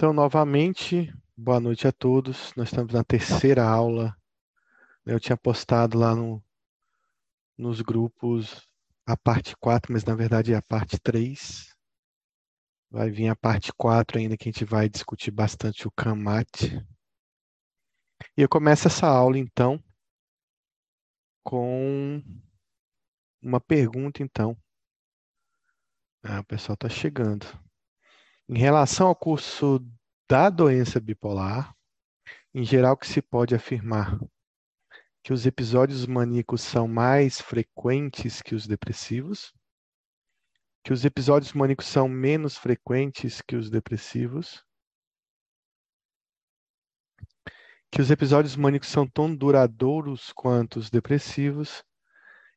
Então, novamente, boa noite a todos. Nós estamos na terceira aula. Eu tinha postado lá no, nos grupos a parte 4, mas na verdade é a parte 3. Vai vir a parte 4 ainda, que a gente vai discutir bastante o Kamat. E eu começo essa aula, então, com uma pergunta, então. Ah, o pessoal está chegando. Em relação ao curso da doença bipolar, em geral, que se pode afirmar que os episódios maníacos são mais frequentes que os depressivos, que os episódios maníacos são menos frequentes que os depressivos, que os episódios maníacos são tão duradouros quanto os depressivos,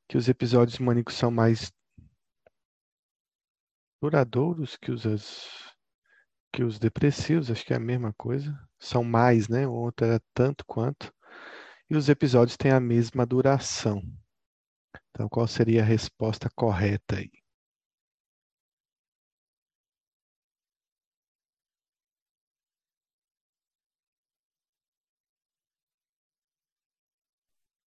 que os episódios maníacos são mais duradouros que os que os depressivos, acho que é a mesma coisa, são mais, né? O outro era tanto quanto. E os episódios têm a mesma duração. Então, qual seria a resposta correta aí?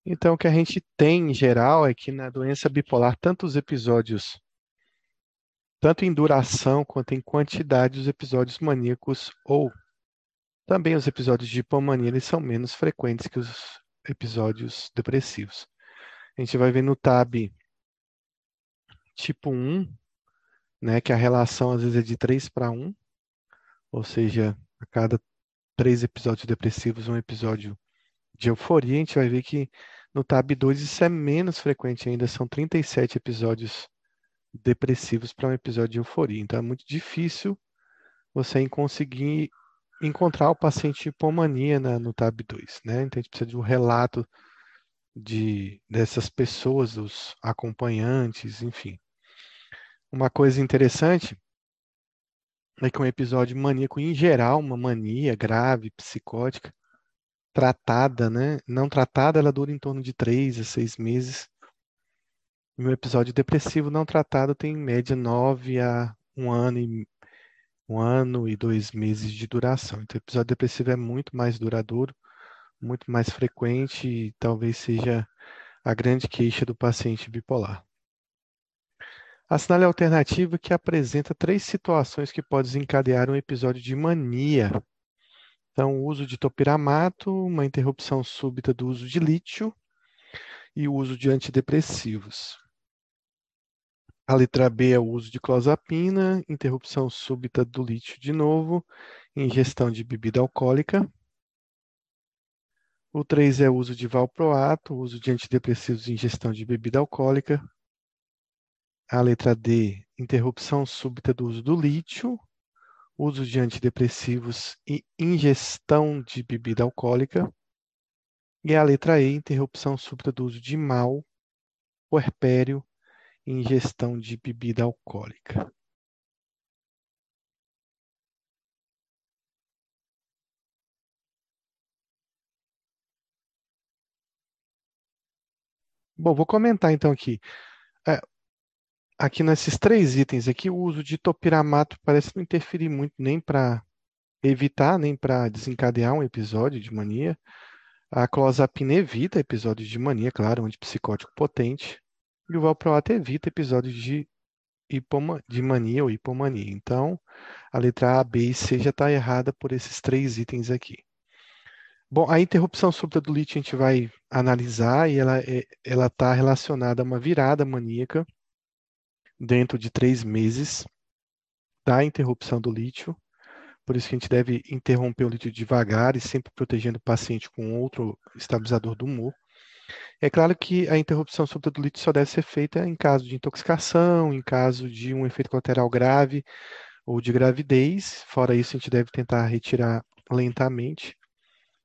Então, o que a gente tem em geral é que na doença bipolar, tanto os episódios tanto em duração quanto em quantidade, os episódios maníacos ou também os episódios de hipomania eles são menos frequentes que os episódios depressivos. A gente vai ver no tab tipo 1, né, que a relação às vezes é de 3 para 1, ou seja, a cada três episódios depressivos, um episódio de euforia. A gente vai ver que no tab 2 isso é menos frequente ainda, são 37 episódios depressivos para um episódio de euforia. Então é muito difícil você conseguir encontrar o paciente hipomania na, no tab 2, né? Então a gente precisa de um relato de dessas pessoas, os acompanhantes, enfim. Uma coisa interessante é que um episódio maníaco, em geral, uma mania grave, psicótica, tratada, né? Não tratada, ela dura em torno de três a seis meses. Um episódio depressivo não tratado tem em média nove a um ano e um ano e dois meses de duração. Então, o episódio depressivo é muito mais duradouro, muito mais frequente e talvez seja a grande queixa do paciente bipolar. Assinale a alternativa que apresenta três situações que podem desencadear um episódio de mania. Então, o uso de topiramato, uma interrupção súbita do uso de lítio e o uso de antidepressivos. A letra B é o uso de clozapina, interrupção súbita do lítio de novo, ingestão de bebida alcoólica. O 3 é o uso de valproato, uso de antidepressivos e ingestão de bebida alcoólica. A letra D, interrupção súbita do uso do lítio, uso de antidepressivos e ingestão de bebida alcoólica. E a letra E, interrupção súbita do uso de mal, puerpério ingestão de bebida alcoólica. Bom, vou comentar então aqui. É, aqui nesses três itens aqui, o uso de topiramato parece não interferir muito nem para evitar, nem para desencadear um episódio de mania. A clozapina evita episódios de mania, claro, um antipsicótico potente. E o valproato evita episódios de, hipoma, de mania ou hipomania. Então, a letra A, B e C já está errada por esses três itens aqui. Bom, a interrupção súbita do lítio a gente vai analisar e ela é, está relacionada a uma virada maníaca dentro de três meses da interrupção do lítio. Por isso que a gente deve interromper o lítio devagar e sempre protegendo o paciente com outro estabilizador do humor. É claro que a interrupção lítio só deve ser feita em caso de intoxicação, em caso de um efeito colateral grave ou de gravidez. Fora isso, a gente deve tentar retirar lentamente.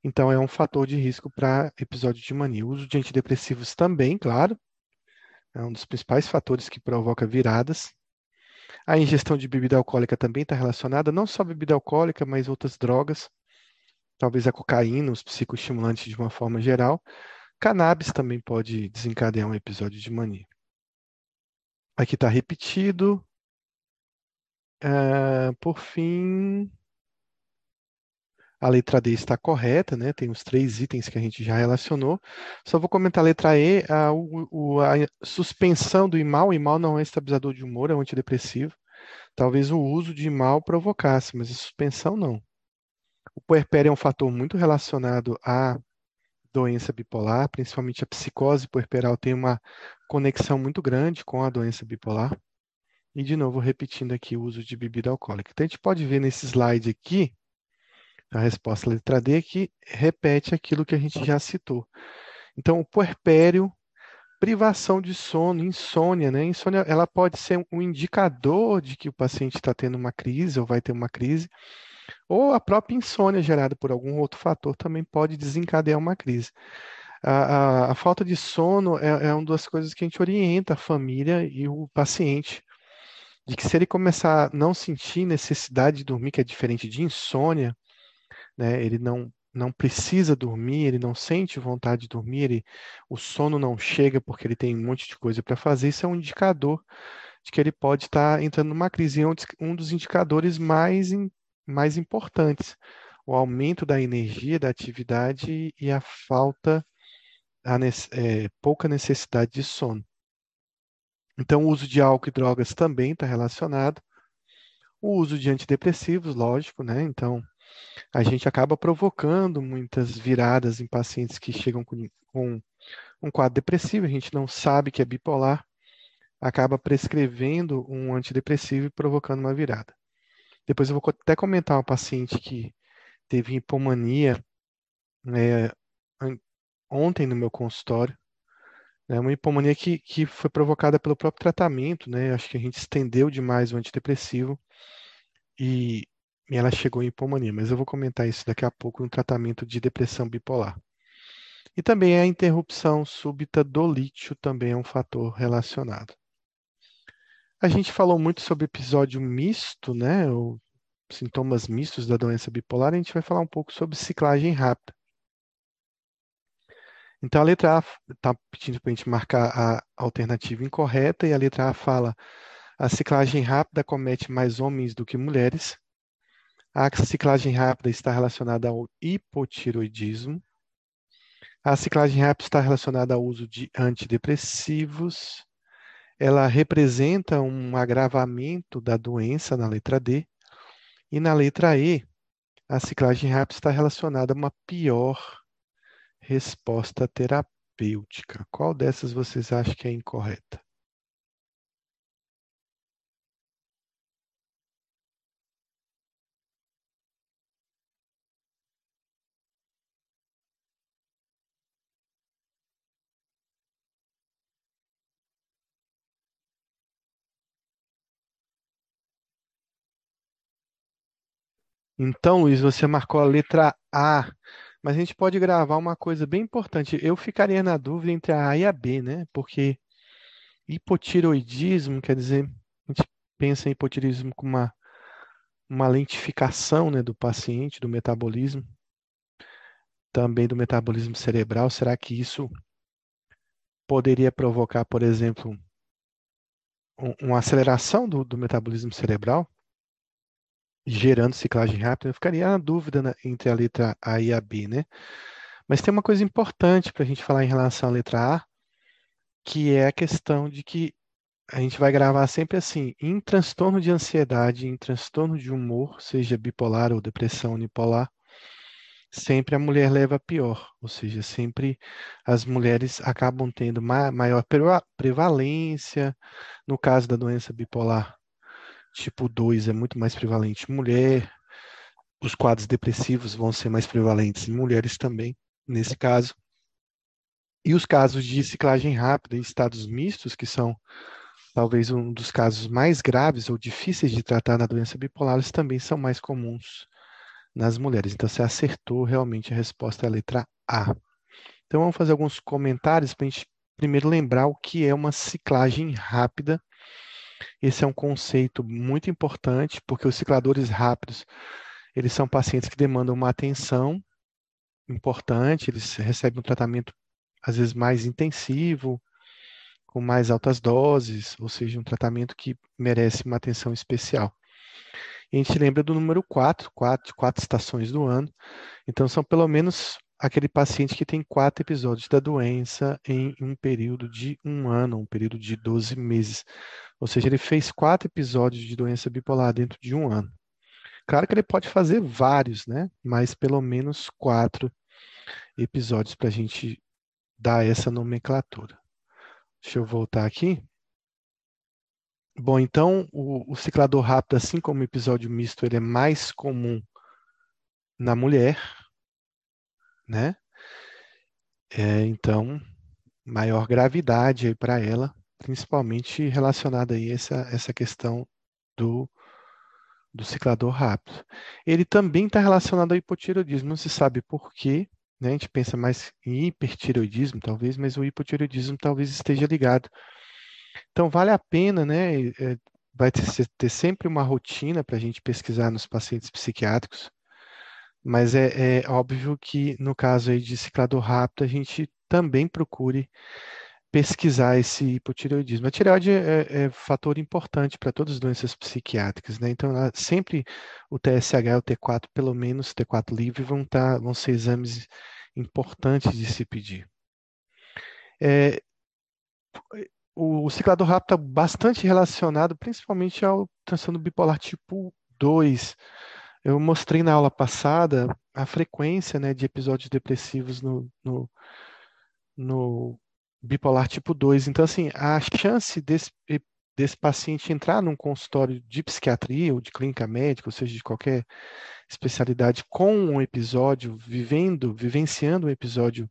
Então, é um fator de risco para episódio de mania. O uso de antidepressivos também, claro, é um dos principais fatores que provoca viradas. A ingestão de bebida alcoólica também está relacionada, não só bebida alcoólica, mas outras drogas, talvez a cocaína, os psicoestimulantes de uma forma geral. Cannabis também pode desencadear um episódio de mania. Aqui está repetido. Uh, por fim, A letra D está correta, né? Tem os três itens que a gente já relacionou. Só vou comentar a letra E, a, o, a suspensão do imal. O imal não é estabilizador de humor, é um antidepressivo. Talvez o uso de imal provocasse, mas a suspensão não. O puerpério é um fator muito relacionado à doença bipolar, principalmente a psicose puerperal tem uma conexão muito grande com a doença bipolar. E, de novo, repetindo aqui o uso de bebida alcoólica. Então, a gente pode ver nesse slide aqui, a resposta letra D, que repete aquilo que a gente já citou. Então, o puerpério, privação de sono, insônia, né? Insônia, ela pode ser um indicador de que o paciente está tendo uma crise ou vai ter uma crise, ou a própria insônia gerada por algum outro fator também pode desencadear uma crise. A, a, a falta de sono é, é uma das coisas que a gente orienta a família e o paciente de que se ele começar a não sentir necessidade de dormir, que é diferente de insônia, né? Ele não não precisa dormir, ele não sente vontade de dormir, ele, o sono não chega porque ele tem um monte de coisa para fazer, isso é um indicador de que ele pode estar tá entrando numa crise. E é um, dos indicadores mais, in, mais importantes, o aumento da energia, da atividade e a falta, a é, pouca necessidade de sono. Então, o uso de álcool e drogas também está relacionado. O uso de antidepressivos, lógico, né? Então, a gente acaba provocando muitas viradas em pacientes que chegam com, com um quadro depressivo, a gente não sabe que é bipolar, acaba prescrevendo um antidepressivo e provocando uma virada. Depois eu vou até comentar uma paciente que teve hipomania é, ontem no meu consultório. É uma hipomania que, que foi provocada pelo próprio tratamento, né? Acho que a gente estendeu demais o antidepressivo e e ela chegou em hipomania, mas eu vou comentar isso daqui a pouco no tratamento de depressão bipolar. E também a interrupção súbita do lítio também é um fator relacionado. A gente falou muito sobre episódio misto, né, ou sintomas mistos da doença bipolar, a gente vai falar um pouco sobre ciclagem rápida. Então a letra A está pedindo para a gente marcar a alternativa incorreta e a letra A fala a ciclagem rápida comete mais homens do que mulheres. A ciclagem rápida está relacionada ao hipotiroidismo. A ciclagem rápida está relacionada ao uso de antidepressivos. Ela representa um agravamento da doença na letra D. E na letra E, a ciclagem rápida está relacionada a uma pior resposta terapêutica. Qual dessas vocês acham que é incorreta? Então, Luiz, você marcou a letra A, mas a gente pode gravar uma coisa bem importante. Eu ficaria na dúvida entre a A e a B, né? Porque hipotiroidismo, quer dizer, a gente pensa em hipotiroidismo como uma, uma lentificação né, do paciente, do metabolismo, também do metabolismo cerebral. Será que isso poderia provocar, por exemplo, um, uma aceleração do, do metabolismo cerebral? Gerando ciclagem rápida, eu ficaria na dúvida entre a letra A e a B, né? Mas tem uma coisa importante para a gente falar em relação à letra A, que é a questão de que a gente vai gravar sempre assim, em transtorno de ansiedade, em transtorno de humor, seja bipolar ou depressão unipolar, sempre a mulher leva pior, ou seja, sempre as mulheres acabam tendo ma maior prevalência, no caso da doença bipolar, Tipo 2 é muito mais prevalente em mulher. Os quadros depressivos vão ser mais prevalentes em mulheres também, nesse caso. E os casos de ciclagem rápida em estados mistos, que são talvez um dos casos mais graves ou difíceis de tratar na doença bipolar, eles também são mais comuns nas mulheres. Então, você acertou realmente a resposta é a letra A. Então, vamos fazer alguns comentários para a gente primeiro lembrar o que é uma ciclagem rápida esse é um conceito muito importante, porque os cicladores rápidos, eles são pacientes que demandam uma atenção importante, eles recebem um tratamento às vezes mais intensivo, com mais altas doses, ou seja, um tratamento que merece uma atenção especial. E a gente lembra do número 4, quatro, quatro estações do ano. Então, são pelo menos aquele paciente que tem quatro episódios da doença em um período de um ano, um período de 12 meses. Ou seja, ele fez quatro episódios de doença bipolar dentro de um ano. Claro que ele pode fazer vários, né? Mas pelo menos quatro episódios para a gente dar essa nomenclatura. Deixa eu voltar aqui. Bom, então o, o ciclador rápido, assim como o episódio misto, ele é mais comum na mulher, né? É, então, maior gravidade para ela, principalmente relacionada aí a essa, essa questão do, do ciclador rápido. Ele também está relacionado ao hipotireoidismo, não se sabe por quê, né? A gente pensa mais em hipertireoidismo, talvez, mas o hipotireoidismo talvez esteja ligado. Então, vale a pena, né? É, vai ter, ter sempre uma rotina para a gente pesquisar nos pacientes psiquiátricos, mas é, é óbvio que no caso aí de ciclador rápido, a gente também procure pesquisar esse hipotireoidismo. A tireoide é, é fator importante para todas as doenças psiquiátricas, né? Então, sempre o TSH e o T4, pelo menos T4 livre, vão, tá, vão ser exames importantes de se pedir. É, o, o ciclador rápido está bastante relacionado, principalmente ao transtorno bipolar tipo 2. Eu mostrei na aula passada a frequência né, de episódios depressivos no, no, no bipolar tipo 2. Então, assim, a chance desse, desse paciente entrar num consultório de psiquiatria ou de clínica médica, ou seja, de qualquer especialidade, com um episódio, vivendo, vivenciando um episódio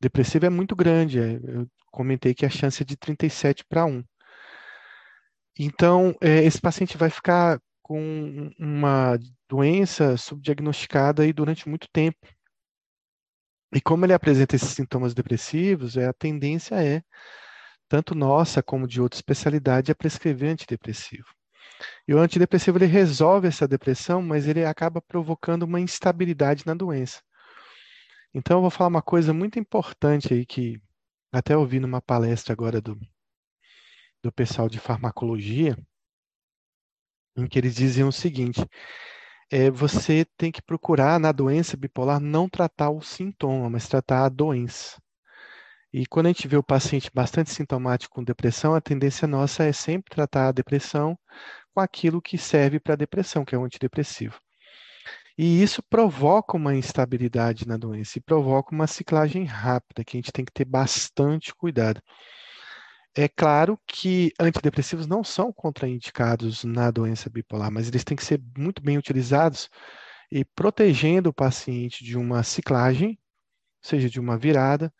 depressivo é muito grande. É, eu comentei que a chance é de 37 para 1. Então, é, esse paciente vai ficar com uma doença subdiagnosticada aí durante muito tempo. E como ele apresenta esses sintomas depressivos, é, a tendência é, tanto nossa como de outra especialidade, a prescrever antidepressivo. E o antidepressivo ele resolve essa depressão, mas ele acaba provocando uma instabilidade na doença. Então eu vou falar uma coisa muito importante aí que até ouvi numa palestra agora do, do pessoal de farmacologia, em que eles diziam o seguinte: é, você tem que procurar na doença bipolar não tratar o sintoma, mas tratar a doença. E quando a gente vê o paciente bastante sintomático com depressão, a tendência nossa é sempre tratar a depressão com aquilo que serve para a depressão, que é o antidepressivo. E isso provoca uma instabilidade na doença e provoca uma ciclagem rápida, que a gente tem que ter bastante cuidado. É claro que antidepressivos não são contraindicados na doença bipolar, mas eles têm que ser muito bem utilizados e protegendo o paciente de uma ciclagem, seja de uma virada,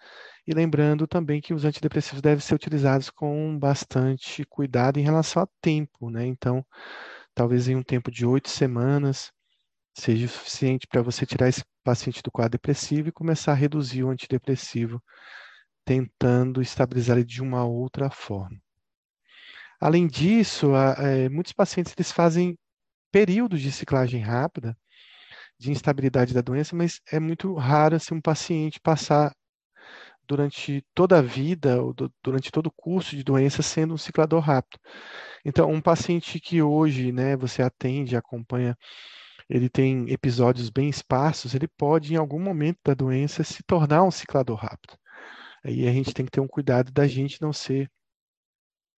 e lembrando também que os antidepressivos devem ser utilizados com bastante cuidado em relação a tempo, né? Então, talvez em um tempo de oito semanas seja suficiente para você tirar esse paciente do quadro depressivo e começar a reduzir o antidepressivo tentando estabilizar ele de uma outra forma. Além disso, é, muitos pacientes eles fazem períodos de ciclagem rápida, de instabilidade da doença, mas é muito raro assim, um paciente passar durante toda a vida, ou do, durante todo o curso de doença, sendo um ciclador rápido. Então, um paciente que hoje né, você atende, acompanha, ele tem episódios bem esparsos, ele pode, em algum momento da doença, se tornar um ciclador rápido. Aí a gente tem que ter um cuidado da gente não ser,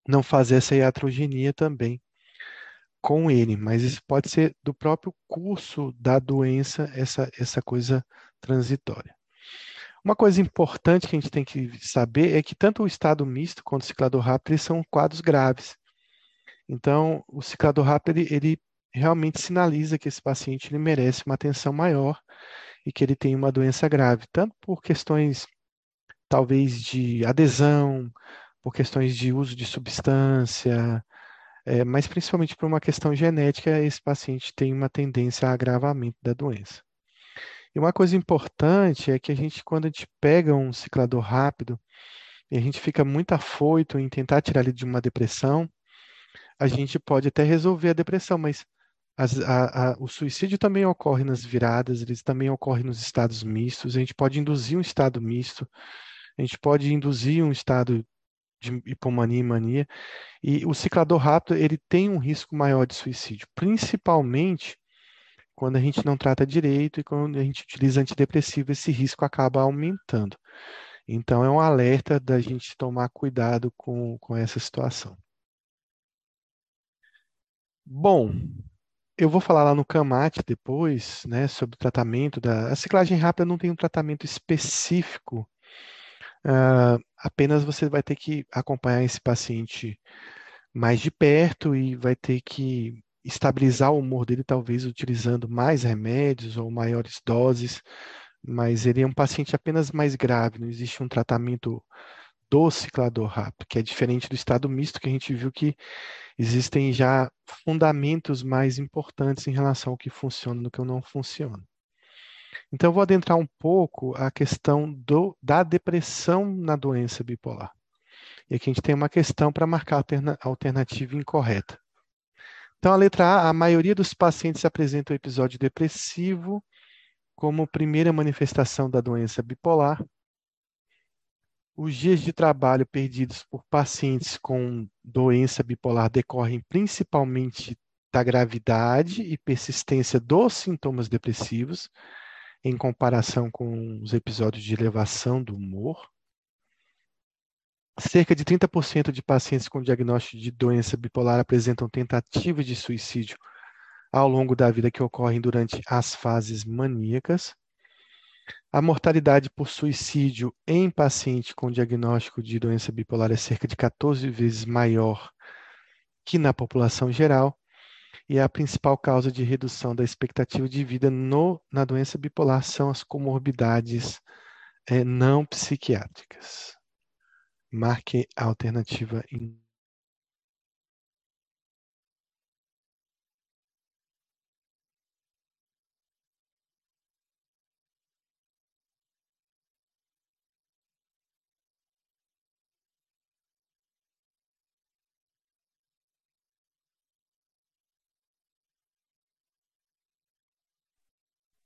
não fazer essa iatrogenia também com ele, mas isso pode ser do próprio curso da doença, essa, essa coisa transitória. Uma coisa importante que a gente tem que saber é que tanto o estado misto quanto o ciclador rápido são quadros graves. Então, o ciclador rápido ele, ele realmente sinaliza que esse paciente ele merece uma atenção maior e que ele tem uma doença grave, tanto por questões talvez de adesão, por questões de uso de substância, é, mas principalmente por uma questão genética, esse paciente tem uma tendência a agravamento da doença. E uma coisa importante é que a gente, quando a gente pega um ciclador rápido, e a gente fica muito afoito em tentar tirar ele de uma depressão, a gente pode até resolver a depressão, mas as, a, a, o suicídio também ocorre nas viradas, eles também ocorrem nos estados mistos, a gente pode induzir um estado misto, a gente pode induzir um estado de hipomania e mania. E o ciclador rápido, ele tem um risco maior de suicídio, principalmente quando a gente não trata direito e quando a gente utiliza antidepressivo, esse risco acaba aumentando. Então, é um alerta da gente tomar cuidado com, com essa situação. Bom, eu vou falar lá no CAMAT depois, né, sobre o tratamento da. A ciclagem rápida não tem um tratamento específico, uh, apenas você vai ter que acompanhar esse paciente mais de perto e vai ter que estabilizar o humor dele, talvez utilizando mais remédios ou maiores doses, mas ele é um paciente apenas mais grave, não existe um tratamento do ciclador rápido, que é diferente do estado misto, que a gente viu que existem já fundamentos mais importantes em relação ao que funciona e ao que não funciona. Então, eu vou adentrar um pouco a questão do, da depressão na doença bipolar. E aqui a gente tem uma questão para marcar a alternativa incorreta. Então, a letra A, a maioria dos pacientes apresenta o episódio depressivo como primeira manifestação da doença bipolar. Os dias de trabalho perdidos por pacientes com doença bipolar decorrem principalmente da gravidade e persistência dos sintomas depressivos, em comparação com os episódios de elevação do humor. Cerca de 30% de pacientes com diagnóstico de doença bipolar apresentam tentativas de suicídio ao longo da vida que ocorrem durante as fases maníacas. A mortalidade por suicídio em paciente com diagnóstico de doença bipolar é cerca de 14 vezes maior que na população geral, e a principal causa de redução da expectativa de vida no, na doença bipolar são as comorbidades é, não psiquiátricas. Marque a alternativa em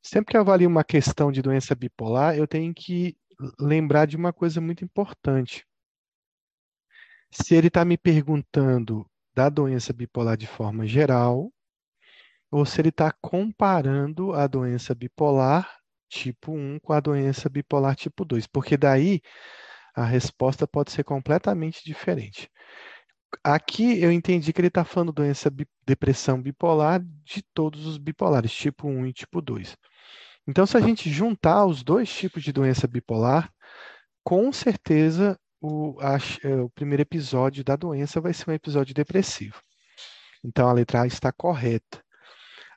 Sempre que eu avalio uma questão de doença bipolar, eu tenho que lembrar de uma coisa muito importante. Se ele está me perguntando da doença bipolar de forma geral, ou se ele está comparando a doença bipolar tipo 1 com a doença bipolar tipo 2, porque daí a resposta pode ser completamente diferente. Aqui eu entendi que ele está falando doença depressão bipolar de todos os bipolares, tipo 1 e tipo 2. Então, se a gente juntar os dois tipos de doença bipolar, com certeza o, a, é, o primeiro episódio da doença vai ser um episódio depressivo. Então, a letra A está correta.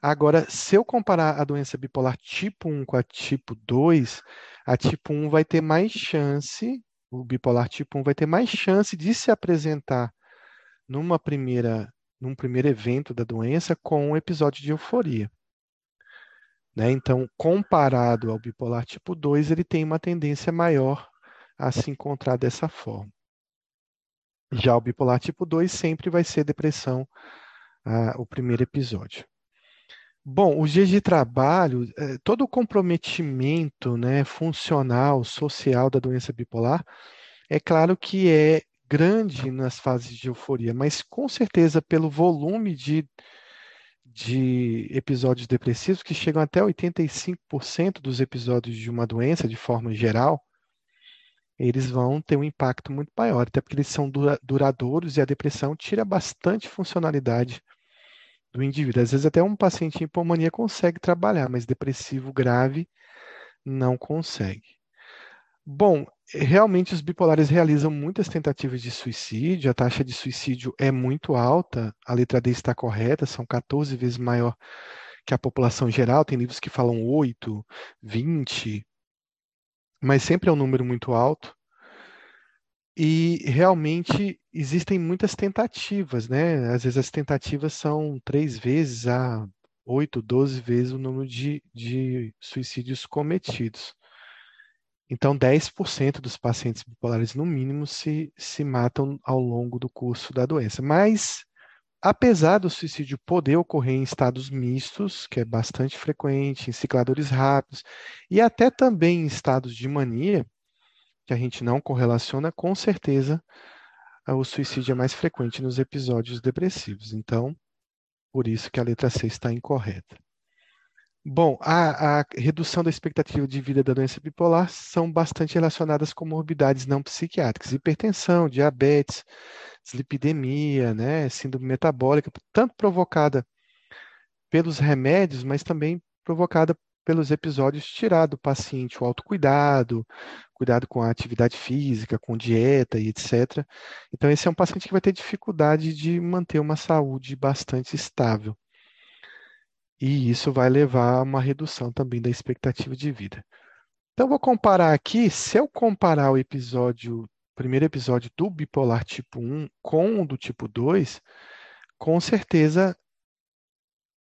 Agora, se eu comparar a doença bipolar tipo 1 com a tipo 2, a tipo 1 vai ter mais chance, o bipolar tipo 1 vai ter mais chance de se apresentar numa primeira, num primeiro evento da doença com um episódio de euforia. Né? Então, comparado ao bipolar tipo 2, ele tem uma tendência maior a se encontrar dessa forma. Já o bipolar tipo 2 sempre vai ser depressão ah, o primeiro episódio. Bom, os dias de trabalho, eh, todo o comprometimento né, funcional, social da doença bipolar, é claro que é grande nas fases de euforia, mas com certeza pelo volume de de episódios depressivos que chegam até 85% dos episódios de uma doença, de forma geral, eles vão ter um impacto muito maior, até porque eles são duradouros e a depressão tira bastante funcionalidade do indivíduo. Às vezes até um paciente em hipomania consegue trabalhar, mas depressivo grave não consegue. Bom, realmente os bipolares realizam muitas tentativas de suicídio, a taxa de suicídio é muito alta, a letra D está correta, são 14 vezes maior que a população geral, tem livros que falam 8, 20, mas sempre é um número muito alto. E realmente existem muitas tentativas, né? Às vezes as tentativas são três vezes a 8, 12 vezes o número de, de suicídios cometidos. Então, 10% dos pacientes bipolares, no mínimo, se, se matam ao longo do curso da doença. Mas, apesar do suicídio poder ocorrer em estados mistos, que é bastante frequente, em cicladores rápidos, e até também em estados de mania, que a gente não correlaciona, com certeza o suicídio é mais frequente nos episódios depressivos. Então, por isso que a letra C está incorreta. Bom, a, a, redução da expectativa de vida da doença bipolar são bastante relacionadas com morbidades não psiquiátricas, hipertensão, diabetes, dislipidemia, né, síndrome metabólica, tanto provocada pelos remédios, mas também provocada pelos episódios tirar do paciente o autocuidado, cuidado com a atividade física, com dieta e etc. Então, esse é um paciente que vai ter dificuldade de manter uma saúde bastante estável e isso vai levar a uma redução também da expectativa de vida. Então, vou comparar aqui, se eu comparar o episódio, primeiro episódio do bipolar tipo 1 com o do tipo 2, com certeza,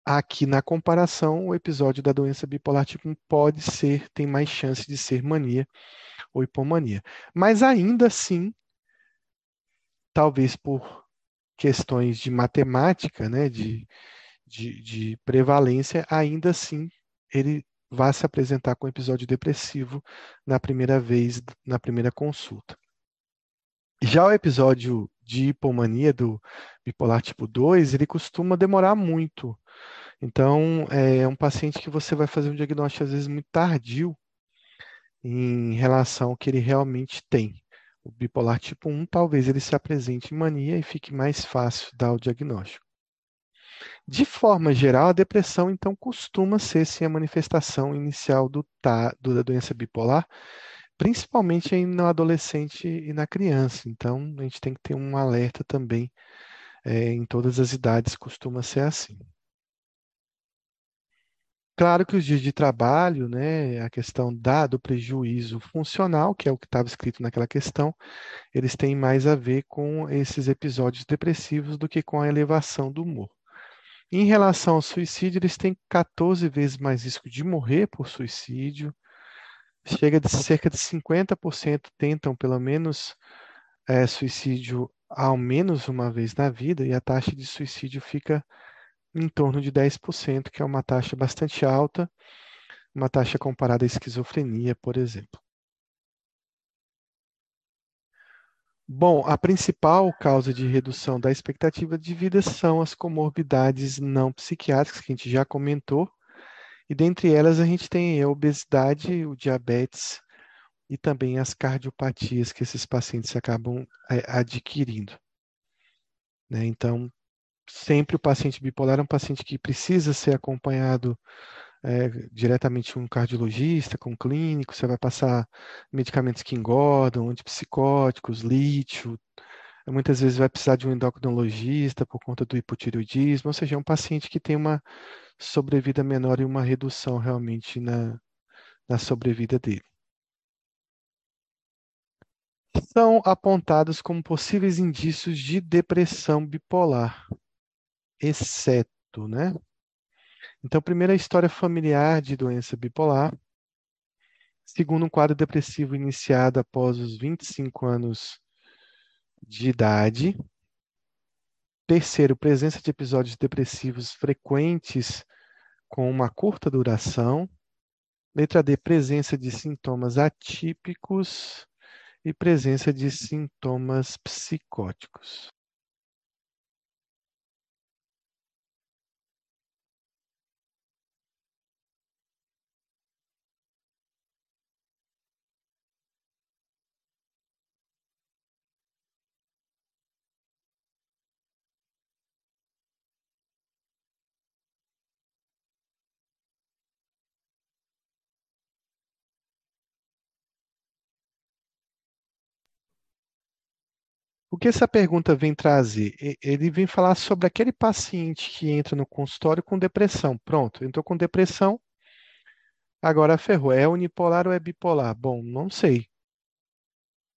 aqui na comparação, o episódio da doença bipolar tipo 1 pode ser, tem mais chance de ser mania ou hipomania. Mas ainda assim, talvez por questões de matemática, né, de, de, de prevalência, ainda assim ele vai se apresentar com episódio depressivo na primeira vez, na primeira consulta. Já o episódio de hipomania do bipolar tipo 2, ele costuma demorar muito. Então, é um paciente que você vai fazer um diagnóstico às vezes muito tardio em relação ao que ele realmente tem. O bipolar tipo 1, talvez ele se apresente em mania e fique mais fácil dar o diagnóstico. De forma geral, a depressão, então, costuma ser sim, a manifestação inicial do, do, da doença bipolar, principalmente no adolescente e na criança. Então, a gente tem que ter um alerta também. É, em todas as idades costuma ser assim. Claro que os dias de trabalho, né, a questão da, do prejuízo funcional, que é o que estava escrito naquela questão, eles têm mais a ver com esses episódios depressivos do que com a elevação do humor. Em relação ao suicídio, eles têm 14 vezes mais risco de morrer por suicídio. Chega de cerca de 50% tentam pelo menos é, suicídio ao menos uma vez na vida, e a taxa de suicídio fica em torno de 10%, que é uma taxa bastante alta, uma taxa comparada à esquizofrenia, por exemplo. Bom, a principal causa de redução da expectativa de vida são as comorbidades não psiquiátricas, que a gente já comentou, e dentre elas a gente tem a obesidade, o diabetes e também as cardiopatias que esses pacientes acabam é, adquirindo. Né? Então, sempre o paciente bipolar é um paciente que precisa ser acompanhado é, diretamente um cardiologista, com um clínico, você vai passar medicamentos que engordam, antipsicóticos, lítio, muitas vezes vai precisar de um endocrinologista por conta do hipotireoidismo, ou seja, é um paciente que tem uma sobrevida menor e uma redução realmente na, na sobrevida dele. São apontados como possíveis indícios de depressão bipolar, exceto, né? Então, primeiro, a história familiar de doença bipolar. Segundo, um quadro depressivo iniciado após os 25 anos de idade. Terceiro, presença de episódios depressivos frequentes com uma curta duração. Letra D, presença de sintomas atípicos e presença de sintomas psicóticos. O que essa pergunta vem trazer? Ele vem falar sobre aquele paciente que entra no consultório com depressão. Pronto, entrou com depressão, agora ferrou. É unipolar ou é bipolar? Bom, não sei.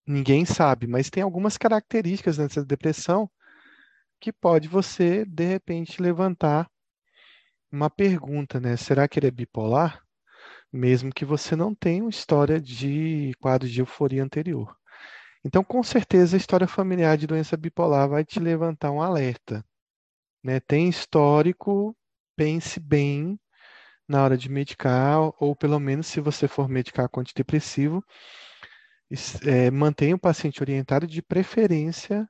Ninguém sabe, mas tem algumas características nessa depressão que pode você, de repente, levantar uma pergunta, né? Será que ele é bipolar? Mesmo que você não tenha uma história de quadro de euforia anterior. Então, com certeza, a história familiar de doença bipolar vai te levantar um alerta. Né? Tem histórico, pense bem na hora de medicar, ou pelo menos se você for medicar com antidepressivo, é, mantenha o paciente orientado, de preferência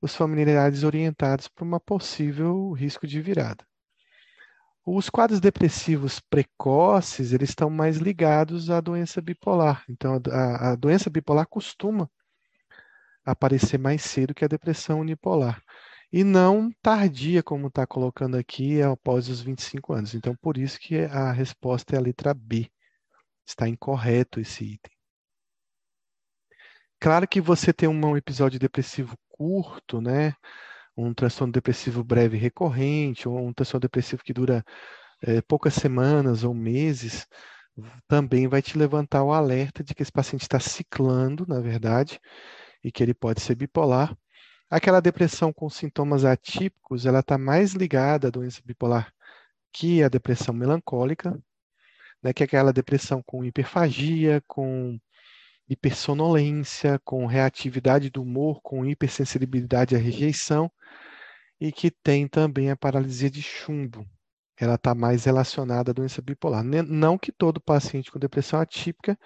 os familiares orientados para uma possível risco de virada. Os quadros depressivos precoces, eles estão mais ligados à doença bipolar. Então, a, a doença bipolar costuma aparecer mais cedo que a depressão unipolar. E não tardia, como está colocando aqui, após os 25 anos. Então, por isso que a resposta é a letra B. Está incorreto esse item. Claro que você tem um episódio depressivo curto, né? Um transtorno depressivo breve recorrente, ou um transtorno depressivo que dura é, poucas semanas ou meses, também vai te levantar o alerta de que esse paciente está ciclando, na verdade, e que ele pode ser bipolar. Aquela depressão com sintomas atípicos, ela está mais ligada à doença bipolar que a depressão melancólica, né, que é aquela depressão com hiperfagia, com hipersonolência, com reatividade do humor, com hipersensibilidade à rejeição, e que tem também a paralisia de chumbo. Ela está mais relacionada à doença bipolar. Não que todo paciente com depressão atípica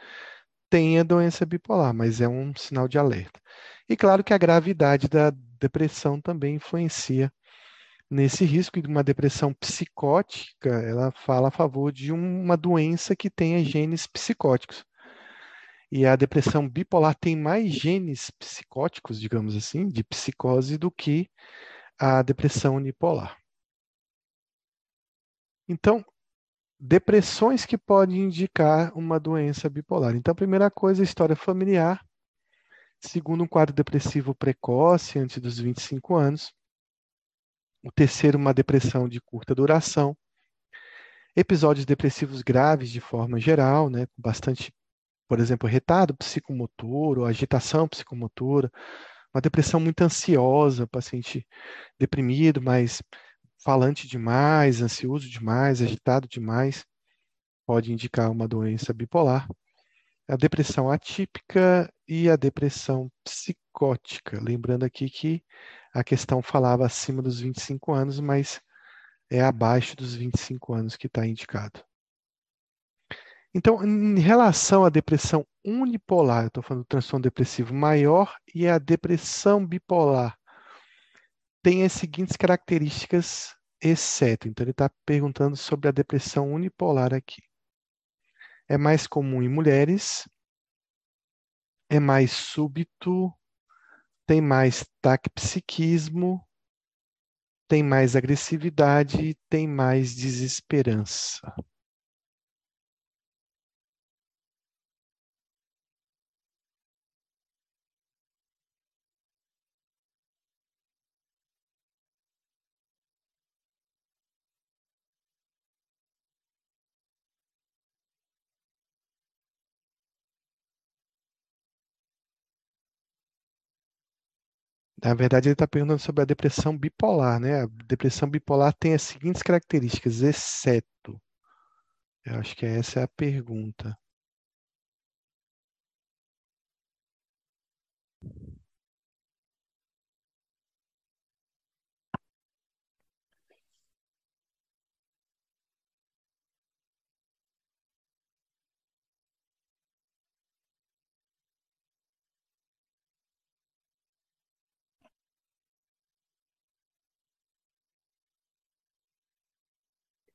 tenha doença bipolar, mas é um sinal de alerta. E claro que a gravidade da depressão também influencia nesse risco de uma depressão psicótica, ela fala a favor de uma doença que tenha genes psicóticos. E a depressão bipolar tem mais genes psicóticos, digamos assim, de psicose, do que a depressão unipolar. Então, depressões que podem indicar uma doença bipolar. Então, a primeira coisa, história familiar. Segundo, um quadro depressivo precoce, antes dos 25 anos. O terceiro, uma depressão de curta duração. Episódios depressivos graves de forma geral, né, com bastante por exemplo, retardo psicomotor ou agitação psicomotora, uma depressão muito ansiosa, paciente deprimido, mas falante demais, ansioso demais, agitado demais, pode indicar uma doença bipolar. A depressão atípica e a depressão psicótica. Lembrando aqui que a questão falava acima dos 25 anos, mas é abaixo dos 25 anos que está indicado. Então, em relação à depressão unipolar, eu estou falando do transtorno depressivo maior e a depressão bipolar, tem as seguintes características, exceto. Então, ele está perguntando sobre a depressão unipolar aqui. É mais comum em mulheres, é mais súbito, tem mais taquipsiquismo, tem mais agressividade, tem mais desesperança. Na verdade, ele está perguntando sobre a depressão bipolar, né? A depressão bipolar tem as seguintes características, exceto. Eu acho que essa é a pergunta.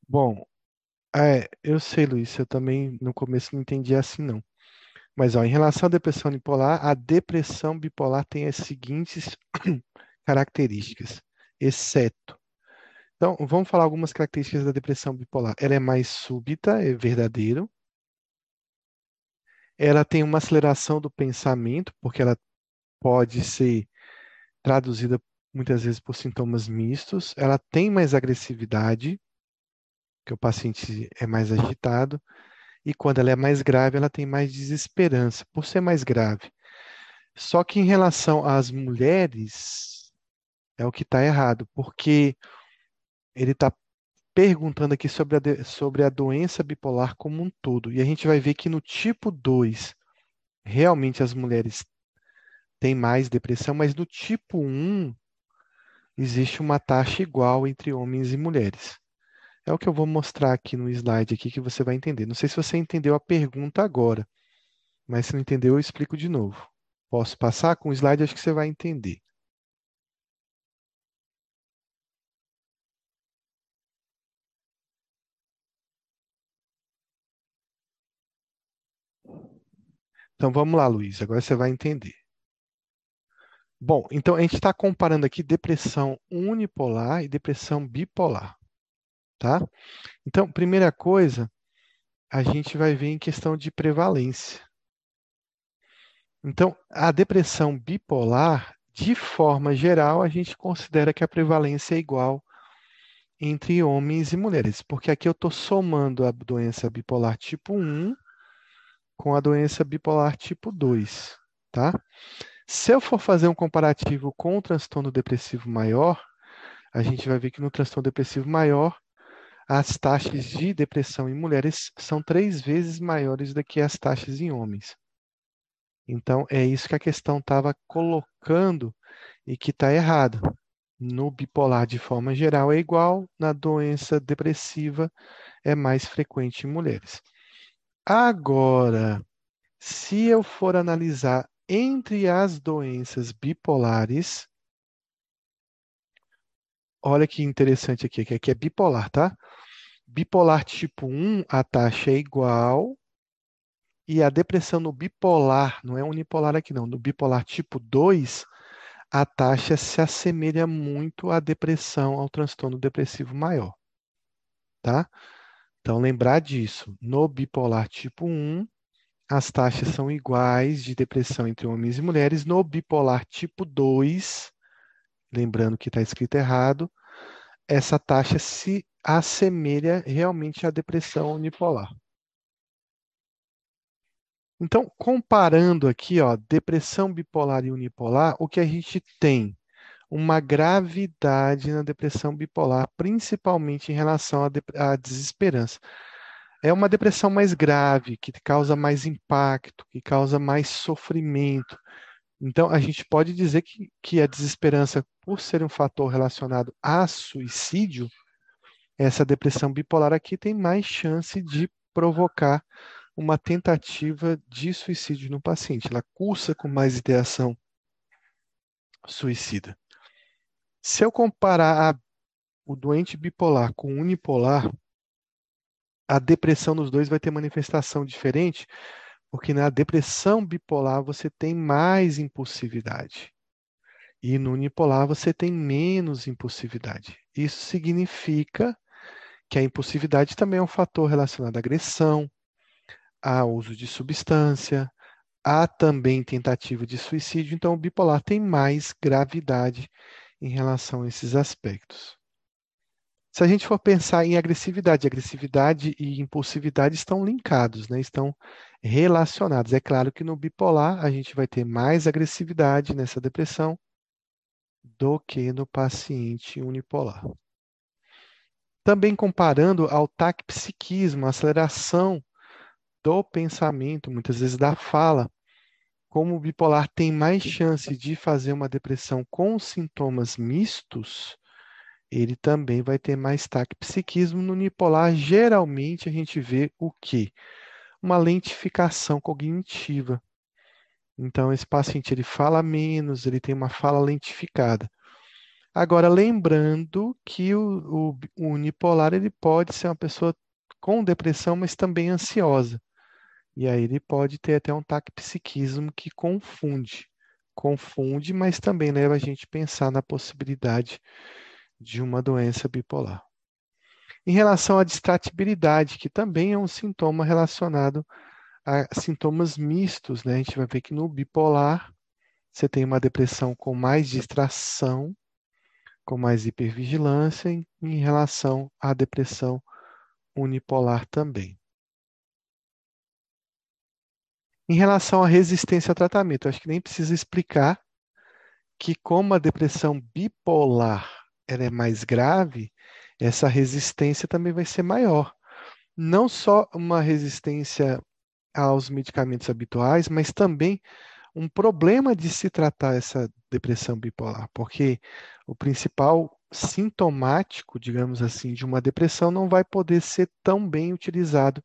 Bom, é, eu sei, Luiz, eu também no começo não entendi assim, não. Mas, ó, em relação à depressão bipolar, a depressão bipolar tem as seguintes características, exceto. Então, vamos falar algumas características da depressão bipolar. Ela é mais súbita, é verdadeiro. Ela tem uma aceleração do pensamento, porque ela pode ser traduzida muitas vezes por sintomas mistos. Ela tem mais agressividade, que o paciente é mais agitado, e quando ela é mais grave, ela tem mais desesperança, por ser mais grave. Só que em relação às mulheres, é o que está errado, porque ele está perguntando aqui sobre a, sobre a doença bipolar como um todo. E a gente vai ver que no tipo 2, realmente as mulheres têm mais depressão, mas no tipo 1, existe uma taxa igual entre homens e mulheres. É o que eu vou mostrar aqui no slide aqui que você vai entender. Não sei se você entendeu a pergunta agora, mas se não entendeu, eu explico de novo. Posso passar com o slide, acho que você vai entender. Então vamos lá, Luiz, agora você vai entender. Bom, então a gente está comparando aqui depressão unipolar e depressão bipolar tá? Então, primeira coisa, a gente vai ver em questão de prevalência. Então, a depressão bipolar, de forma geral, a gente considera que a prevalência é igual entre homens e mulheres, porque aqui eu estou somando a doença bipolar tipo 1 com a doença bipolar tipo 2, tá? Se eu for fazer um comparativo com o transtorno depressivo maior, a gente vai ver que no transtorno depressivo maior, as taxas de depressão em mulheres são três vezes maiores do que as taxas em homens. Então, é isso que a questão estava colocando e que está errado. No bipolar, de forma geral, é igual, na doença depressiva, é mais frequente em mulheres. Agora, se eu for analisar entre as doenças bipolares, olha que interessante aqui, que aqui é bipolar, tá? Bipolar tipo 1, a taxa é igual, e a depressão no bipolar, não é unipolar aqui não, no bipolar tipo 2, a taxa se assemelha muito à depressão, ao transtorno depressivo maior, tá? Então, lembrar disso. No bipolar tipo 1, as taxas são iguais de depressão entre homens e mulheres. No bipolar tipo 2, lembrando que está escrito errado, essa taxa se assemelha realmente à depressão unipolar. Então, comparando aqui, ó, depressão bipolar e unipolar, o que a gente tem? uma gravidade na depressão bipolar, principalmente em relação à, à desesperança. É uma depressão mais grave, que causa mais impacto, que causa mais sofrimento. Então, a gente pode dizer que, que a desesperança, por ser um fator relacionado a suicídio, essa depressão bipolar aqui tem mais chance de provocar uma tentativa de suicídio no paciente. Ela cursa com mais ideação suicida. Se eu comparar a, o doente bipolar com o unipolar, a depressão nos dois vai ter manifestação diferente, porque na depressão bipolar você tem mais impulsividade. E no unipolar você tem menos impulsividade. Isso significa que a impulsividade também é um fator relacionado à agressão, ao uso de substância, há também tentativa de suicídio, então o bipolar tem mais gravidade em relação a esses aspectos. Se a gente for pensar em agressividade, agressividade e impulsividade estão linkados, né? estão relacionados. É claro que no bipolar a gente vai ter mais agressividade nessa depressão do que no paciente unipolar. Também comparando ao taquipsiquismo, a aceleração do pensamento, muitas vezes da fala, como o bipolar tem mais chance de fazer uma depressão com sintomas mistos, ele também vai ter mais taquipsiquismo. No unipolar, geralmente a gente vê o quê? Uma lentificação cognitiva. Então, esse paciente ele fala menos, ele tem uma fala lentificada. Agora, lembrando que o, o, o unipolar ele pode ser uma pessoa com depressão, mas também ansiosa. E aí ele pode ter até um taquipsiquismo que confunde. Confunde, mas também leva a gente a pensar na possibilidade de uma doença bipolar. Em relação à distratibilidade, que também é um sintoma relacionado a sintomas mistos, né? A gente vai ver que no bipolar você tem uma depressão com mais distração, com mais hipervigilância, em, em relação à depressão unipolar também. Em relação à resistência ao tratamento, acho que nem precisa explicar que como a depressão bipolar ela é mais grave, essa resistência também vai ser maior. Não só uma resistência aos medicamentos habituais, mas também um problema de se tratar essa depressão bipolar, porque o principal sintomático, digamos assim, de uma depressão não vai poder ser tão bem utilizado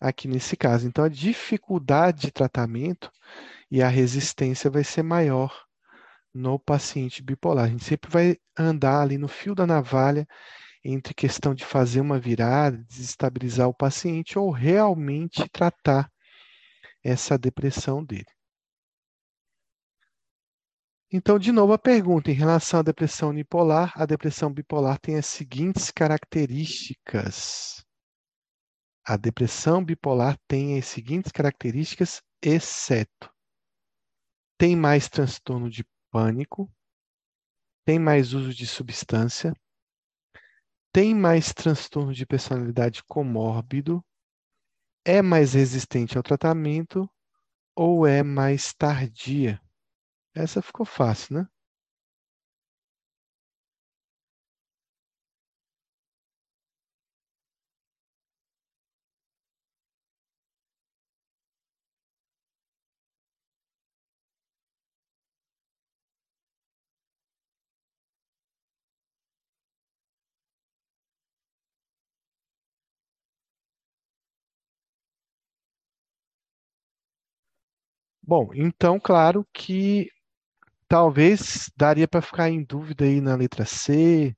aqui nesse caso. Então, a dificuldade de tratamento e a resistência vai ser maior no paciente bipolar. A gente sempre vai andar ali no fio da navalha entre questão de fazer uma virada, desestabilizar o paciente ou realmente tratar essa depressão dele. Então, de novo, a pergunta em relação à depressão unipolar, a depressão bipolar tem as seguintes características. A depressão bipolar tem as seguintes características, exceto tem mais transtorno de pânico, tem mais uso de substância, tem mais transtorno de personalidade comórbido, é mais resistente ao tratamento ou é mais tardia. Essa ficou fácil, né? Bom, então, claro que talvez daria para ficar em dúvida aí na letra C,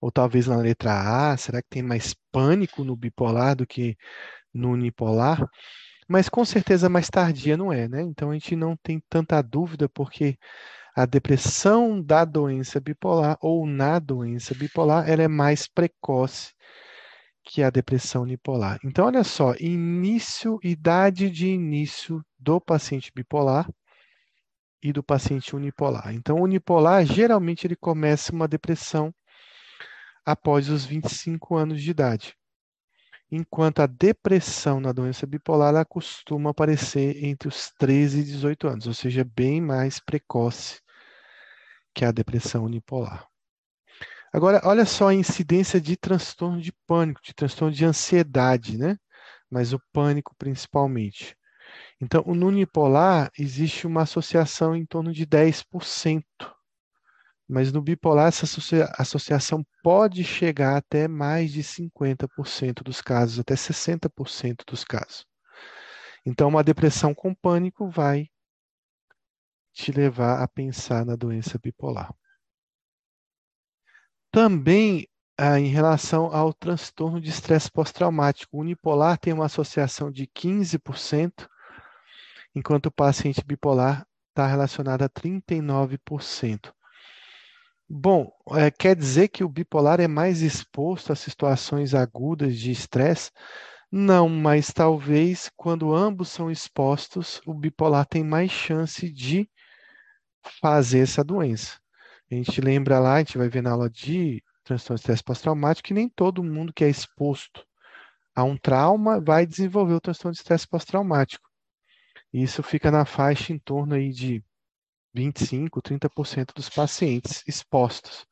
ou talvez na letra A. Será que tem mais pânico no bipolar do que no unipolar? Mas com certeza mais tardia não é, né? Então a gente não tem tanta dúvida, porque a depressão da doença bipolar ou na doença bipolar, ela é mais precoce que a depressão unipolar. Então, olha só, início, idade de início do paciente bipolar e do paciente unipolar. Então, unipolar, geralmente, ele começa uma depressão após os 25 anos de idade. Enquanto a depressão na doença bipolar ela costuma aparecer entre os 13 e 18 anos, ou seja, bem mais precoce que a depressão unipolar. Agora, olha só a incidência de transtorno de pânico, de transtorno de ansiedade, né? Mas o pânico principalmente. Então, no unipolar existe uma associação em torno de 10%. Mas no bipolar, essa associação pode chegar até mais de 50% dos casos, até 60% dos casos. Então, uma depressão com pânico vai te levar a pensar na doença bipolar. Também ah, em relação ao transtorno de estresse pós-traumático, o unipolar tem uma associação de 15%, enquanto o paciente bipolar está relacionado a 39%. Bom, é, quer dizer que o bipolar é mais exposto a situações agudas de estresse? Não, mas talvez quando ambos são expostos, o bipolar tem mais chance de fazer essa doença. A gente lembra lá, a gente vai ver na aula de transtorno de estresse pós-traumático que nem todo mundo que é exposto a um trauma vai desenvolver o transtorno de estresse pós-traumático. Isso fica na faixa em torno aí de 25, 30% dos pacientes expostos.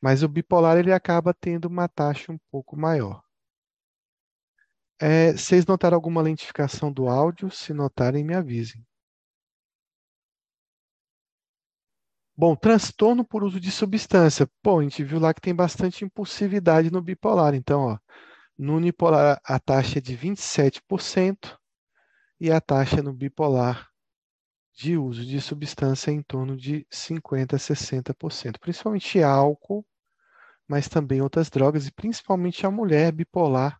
Mas o bipolar ele acaba tendo uma taxa um pouco maior. É, vocês notaram alguma lentificação do áudio? Se notarem, me avisem. Bom, transtorno por uso de substância. Pô, a gente viu lá que tem bastante impulsividade no bipolar. Então, ó, no unipolar a taxa é de 27% e a taxa no bipolar de uso de substância é em torno de 50% a 60%, principalmente álcool, mas também outras drogas, e principalmente a mulher bipolar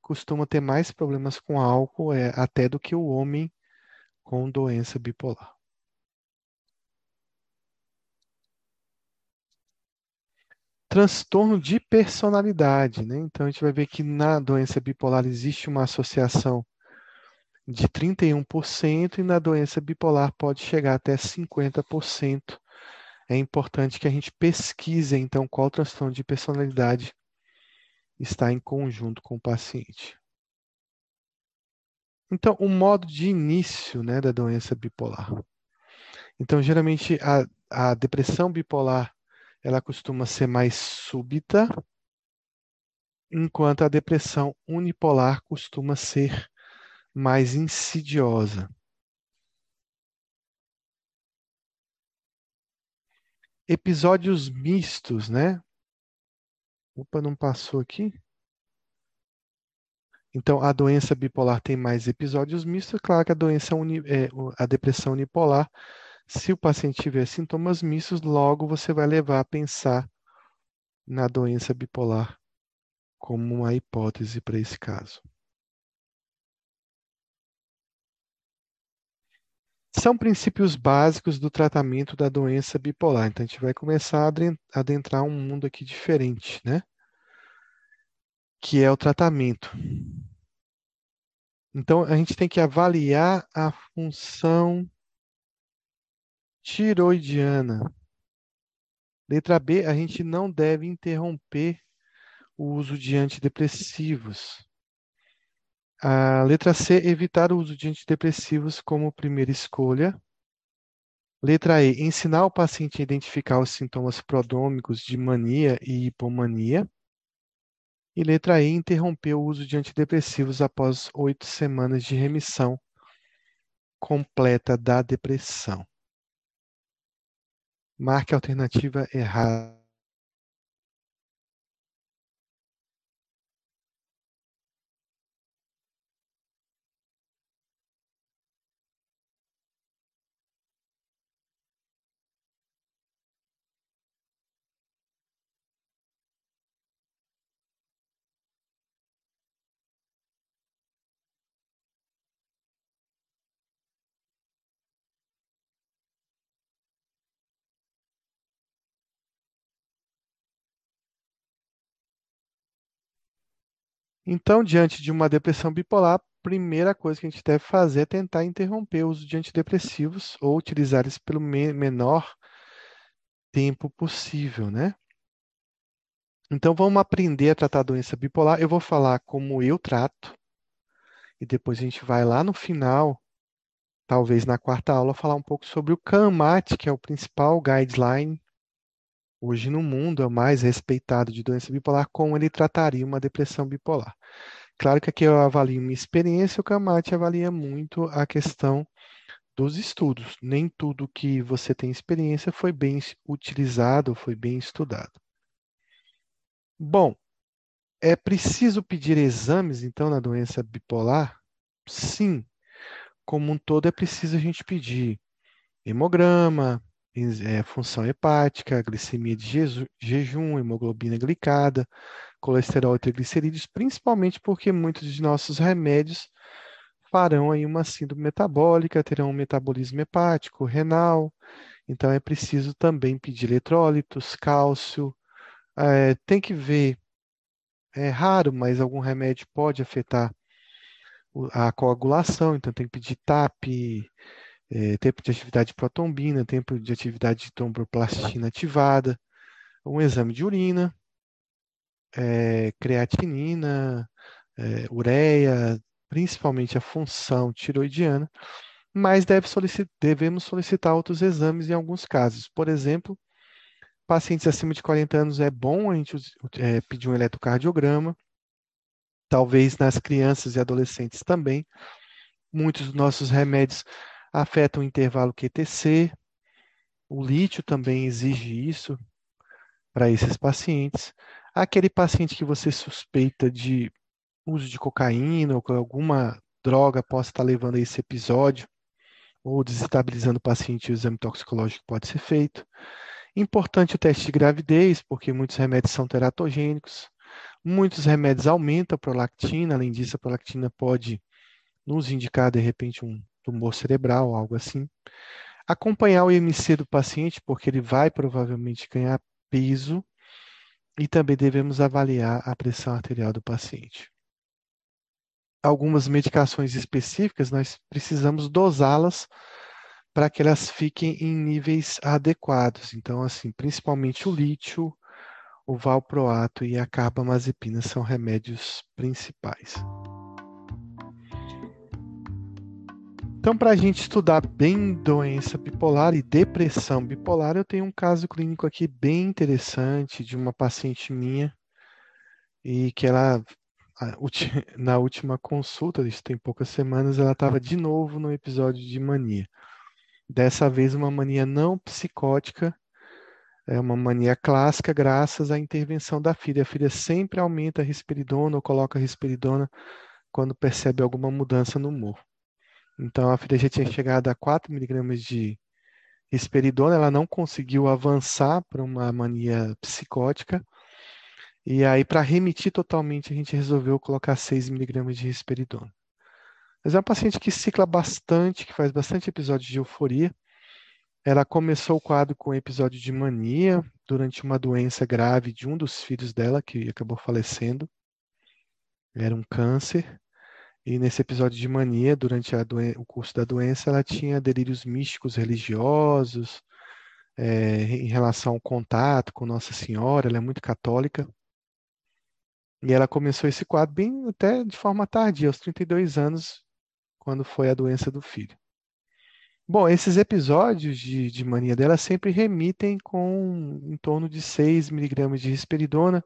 costuma ter mais problemas com álcool é, até do que o homem com doença bipolar. Transtorno de personalidade, né? Então a gente vai ver que na doença bipolar existe uma associação de 31% e na doença bipolar pode chegar até 50%. É importante que a gente pesquise, então, qual transtorno de personalidade está em conjunto com o paciente. Então, o modo de início né, da doença bipolar. Então, geralmente, a, a depressão bipolar ela costuma ser mais súbita, enquanto a depressão unipolar costuma ser mais insidiosa. Episódios mistos, né? Opa, não passou aqui? Então, a doença bipolar tem mais episódios mistos. Claro que a doença uni, é, a depressão unipolar, se o paciente tiver sintomas mistos, logo você vai levar a pensar na doença bipolar como uma hipótese para esse caso. São princípios básicos do tratamento da doença bipolar. Então, a gente vai começar a adentrar um mundo aqui diferente, né? Que é o tratamento. Então, a gente tem que avaliar a função tiroidiana. Letra B, a gente não deve interromper o uso de antidepressivos. A letra C, evitar o uso de antidepressivos como primeira escolha. Letra E, ensinar o paciente a identificar os sintomas prodômicos de mania e hipomania. E letra E, interromper o uso de antidepressivos após oito semanas de remissão completa da depressão. Marque a alternativa errada. Então, diante de uma depressão bipolar, a primeira coisa que a gente deve fazer é tentar interromper o uso de antidepressivos ou utilizar eles pelo menor tempo possível, né? Então, vamos aprender a tratar a doença bipolar. Eu vou falar como eu trato, e depois a gente vai lá no final, talvez na quarta aula, falar um pouco sobre o CAMAT, que é o principal guideline hoje no mundo, é o mais respeitado de doença bipolar, como ele trataria uma depressão bipolar. Claro que aqui eu avalio minha experiência, o CAMAT avalia muito a questão dos estudos. Nem tudo que você tem experiência foi bem utilizado, foi bem estudado. Bom, é preciso pedir exames, então, na doença bipolar? Sim. Como um todo, é preciso a gente pedir hemograma, é, função hepática, glicemia de jejum, hemoglobina glicada, colesterol e triglicerídeos, principalmente porque muitos de nossos remédios farão aí uma síndrome metabólica, terão um metabolismo hepático, renal, então é preciso também pedir eletrólitos, cálcio, é, tem que ver, é raro, mas algum remédio pode afetar a coagulação, então tem que pedir TAP, é, tempo de atividade de protombina, tempo de atividade de tromboplastina ativada, um exame de urina, é, creatinina, é, ureia, principalmente a função tiroidiana, mas deve devemos solicitar outros exames em alguns casos. Por exemplo, pacientes acima de 40 anos é bom a gente é, pedir um eletrocardiograma, talvez nas crianças e adolescentes também. Muitos dos nossos remédios afetam o intervalo QTC. O lítio também exige isso para esses pacientes. Aquele paciente que você suspeita de uso de cocaína ou que alguma droga possa estar levando a esse episódio, ou desestabilizando o paciente, o exame toxicológico pode ser feito. Importante o teste de gravidez, porque muitos remédios são teratogênicos. Muitos remédios aumentam a prolactina, além disso, a prolactina pode nos indicar, de repente, um tumor cerebral, algo assim. Acompanhar o IMC do paciente, porque ele vai provavelmente ganhar peso, e também devemos avaliar a pressão arterial do paciente. Algumas medicações específicas, nós precisamos dosá-las para que elas fiquem em níveis adequados. Então, assim, principalmente o lítio, o valproato e a carbamazepina são remédios principais. Então, para a gente estudar bem doença bipolar e depressão bipolar, eu tenho um caso clínico aqui bem interessante de uma paciente minha e que ela, na última consulta, isso tem poucas semanas, ela estava de novo no episódio de mania. Dessa vez, uma mania não psicótica, é uma mania clássica, graças à intervenção da filha. A filha sempre aumenta a risperidona ou coloca a risperidona quando percebe alguma mudança no humor. Então a filha já tinha chegado a 4 miligramas de risperidona, ela não conseguiu avançar para uma mania psicótica. E aí, para remitir totalmente, a gente resolveu colocar 6 miligramas de risperidona. Mas é uma paciente que cicla bastante, que faz bastante episódios de euforia. Ela começou o quadro com episódio de mania durante uma doença grave de um dos filhos dela, que acabou falecendo. Era um câncer. E nesse episódio de mania, durante o curso da doença, ela tinha delírios místicos religiosos é, em relação ao contato com Nossa Senhora. Ela é muito católica. E ela começou esse quadro bem até de forma tardia, aos 32 anos, quando foi a doença do filho. Bom, esses episódios de, de mania dela sempre remitem com em torno de 6 miligramas de risperidona.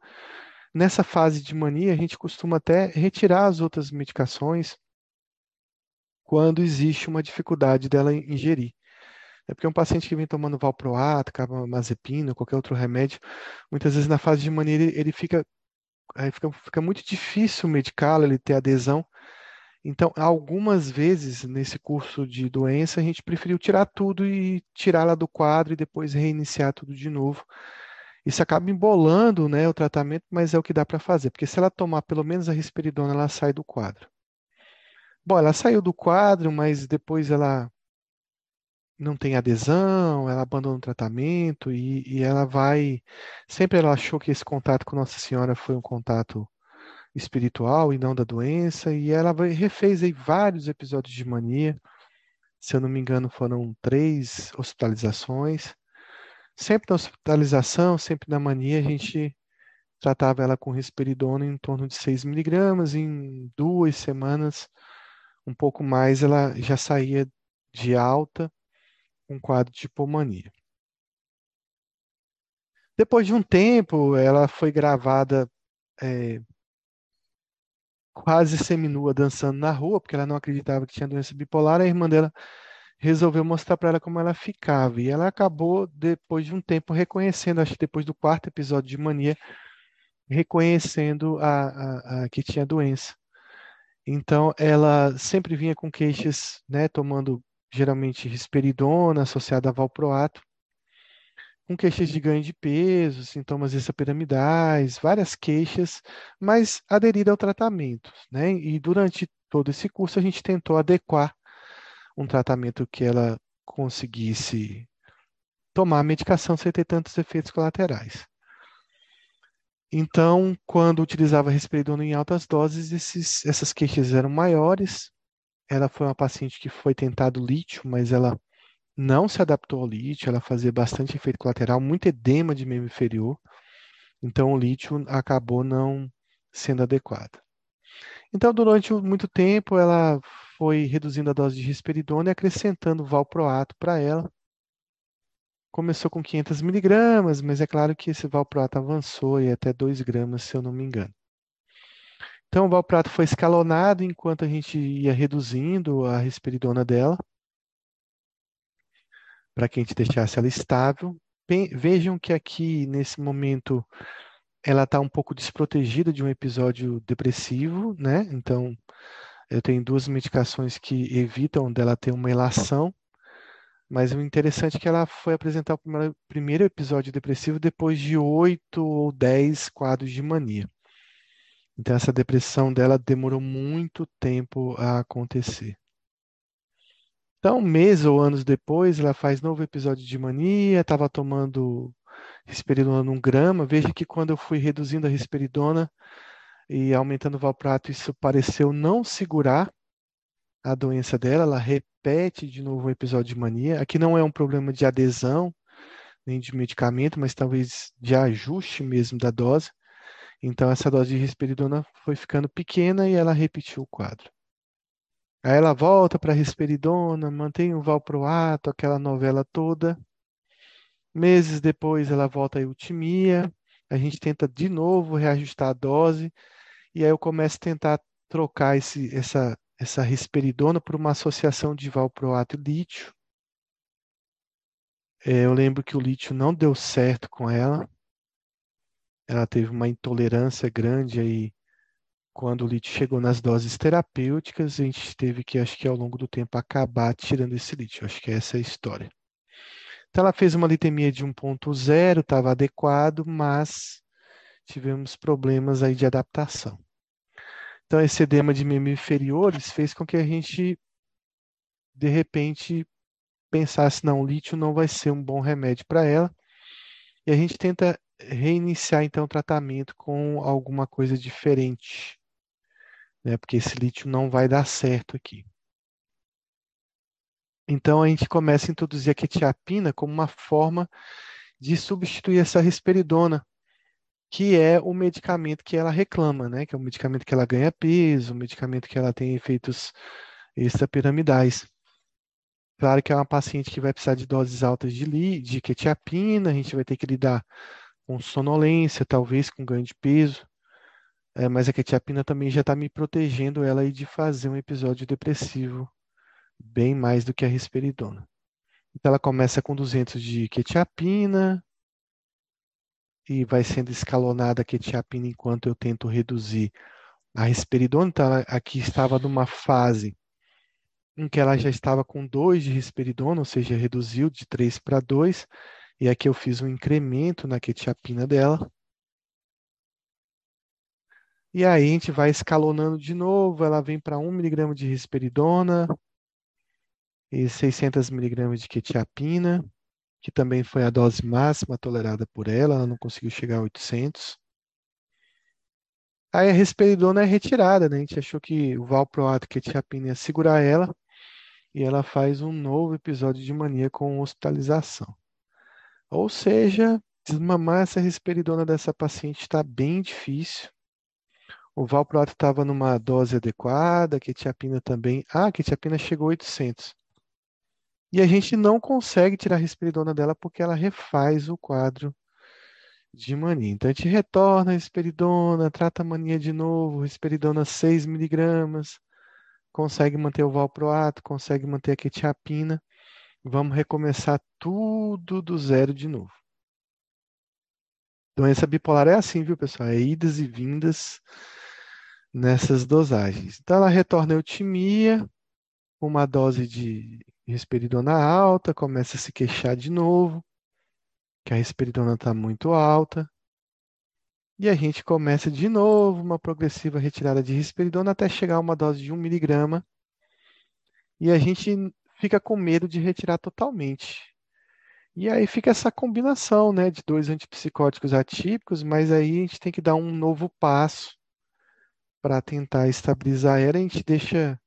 Nessa fase de mania, a gente costuma até retirar as outras medicações quando existe uma dificuldade dela ingerir. É porque um paciente que vem tomando valproato, carbamazepina, qualquer outro remédio, muitas vezes na fase de mania ele, ele fica, fica, fica muito difícil medicá-lo, ele ter adesão, então, algumas vezes nesse curso de doença, a gente preferiu tirar tudo e tirá-la do quadro e depois reiniciar tudo de novo. Isso acaba embolando, né, o tratamento, mas é o que dá para fazer, porque se ela tomar pelo menos a risperidona, ela sai do quadro. Bom, ela saiu do quadro, mas depois ela não tem adesão, ela abandona o tratamento e, e ela vai. Sempre ela achou que esse contato com Nossa Senhora foi um contato espiritual e não da doença, e ela refez aí vários episódios de mania. Se eu não me engano, foram três hospitalizações. Sempre na hospitalização, sempre na mania, a gente tratava ela com risperidona em torno de 6 miligramas. Em duas semanas, um pouco mais, ela já saía de alta com quadro de hipomania. Depois de um tempo, ela foi gravada é, quase seminua dançando na rua, porque ela não acreditava que tinha doença bipolar, a irmã dela resolveu mostrar para ela como ela ficava. E ela acabou, depois de um tempo, reconhecendo, acho que depois do quarto episódio de mania, reconhecendo a, a, a que tinha doença. Então, ela sempre vinha com queixas, né, tomando geralmente risperidona associada a valproato, com queixas de ganho de peso, sintomas extrapiramidais, várias queixas, mas aderida ao tratamento. Né? E durante todo esse curso a gente tentou adequar um tratamento que ela conseguisse tomar a medicação sem ter tantos efeitos colaterais. Então, quando utilizava risperidona em altas doses, esses, essas queixas eram maiores. Ela foi uma paciente que foi tentado lítio, mas ela não se adaptou ao lítio, ela fazia bastante efeito colateral, muito edema de membro inferior, então o lítio acabou não sendo adequado. Então, durante muito tempo, ela foi reduzindo a dose de risperidona e acrescentando valproato para ela. Começou com 500 miligramas, mas é claro que esse valproato avançou e até 2 gramas, se eu não me engano. Então, o valproato foi escalonado enquanto a gente ia reduzindo a risperidona dela para que a gente deixasse ela estável. Vejam que aqui, nesse momento, ela está um pouco desprotegida de um episódio depressivo, né? Então, eu tenho duas medicações que evitam dela ter uma elação, mas o interessante é que ela foi apresentar o primeiro episódio depressivo depois de oito ou dez quadros de mania. Então, essa depressão dela demorou muito tempo a acontecer. Então, meses ou anos depois, ela faz novo episódio de mania, estava tomando risperidona num grama. Veja que quando eu fui reduzindo a risperidona e aumentando o valprato, isso pareceu não segurar a doença dela. Ela repete de novo o episódio de mania. Aqui não é um problema de adesão, nem de medicamento, mas talvez de ajuste mesmo da dose. Então, essa dose de risperidona foi ficando pequena e ela repetiu o quadro. Aí ela volta para Risperidona, mantém o valproato, aquela novela toda. Meses depois ela volta a eutimia, a gente tenta de novo reajustar a dose, e aí eu começo a tentar trocar esse, essa, essa risperidona por uma associação de valproato e lítio. É, eu lembro que o lítio não deu certo com ela. Ela teve uma intolerância grande aí quando o lítio chegou nas doses terapêuticas, a gente teve que, acho que ao longo do tempo, acabar tirando esse lítio. Acho que essa é a história. Então, ela fez uma litemia de 1.0, estava adequado, mas tivemos problemas aí de adaptação. Então, esse edema de membros inferiores fez com que a gente, de repente, pensasse, não, o lítio não vai ser um bom remédio para ela. E a gente tenta reiniciar, então, o tratamento com alguma coisa diferente, né? Porque esse lítio não vai dar certo aqui. Então, a gente começa a introduzir a quetiapina como uma forma de substituir essa risperidona, que é o medicamento que ela reclama, né? Que é o medicamento que ela ganha peso, o medicamento que ela tem efeitos extrapiramidais. Claro que é uma paciente que vai precisar de doses altas de, de quetiapina, a gente vai ter que lidar com sonolência, talvez com ganho de peso, é, mas a quetiapina também já está me protegendo ela aí de fazer um episódio depressivo bem mais do que a risperidona. Então ela começa com 200 de quetiapina e vai sendo escalonada a quetiapina enquanto eu tento reduzir a risperidona. Então aqui estava numa fase em que ela já estava com 2 de risperidona, ou seja, reduziu de 3 para 2, e aqui eu fiz um incremento na quetiapina dela. E aí a gente vai escalonando de novo, ela vem para 1 miligrama de risperidona e 600 miligramas de quetiapina, que também foi a dose máxima tolerada por ela, ela não conseguiu chegar a 800. Aí a risperidona é retirada, né? A gente achou que o valproato quetiapina ia segurar ela, e ela faz um novo episódio de mania com hospitalização. Ou seja, desmamar essa risperidona dessa paciente está bem difícil. O valproato estava numa dose adequada, a quetiapina também. Ah, a quetiapina chegou a 800. E a gente não consegue tirar a risperidona dela porque ela refaz o quadro de mania. Então a gente retorna a risperidona, trata a mania de novo, risperidona 6 miligramas, consegue manter o valproato, consegue manter a quetiapina. Vamos recomeçar tudo do zero de novo. Doença bipolar é assim, viu, pessoal? É idas e vindas nessas dosagens. Então, ela retorna a eutimia, uma dose de risperidona alta, começa a se queixar de novo, que a risperidona está muito alta. E a gente começa de novo uma progressiva retirada de risperidona até chegar a uma dose de 1 miligrama. E a gente fica com medo de retirar totalmente. E aí fica essa combinação né, de dois antipsicóticos atípicos, mas aí a gente tem que dar um novo passo para tentar estabilizar ela. A gente deixa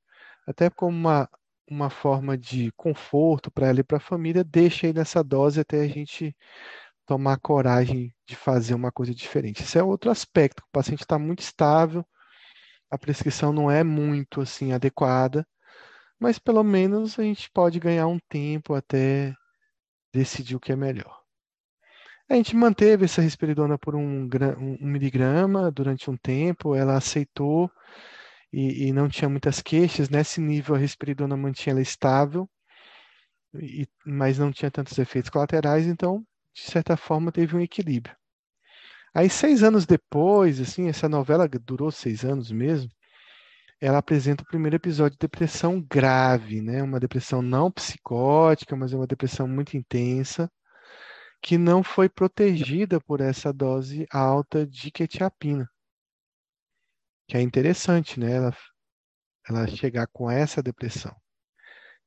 até como uma, uma forma de conforto para ela e para a família, deixa aí nessa dose até a gente tomar coragem de fazer uma coisa diferente. Esse é outro aspecto. O paciente está muito estável, a prescrição não é muito assim adequada, mas pelo menos a gente pode ganhar um tempo até decidir o que é melhor. A gente manteve essa risperidona por um, um, miligrama durante um tempo, ela aceitou e, e, não tinha muitas queixas. Nesse nível, a risperidona mantinha ela estável, e, mas não tinha tantos efeitos colaterais, então, de certa forma, teve um equilíbrio. Aí, seis anos depois, assim, essa novela durou seis anos mesmo, ela apresenta o primeiro episódio de depressão grave, né? Uma depressão não psicótica, mas é uma depressão muito intensa, que não foi protegida por essa dose alta de quetiapina. Que é interessante, né? Ela, ela chegar com essa depressão.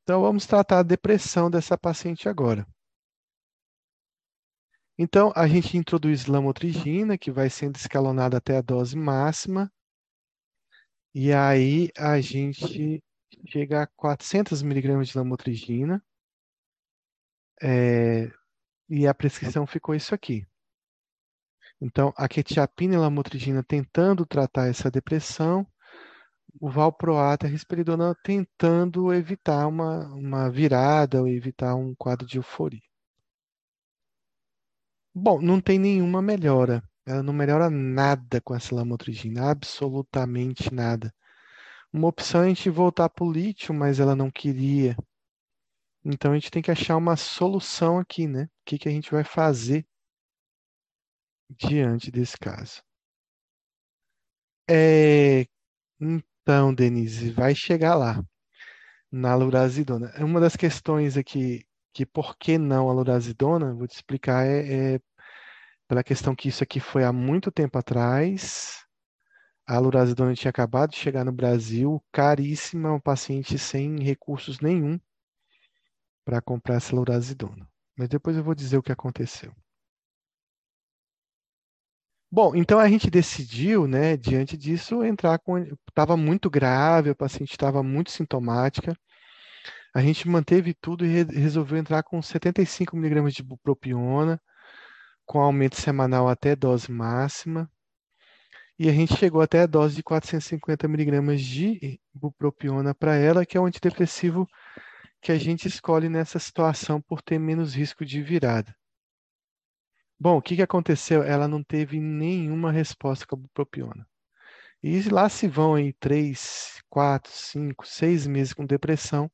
Então, vamos tratar a depressão dessa paciente agora. Então, a gente introduz lamotrigina, que vai sendo escalonada até a dose máxima, e aí a gente chega a 400 miligramas de lamotrigina. É, e a prescrição ficou isso aqui. Então, a quetiapina e a lamotrigina tentando tratar essa depressão, o valproato e a risperidona tentando evitar uma, uma virada ou evitar um quadro de euforia. Bom, não tem nenhuma melhora. Ela não melhora nada com essa lamotrigina, absolutamente nada. Uma opção é a gente voltar para o lítio, mas ela não queria. Então a gente tem que achar uma solução aqui, né? O que, que a gente vai fazer diante desse caso? É... Então, Denise, vai chegar lá, na lurazidona. Uma das questões aqui, que por que não a lurazidona, vou te explicar, é, é pela questão que isso aqui foi há muito tempo atrás. A lurazidona tinha acabado de chegar no Brasil, caríssima, um paciente sem recursos nenhum para comprar essa lurazidona. Mas depois eu vou dizer o que aconteceu. Bom, então a gente decidiu, né, diante disso, entrar com. Estava muito grave, a paciente estava muito sintomática. A gente manteve tudo e re resolveu entrar com 75 miligramas de bupropiona, com aumento semanal até dose máxima. E a gente chegou até a dose de 450 miligramas de bupropiona para ela, que é um antidepressivo que a gente escolhe nessa situação por ter menos risco de virada. Bom, o que, que aconteceu? Ela não teve nenhuma resposta com a bupropiona. E lá se vão aí três, quatro, cinco, seis meses com depressão.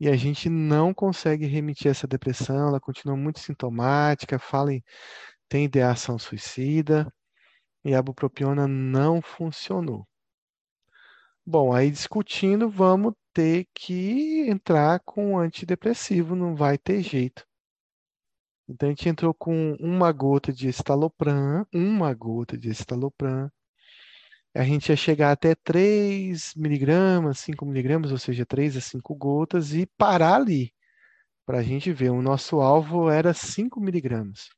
E a gente não consegue remitir essa depressão, ela continua muito sintomática, fala em, tem ideação suicida, e a bupropiona não funcionou. Bom, aí discutindo, vamos ter que entrar com antidepressivo, não vai ter jeito. Então a gente entrou com uma gota de estalopram, uma gota de estalopram. A gente ia chegar até 3 miligramas, 5 miligramas, ou seja, 3 a 5 gotas e parar ali, para a gente ver. O nosso alvo era 5 miligramas.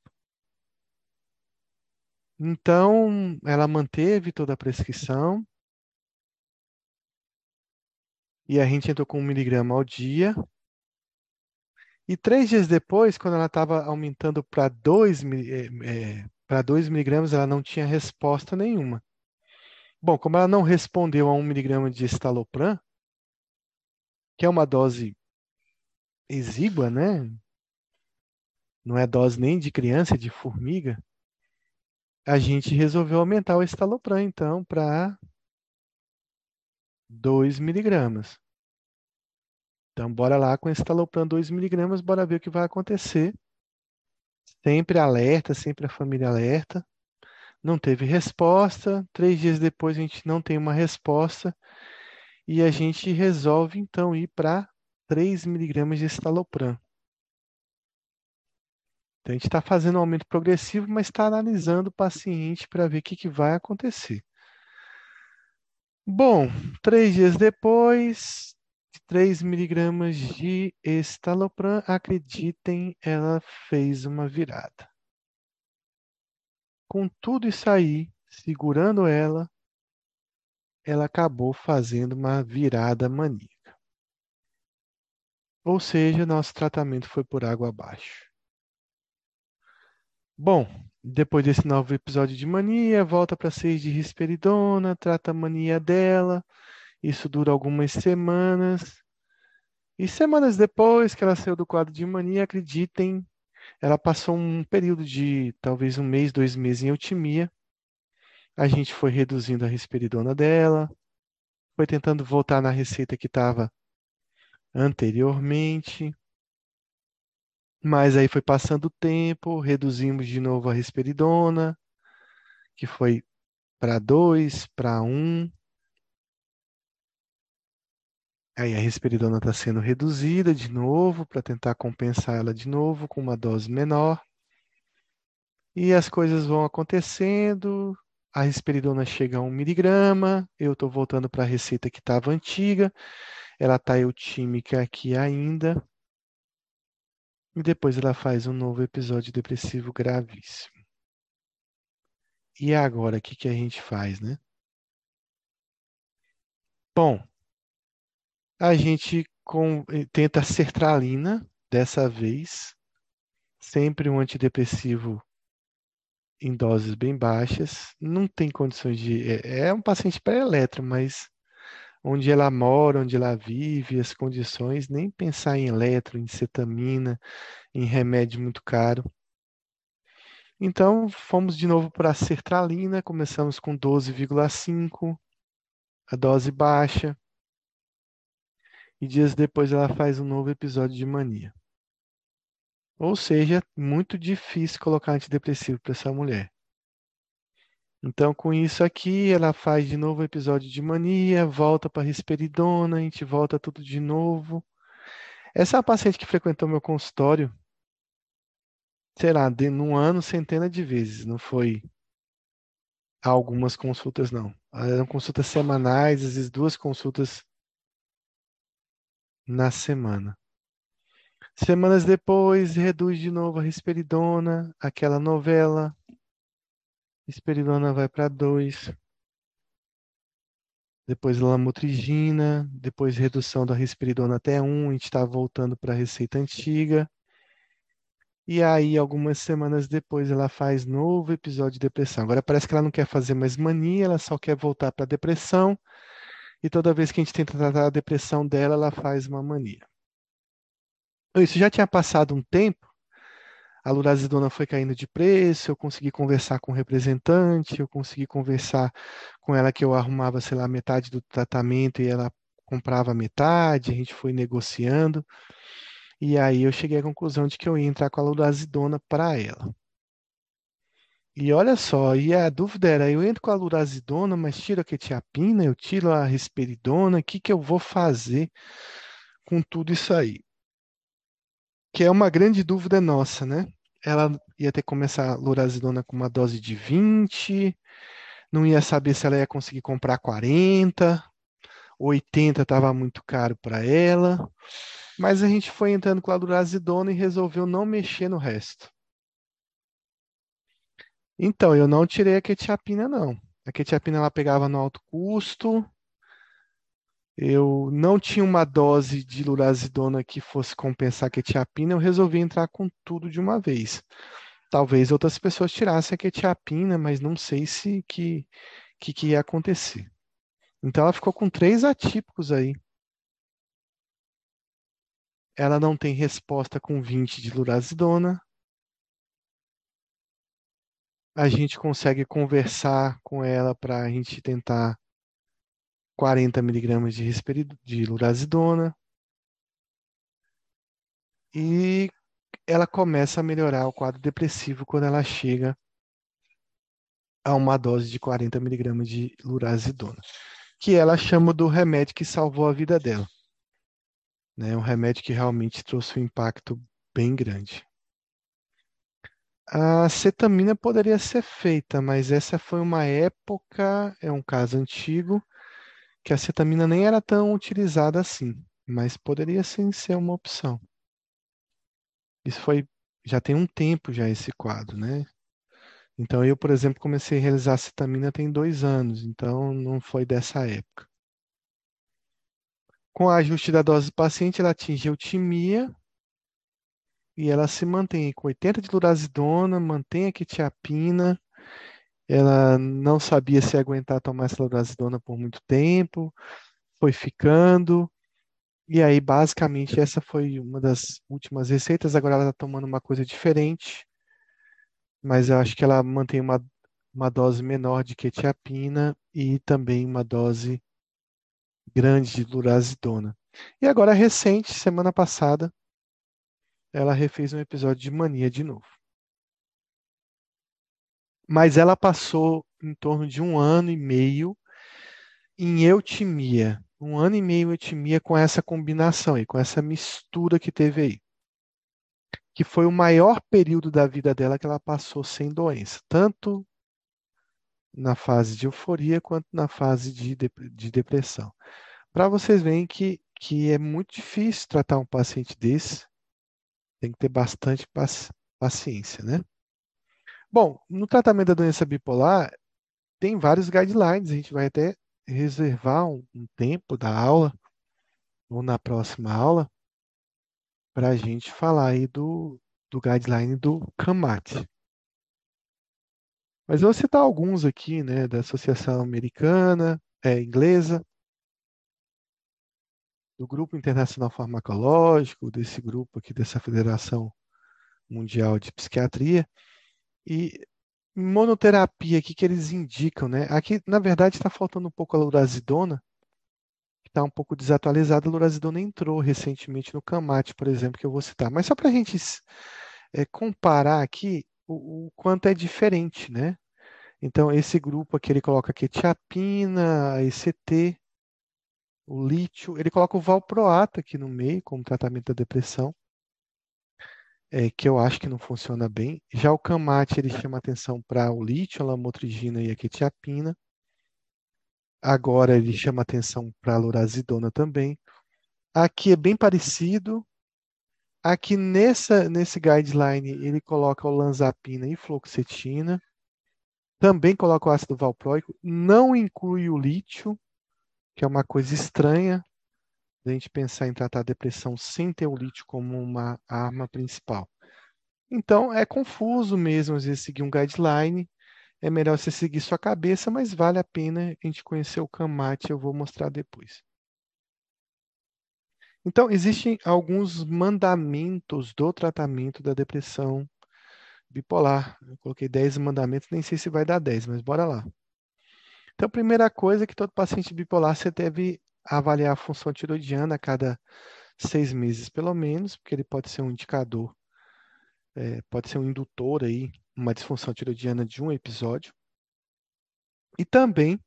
Então, ela manteve toda a prescrição, e a gente entrou com um miligrama ao dia. E três dias depois, quando ela estava aumentando para 2 é, para 2 miligramas, ela não tinha resposta nenhuma. Bom, como ela não respondeu a 1 miligrama de estalopram, que é uma dose exígua, né? Não é dose nem de criança, é de formiga. A gente resolveu aumentar o estalopram, então, para 2 miligramas. Então, bora lá com esse talopram 2 miligramas, bora ver o que vai acontecer. Sempre alerta, sempre a família alerta. Não teve resposta. Três dias depois a gente não tem uma resposta. E a gente resolve, então, ir para 3 miligramas de estalopram. Então, a gente está fazendo um aumento progressivo, mas está analisando o paciente para ver o que, que vai acontecer. Bom, três dias depois, 3 miligramas de estalopram, acreditem, ela fez uma virada. Com tudo isso aí, segurando ela, ela acabou fazendo uma virada maníaca. Ou seja, nosso tratamento foi por água abaixo. Bom, depois desse novo episódio de mania, volta para 6 de risperidona, trata a mania dela. Isso dura algumas semanas. E semanas depois que ela saiu do quadro de mania, acreditem, ela passou um período de talvez um mês, dois meses em eutimia. A gente foi reduzindo a risperidona dela, foi tentando voltar na receita que estava anteriormente. Mas aí foi passando o tempo, reduzimos de novo a risperidona, que foi para 2, para 1. Aí a risperidona está sendo reduzida de novo para tentar compensar ela de novo com uma dose menor. E as coisas vão acontecendo. A risperidona chega a 1 miligrama. Eu estou voltando para a receita que estava antiga. Ela está eutímica aqui ainda. E depois ela faz um novo episódio depressivo gravíssimo. E agora, o que, que a gente faz, né? Bom, a gente com, eh, tenta sertralina, dessa vez, sempre um antidepressivo em doses bem baixas. Não tem condições de. É, é um paciente pré-eletro, mas onde ela mora, onde ela vive, as condições, nem pensar em eletro, em cetamina, em remédio muito caro. Então, fomos de novo para a sertralina, começamos com 12,5, a dose baixa, e dias depois ela faz um novo episódio de mania. Ou seja, muito difícil colocar antidepressivo para essa mulher. Então, com isso aqui, ela faz de novo episódio de mania, volta para risperidona, a gente volta tudo de novo. Essa é uma paciente que frequentou meu consultório, sei lá, de, num ano, centena de vezes, não foi Algumas consultas não. Eram consultas semanais, às vezes duas consultas na semana. Semanas depois, reduz de novo a risperidona, aquela novela. Risperidona vai para 2. Depois lamotrigina, depois redução da risperidona até 1. Um, a gente está voltando para a receita antiga. E aí, algumas semanas depois, ela faz novo episódio de depressão. Agora parece que ela não quer fazer mais mania, ela só quer voltar para a depressão. E toda vez que a gente tenta tratar a depressão dela, ela faz uma mania. Isso já tinha passado um tempo, a lurazidona foi caindo de preço, eu consegui conversar com o representante, eu consegui conversar com ela que eu arrumava, sei lá, metade do tratamento e ela comprava metade, a gente foi negociando. E aí eu cheguei à conclusão de que eu ia entrar com a lurazidona para ela. E olha só, e a dúvida era, eu entro com a lurazidona, mas tiro a quetiapina, eu tiro a risperidona, o que que eu vou fazer com tudo isso aí? Que é uma grande dúvida nossa, né? Ela ia ter que começar a lurazidona com uma dose de 20, não ia saber se ela ia conseguir comprar 40, 80 estava muito caro para ela. Mas a gente foi entrando com a durazidona e resolveu não mexer no resto. Então, eu não tirei a quetiapina, não. A quetiapina ela pegava no alto custo. Eu não tinha uma dose de lurazidona que fosse compensar a quetiapina. Eu resolvi entrar com tudo de uma vez. Talvez outras pessoas tirassem a quetiapina, mas não sei se que, que, que ia acontecer. Então ela ficou com três atípicos aí ela não tem resposta com 20 de lurazidona. A gente consegue conversar com ela para a gente tentar 40 miligramas de, de lurazidona. E ela começa a melhorar o quadro depressivo quando ela chega a uma dose de 40 miligramas de lurazidona, que ela chama do remédio que salvou a vida dela né? Um remédio que realmente trouxe um impacto bem grande. A cetamina poderia ser feita, mas essa foi uma época, é um caso antigo, que a cetamina nem era tão utilizada assim, mas poderia sim ser uma opção. Isso foi, já tem um tempo já esse quadro, né? Então eu, por exemplo, comecei a realizar a cetamina tem dois anos, então não foi dessa época. Com o ajuste da dose do paciente, ela atinge a eutimia e ela se mantém com 80 de lurazidona, mantém a quetiapina. Ela não sabia se aguentar tomar essa lurazidona por muito tempo, foi ficando. E aí, basicamente, essa foi uma das últimas receitas. Agora ela está tomando uma coisa diferente, mas eu acho que ela mantém uma, uma dose menor de quetiapina e também uma dose grande de lurazidona. E agora, recente, semana passada, ela refez um episódio de mania de novo. Mas ela passou em torno de um ano e meio em eutimia. Um ano e meio em eutimia com essa combinação e com essa mistura que teve aí. Que foi o maior período da vida dela que ela passou sem doença. Tanto na fase de euforia quanto na fase de, de depressão. Para vocês verem que, que é muito difícil tratar um paciente desse, tem que ter bastante paciência, né? Bom, no tratamento da doença bipolar, tem vários guidelines, a gente vai até reservar um, um tempo da aula, ou na próxima aula, para a gente falar aí do, do guideline do CAMAT. Mas eu vou citar alguns aqui, né, da Associação Americana, é, Inglesa, do Grupo Internacional Farmacológico, desse grupo aqui, dessa Federação Mundial de Psiquiatria, e monoterapia aqui que eles indicam, né? Aqui, na verdade, está faltando um pouco a lurazidona, que está um pouco desatualizada. A lurazidona entrou recentemente no CAMAT, por exemplo, que eu vou citar. Mas só para a gente é, comparar aqui, o, o quanto é diferente, né? Então, esse grupo aqui, ele coloca quetiapina, a ECT, o lítio, ele coloca o valproato aqui no meio, como tratamento da depressão. é, que eu acho que não funciona bem. Já o Camate, ele chama atenção para o lítio, a lamotrigina e a quetiapina. Agora ele chama atenção para a lorazidona também. Aqui é bem parecido. Aqui nessa, nesse guideline ele coloca o lanzapina e fluoxetina. Também coloca o ácido valproico. Não inclui o lítio, que é uma coisa estranha a gente pensar em tratar a depressão sem ter o lítio como uma arma principal. Então, é confuso mesmo, às vezes, seguir um guideline. É melhor você seguir sua cabeça, mas vale a pena a gente conhecer o CAMAT, eu vou mostrar depois. Então, existem alguns mandamentos do tratamento da depressão bipolar. Eu coloquei 10 mandamentos, nem sei se vai dar 10, mas bora lá. Então, a primeira coisa é que todo paciente bipolar você deve avaliar a função tiroidiana a cada seis meses, pelo menos, porque ele pode ser um indicador, é, pode ser um indutor aí, uma disfunção tiroidiana de um episódio. E também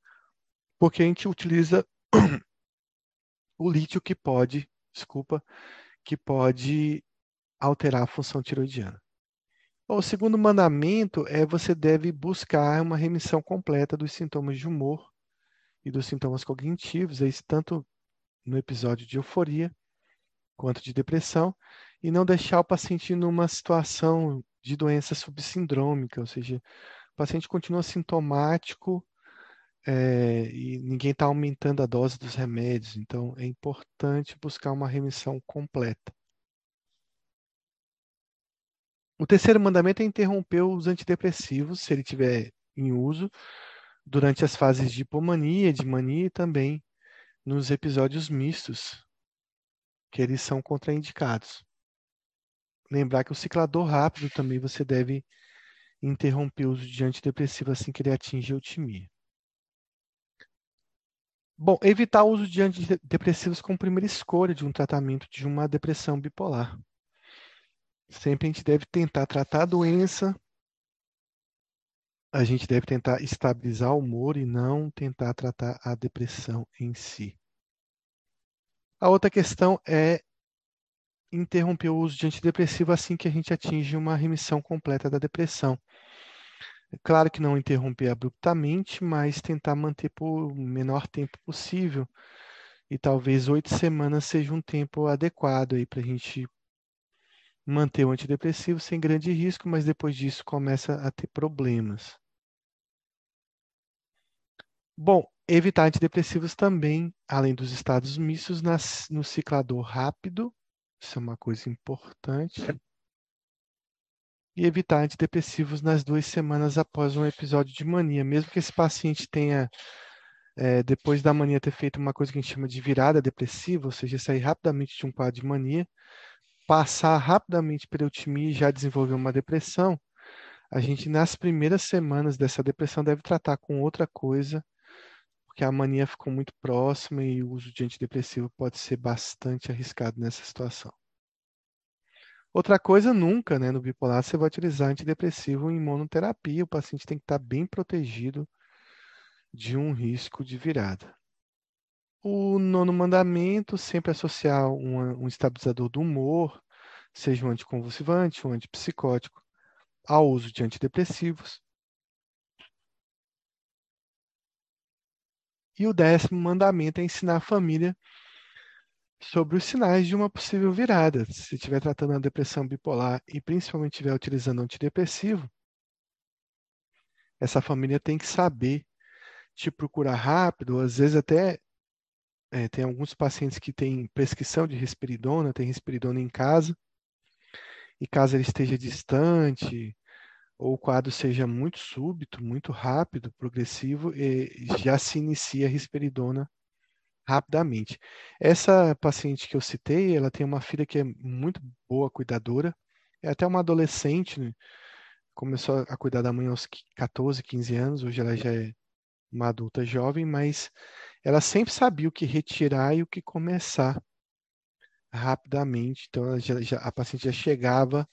porque a gente utiliza o lítio que pode desculpa, que pode alterar a função tiroidiana. O segundo mandamento é você deve buscar uma remissão completa dos sintomas de humor e dos sintomas cognitivos, isso tanto no episódio de euforia quanto de depressão, e não deixar o paciente numa situação de doença subsindrômica, ou seja, o paciente continua sintomático é, e ninguém está aumentando a dose dos remédios, então é importante buscar uma remissão completa. O terceiro mandamento é interromper os antidepressivos, se ele tiver em uso, durante as fases de hipomania, de mania e também nos episódios mistos, que eles são contraindicados. Lembrar que o ciclador rápido também você deve interromper o uso de antidepressivo assim que ele atinge a eutimia. Bom, evitar o uso de antidepressivos como primeira escolha de um tratamento de uma depressão bipolar. Sempre a gente deve tentar tratar a doença, a gente deve tentar estabilizar o humor e não tentar tratar a depressão em si. A outra questão é interromper o uso de antidepressivo assim que a gente atinge uma remissão completa da depressão. É claro que não interromper abruptamente, mas tentar manter por o menor tempo possível. E talvez oito semanas seja um tempo adequado aí para a gente manter o antidepressivo sem grande risco, mas depois disso começa a ter problemas. Bom, evitar antidepressivos também, além dos estados mistos, no ciclador rápido, isso é uma coisa importante e evitar antidepressivos nas duas semanas após um episódio de mania, mesmo que esse paciente tenha, é, depois da mania, ter feito uma coisa que a gente chama de virada depressiva, ou seja, sair rapidamente de um quadro de mania, passar rapidamente eutimia e já desenvolver uma depressão, a gente, nas primeiras semanas dessa depressão, deve tratar com outra coisa, porque a mania ficou muito próxima e o uso de antidepressivo pode ser bastante arriscado nessa situação. Outra coisa, nunca, né, no bipolar, você vai utilizar antidepressivo em monoterapia. O paciente tem que estar bem protegido de um risco de virada. O nono mandamento, sempre associar um, estabilizador do humor, seja um anticonvulsivante, um antipsicótico, ao uso de antidepressivos. E o décimo mandamento é ensinar a família sobre os sinais de uma possível virada. Se estiver tratando a depressão bipolar e principalmente estiver utilizando antidepressivo, essa família tem que saber te procurar rápido, às vezes até é, tem alguns pacientes que têm prescrição de risperidona, tem risperidona em casa, e caso ele esteja distante, ou o quadro seja muito súbito, muito rápido, progressivo, já se inicia a risperidona rapidamente. Essa paciente que eu citei, ela tem uma filha que é muito boa cuidadora, é até uma adolescente, né? começou a cuidar da mãe aos 14, 15 anos, hoje ela já é uma adulta jovem, mas ela sempre sabia o que retirar e o que começar rapidamente, então já, já, a paciente já chegava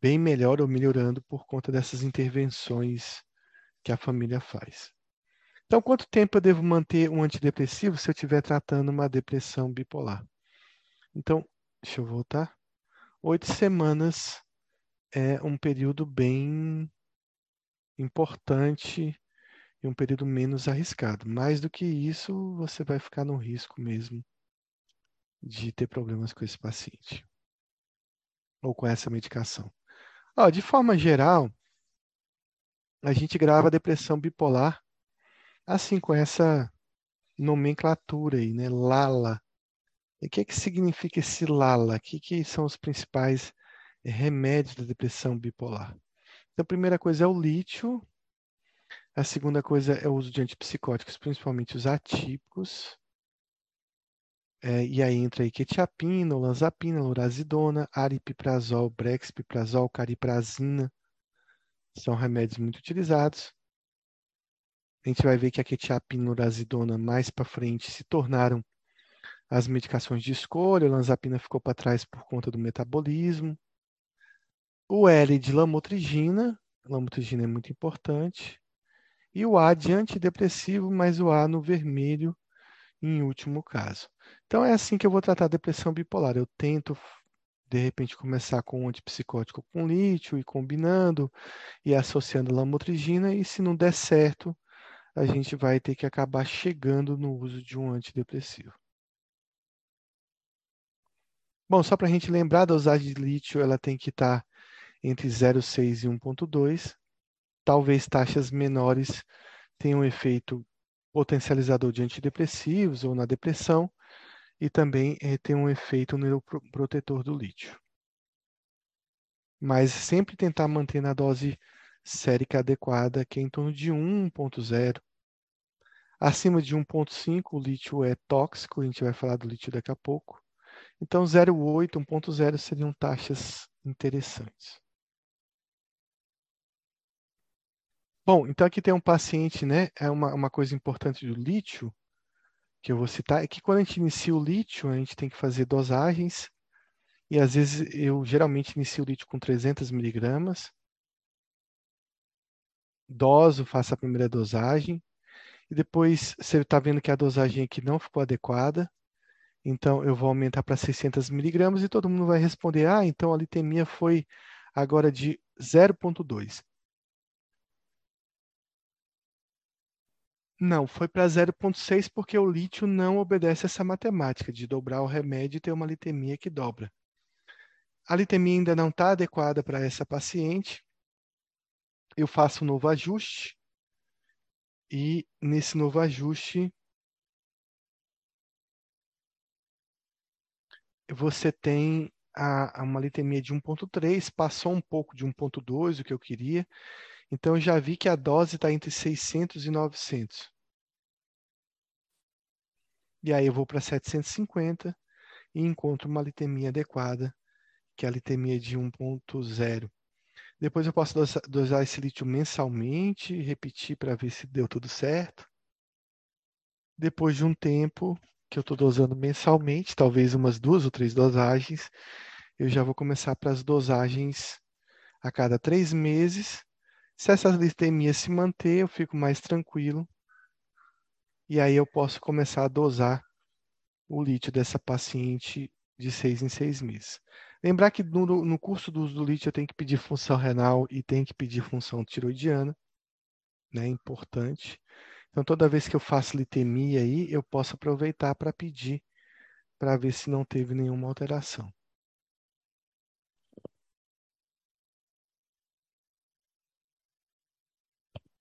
bem melhor ou melhorando por conta dessas intervenções que a família faz. Então, quanto tempo eu devo manter um antidepressivo se eu estiver tratando uma depressão bipolar? Então, deixa eu voltar. oito semanas é um período bem importante e um período menos arriscado. Mais do que isso, você vai ficar no risco mesmo de ter problemas com esse paciente ou com essa medicação. Ó, de forma geral, a gente grava a depressão bipolar assim com essa nomenclatura aí, né? Lala. E o que, que significa esse Lala? O que, que são os principais remédios da depressão bipolar? Então, a primeira coisa é o lítio. A segunda coisa é o uso de antipsicóticos, principalmente os atípicos. É, e aí entra aí quetiapina, olanzapina, lorazidona, aripiprazol, brexpiprazol, cariprazina. São remédios muito utilizados. A gente vai ver que a quetiapina e lorazidona mais para frente se tornaram as medicações de escolha, a olanzapina ficou para trás por conta do metabolismo. O L de lamotrigina, lamotrigina é muito importante. E o A de antidepressivo, mas o A no vermelho em último caso. Então é assim que eu vou tratar a depressão bipolar. Eu tento de repente começar com um antipsicótico com lítio e combinando e associando lamotrigina e se não der certo, a gente vai ter que acabar chegando no uso de um antidepressivo. Bom, só para a gente lembrar, a dosagem de lítio ela tem que estar tá entre 0,6 e 1,2. Talvez taxas menores tenham um efeito potencializador de antidepressivos ou na depressão e também é, tem um efeito neuroprotetor do lítio. Mas sempre tentar manter na dose sérica adequada, que é em torno de 1,0. Acima de 1,5 o lítio é tóxico, a gente vai falar do lítio daqui a pouco. Então 0,8, 1,0 seriam taxas interessantes. Bom, então aqui tem um paciente, né? É uma, uma coisa importante do lítio, que eu vou citar, é que quando a gente inicia o lítio, a gente tem que fazer dosagens, e às vezes eu geralmente inicio o lítio com 300 miligramas, doso, faço a primeira dosagem, e depois você está vendo que a dosagem aqui não ficou adequada, então eu vou aumentar para 600 miligramas e todo mundo vai responder, ah, então a litemia foi agora de 0,2. Não, foi para 0,6 porque o lítio não obedece essa matemática de dobrar o remédio e ter uma litemia que dobra. A litemia ainda não está adequada para essa paciente. Eu faço um novo ajuste e nesse novo ajuste você tem a, a uma litemia de 1,3, passou um pouco de 1,2, o que eu queria. Então, já vi que a dose está entre 600 e 900. E aí eu vou para 750 e encontro uma litemia adequada, que é a litemia de 1.0. Depois eu posso dosar esse lítio mensalmente, repetir para ver se deu tudo certo. Depois de um tempo que eu estou dosando mensalmente, talvez umas duas ou três dosagens, eu já vou começar para as dosagens a cada três meses se essa litemia se manter, eu fico mais tranquilo. E aí eu posso começar a dosar o lítio dessa paciente de seis em seis meses. Lembrar que no, no curso do uso do lítio eu tenho que pedir função renal e tenho que pedir função tiroidiana, né? Importante. Então toda vez que eu faço litemia aí, eu posso aproveitar para pedir para ver se não teve nenhuma alteração.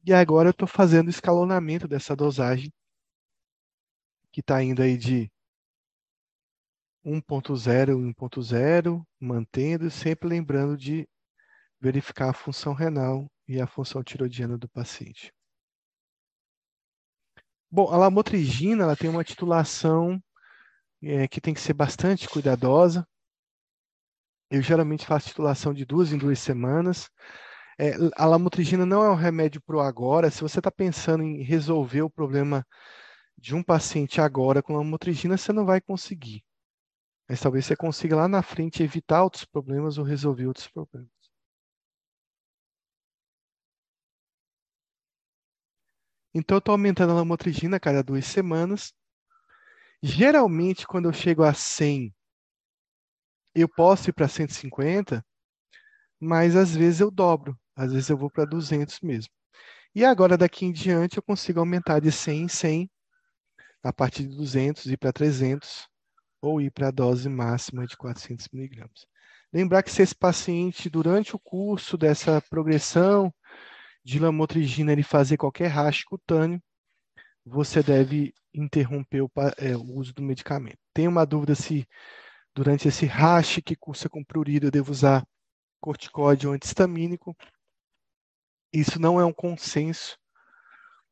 E agora eu estou fazendo escalonamento dessa dosagem, que está indo aí de 1.0 em 1.0, mantendo, sempre lembrando de verificar a função renal e a função tiroidiana do paciente. Bom, a lamotrigina ela tem uma titulação é, que tem que ser bastante cuidadosa. Eu geralmente faço titulação de duas em duas semanas. É, a lamotrigina não é um remédio para o agora. Se você está pensando em resolver o problema de um paciente agora com lamotrigina, você não vai conseguir. Mas talvez você consiga lá na frente evitar outros problemas ou resolver outros problemas. Então, eu estou aumentando a lamotrigina a cada duas semanas. Geralmente, quando eu chego a 100 eu posso ir para 150, mas às vezes eu dobro, às vezes eu vou para 200 mesmo. E agora, daqui em diante, eu consigo aumentar de 100 em 100, a partir de 200 ir para 300, ou ir para a dose máxima de 400 miligramas. Lembrar que se esse paciente, durante o curso dessa progressão de lamotrigina, ele fazer qualquer rash cutâneo, você deve interromper o, é, o, uso do medicamento. Tem uma dúvida se durante esse rash que cursa com prurido eu devo usar corticóide ou antihistamínico. Isso não é um consenso,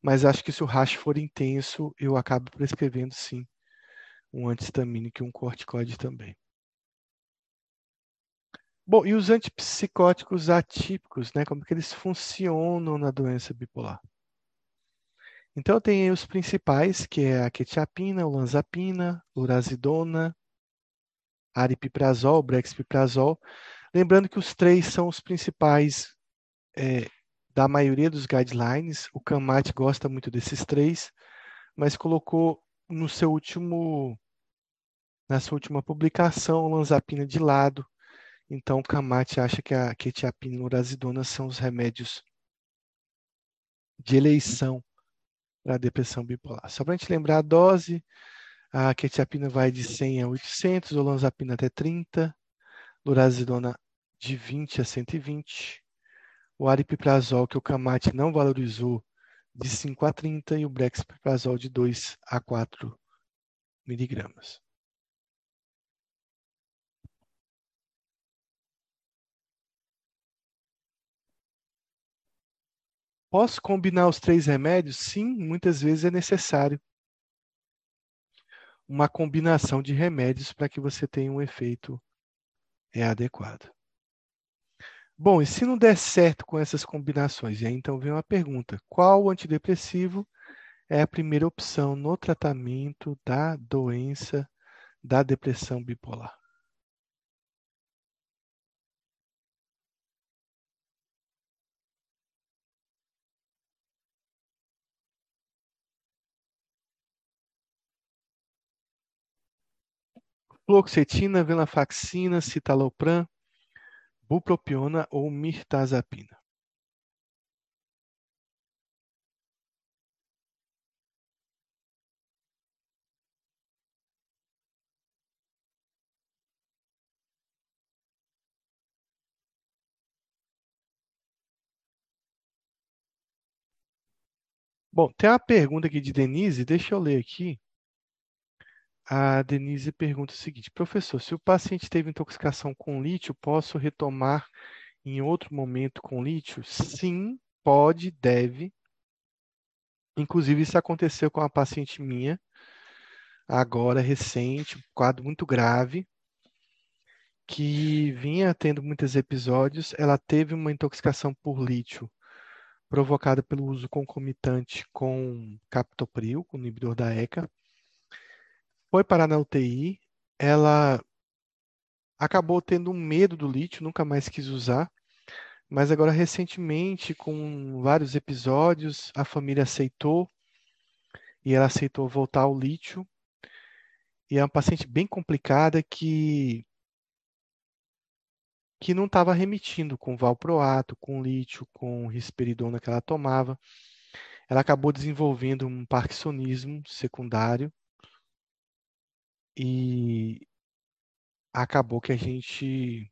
mas acho que se o rash for intenso, eu acabo prescrevendo sim um antihistamínico e um corticóide também. Bom, e os antipsicóticos atípicos, né? Como que eles funcionam na doença bipolar? Então, tem os principais, que é a quetiapina, olanzapina, urazidona, aripiprazol, brexpiprazol. Lembrando que os três são os principais é, da maioria dos guidelines. O CAMAT gosta muito desses três, mas colocou no seu último, na sua última publicação, a olanzapina de lado. Então, o CAMAT acha que a quetiapina e a urazidona são os remédios de eleição para a depressão bipolar. Só para a gente lembrar a dose, a quetiapina vai de 100 a 800, olanzapina até 30, lorazidona de 20 a 120, o aripiprazol, que o Camate não valorizou, de 5 a 30 e o brexpiprazol de 2 a 4 miligramas. Posso combinar os três remédios? Sim, muitas vezes é necessário uma combinação de remédios para que você tenha um efeito é, adequado. Bom, e se não der certo com essas combinações? E aí então vem uma pergunta: qual antidepressivo é a primeira opção no tratamento da doença da depressão bipolar? fluoxetina, venlafaxina, citalopram, bupropiona ou mirtazapina. Bom, tem uma pergunta aqui de Denise, deixa eu ler aqui. A Denise pergunta o seguinte: professor, se o paciente teve intoxicação com lítio, posso retomar em outro momento com lítio? Sim, pode, deve. Inclusive, isso aconteceu com uma paciente minha, agora recente, um quadro muito grave, que vinha tendo muitos episódios. Ela teve uma intoxicação por lítio provocada pelo uso concomitante com captopril, com inibidor da ECA foi parar na UTI, ela acabou tendo um medo do lítio, nunca mais quis usar, mas agora recentemente, com vários episódios, a família aceitou e ela aceitou voltar ao lítio. E é uma paciente bem complicada que que não estava remitindo com valproato, com lítio, com risperidona que ela tomava. Ela acabou desenvolvendo um parkinsonismo secundário e acabou que a gente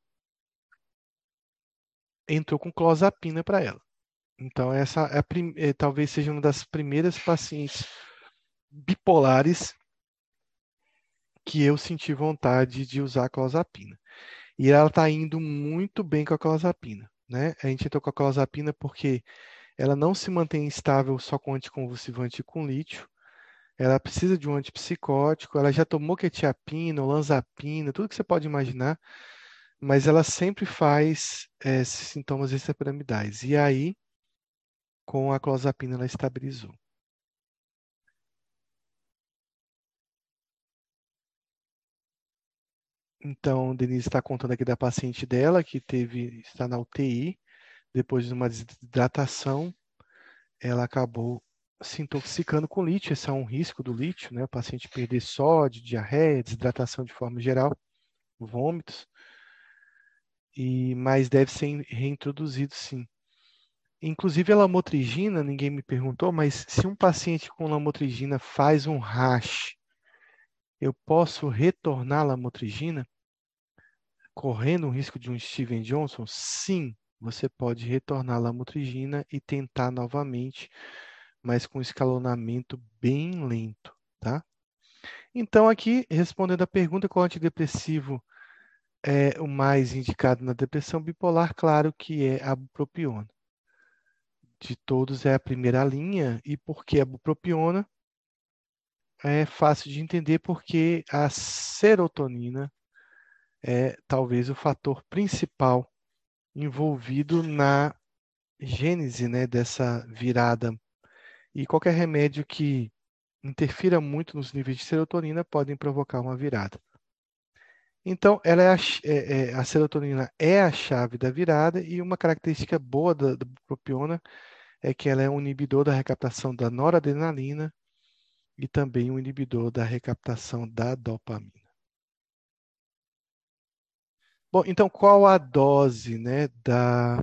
entrou com clozapina para ela. Então, essa é, é, talvez seja uma das primeiras pacientes bipolares que eu senti vontade de usar a clozapina. E ela está indo muito bem com a clozapina. Né? A gente entrou com a clozapina porque ela não se mantém estável só com anticonvulsivante e com lítio ela precisa de um antipsicótico, ela já tomou quetiapina, olanzapina, tudo que você pode imaginar, mas ela sempre faz é, sintomas extrapiramidais. E aí, com a clozapina, ela estabilizou. Então, Denise está contando aqui da paciente dela que teve está na UTI depois de uma desidratação, ela acabou se intoxicando com lítio. Esse é um risco do lítio, né? O paciente perder sódio, diarreia, desidratação de forma geral, vômitos. e mas deve ser reintroduzido sim. Inclusive a lamotrigina, ninguém me perguntou, mas se um paciente com lamotrigina faz um rash, eu posso retornar a lamotrigina? Correndo o risco de um Steven Johnson? Sim, você pode retornar a lamotrigina e tentar novamente, mas com escalonamento bem lento, tá? Então, aqui, respondendo a pergunta qual antidepressivo é o mais indicado na depressão bipolar, claro que é a bupropiona. De todos é a primeira linha, e por que a bupropiona? É fácil de entender porque a serotonina é talvez o fator principal envolvido na gênese né, dessa virada. E qualquer remédio que interfira muito nos níveis de serotonina podem provocar uma virada. Então, ela é a, é, é, a, serotonina é a chave da virada e uma característica boa da, da bupropiona é que ela é um inibidor da recaptação da noradrenalina e também um inibidor da recaptação da dopamina. Bom, então qual a dose né, da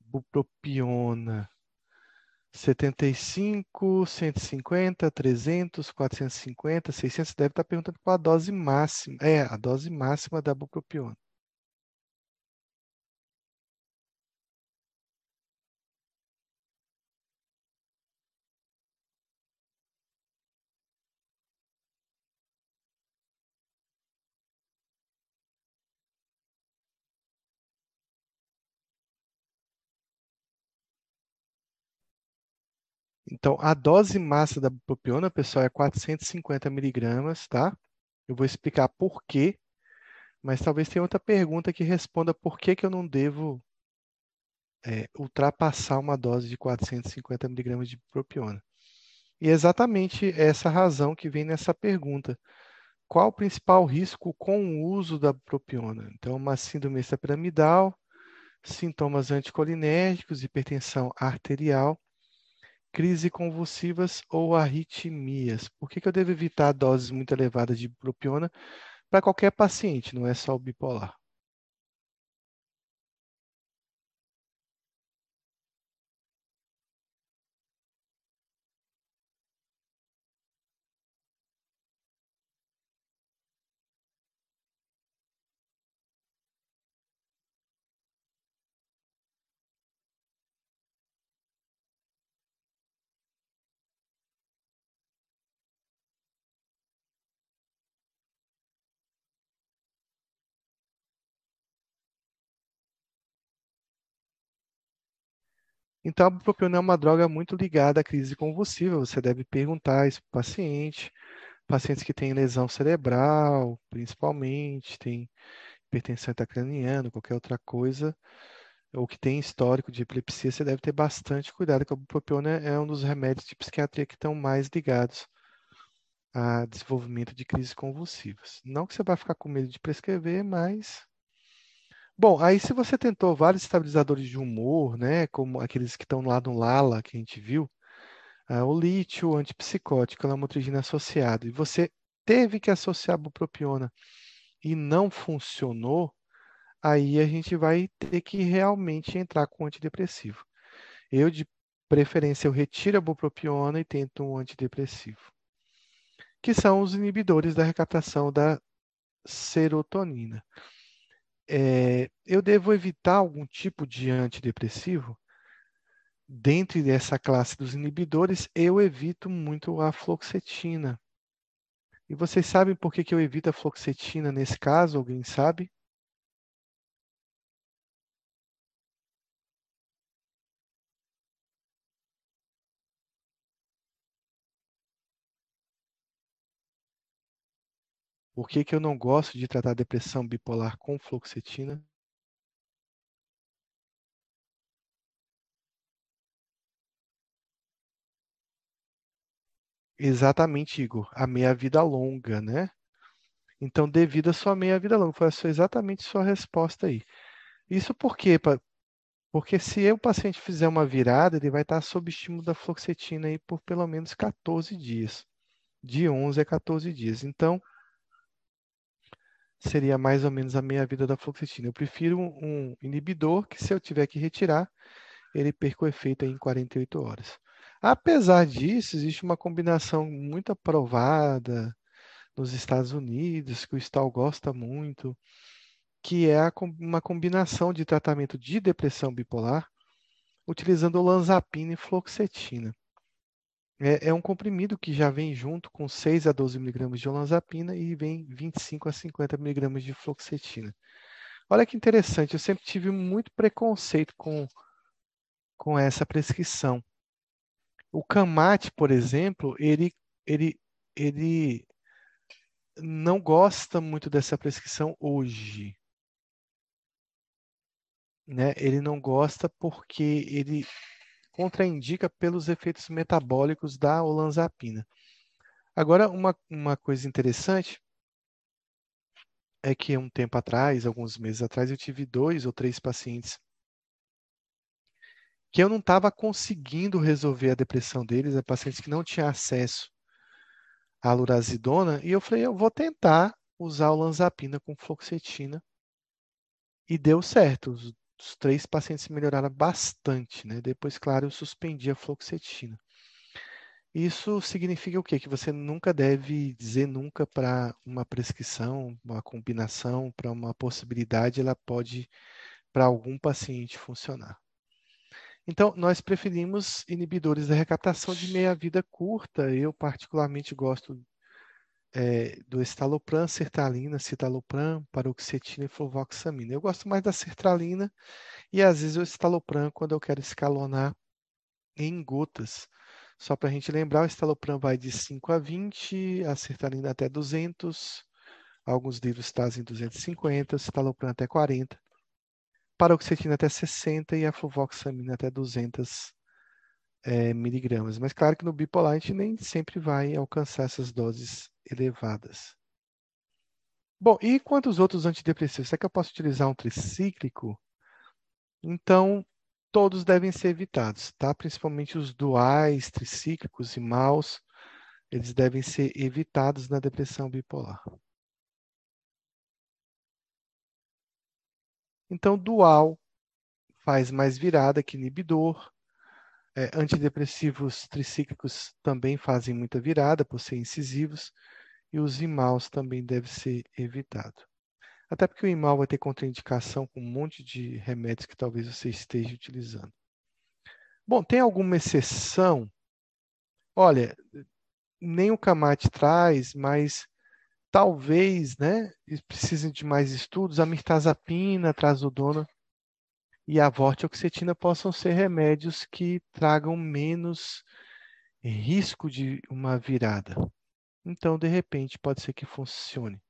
bupropiona? 75, 150, 300, 450, 600, deve estar perguntando qual a dose máxima. É, a dose máxima da bupropiona. Então, a dose máxima da bupropiona, pessoal, é 450 miligramas, tá? Eu vou explicar por quê, mas talvez tenha outra pergunta que responda por que, que eu não devo é, ultrapassar uma dose de 450 miligramas de bupropiona. E é exatamente essa razão que vem nessa pergunta. Qual o principal risco com o uso da bupropiona? Então, uma síndrome extrapiramidal, sintomas anticolinérgicos, hipertensão arterial, crise convulsivas ou arritmias. Por que, que eu devo evitar doses muito elevadas de propiona para qualquer paciente, não é só o bipolar? Então, a bupropiona é uma droga muito ligada à crise convulsiva. Você deve perguntar isso para o paciente. Pacientes que têm lesão cerebral, principalmente, tem hipertensão intracraniana, qualquer outra coisa, ou que tem histórico de epilepsia, você deve ter bastante cuidado, porque a bupropiona é um dos remédios de psiquiatria que estão mais ligados a desenvolvimento de crises convulsivas. Não que você vai ficar com medo de prescrever, mas Bom, aí se você tentou vários estabilizadores de humor, né, como aqueles que estão lá no LALA que a gente viu, uh, o lítio, o antipsicótico, a lamotrigina associado, e você teve que associar a bupropiona e não funcionou, aí a gente vai ter que realmente entrar com antidepressivo. Eu, de preferência, eu retiro a bupropiona e tento um antidepressivo, que são os inibidores da recaptação da serotonina é, eu devo evitar algum tipo de antidepressivo? Dentro dessa classe dos inibidores, eu evito muito a fluoxetina. E vocês sabem por que, que eu evito a fluoxetina nesse caso? Alguém sabe? Por que, que eu não gosto de tratar depressão bipolar com fluoxetina? Exatamente, Igor. A meia-vida longa, né? Então, devido à sua meia-vida longa, foi exatamente sua resposta aí. Isso por quê? Porque se o paciente fizer uma virada, ele vai estar sob estímulo da fluoxetina aí por pelo menos 14 dias. De 11 a 14 dias. Então, seria mais ou menos a meia-vida da fluoxetina. Eu prefiro um inibidor que, se eu tiver que retirar, ele perca o efeito em 48 horas. Apesar disso, existe uma combinação muito aprovada nos Estados Unidos, que o Stahl gosta muito, que é uma combinação de tratamento de depressão bipolar utilizando olanzapina e fluoxetina. É, é, um comprimido que já vem junto com 6 a 12 miligramas de olanzapina e vem 25 a 50 miligramas de fluoxetina. Olha que interessante, eu sempre tive muito preconceito com, com essa prescrição. O Camate, por exemplo, ele, ele, ele não gosta muito dessa prescrição hoje. Né? Ele não gosta porque ele contraindica pelos efeitos metabólicos da olanzapina. Agora, uma, uma coisa interessante é que um tempo atrás, alguns meses atrás, eu tive dois ou três pacientes que eu não estava conseguindo resolver a depressão deles, é pacientes que não tinham acesso à lurazidona, e eu falei, eu vou tentar usar o lanzapina com fluoxetina, e deu certo. Os os três pacientes melhoraram bastante, né? Depois, claro, eu suspendi a fluoxetina. Isso significa o quê? Que você nunca deve dizer nunca para uma prescrição, uma combinação, para uma possibilidade, ela pode, para algum paciente, funcionar. Então, nós preferimos inibidores da recaptação de meia-vida curta. Eu, particularmente, gosto é, do estalopram, sertralina, citalopram, paroxetina e fluvoxamina. Eu gosto mais da sertralina e às vezes o estalopram quando eu quero escalonar em gotas. Só para a gente lembrar, o estalopram vai de 5 a 20, a sertralina até 200, alguns livros trazem 250, o estalopram até 40, paroxetina até 60 e a fluvoxamina até 200 é, miligramas. Mas claro que no bipolar a gente nem sempre vai alcançar essas doses elevadas. Bom, e quanto aos outros antidepressivos? Será que eu posso utilizar um tricíclico? Então, todos devem ser evitados, tá? Principalmente os duais, tricíclicos e maus, eles devem ser evitados na depressão bipolar. Então, dual faz mais virada que inibidor. É, antidepressivos tricíclicos também fazem muita virada por ser incisivos e os imaus também deve ser evitado. Até porque o imal vai ter contraindicação com um monte de remédios que talvez você esteja utilizando. Bom, tem alguma exceção? Olha, nem o Camate traz, mas talvez, né, precisem de mais estudos. A mirtazapina, a trazodona e a vortioxetina possam ser remédios que tragam menos risco de uma virada. Então, de repente, pode ser que funcione.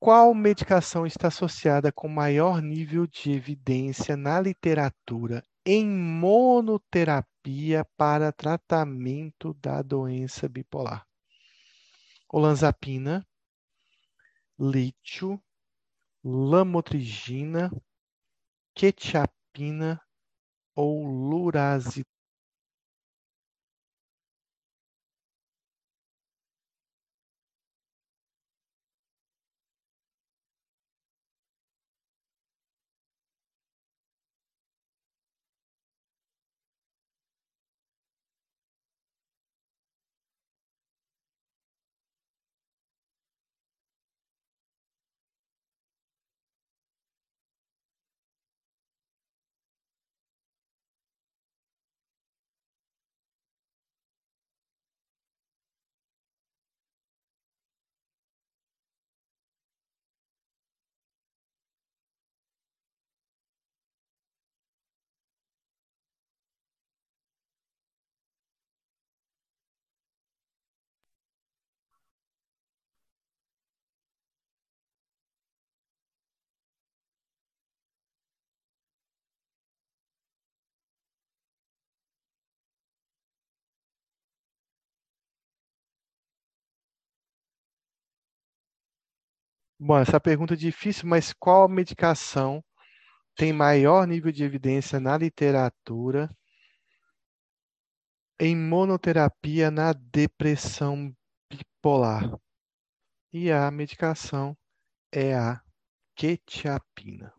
Qual medicação está associada com maior nível de evidência na literatura em monoterapia para tratamento da doença bipolar? Olanzapina, lítio, lamotrigina, quetiapina ou lurazidona. Bom, essa pergunta é difícil, mas qual medicação tem maior nível de evidência na literatura em monoterapia na depressão bipolar? E a medicação é a quetiapina.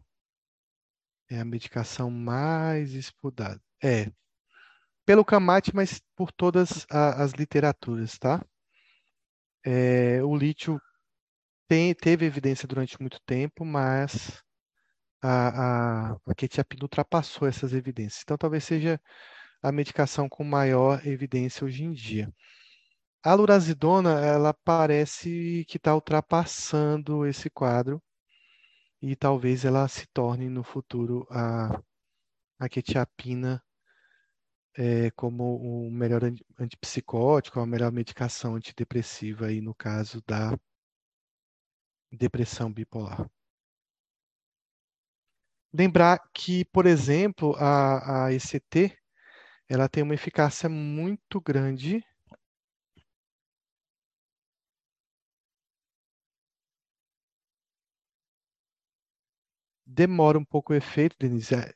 É a medicação mais estudada. É, pelo CAMAT, mas por todas as literaturas, tá? É, o lítio tem, teve evidência durante muito tempo, mas a, a, a quetiapina ultrapassou essas evidências. Então, talvez seja a medicação com maior evidência hoje em dia. A lurazidona, ela parece que está ultrapassando esse quadro e talvez ela se torne no futuro a, a quetiapina é, como o melhor antipsicótico, a melhor medicação antidepressiva aí no caso da depressão bipolar. Lembrar que, por exemplo, a, a ECT, ela tem uma eficácia muito grande demora um pouco o efeito, Denise, é,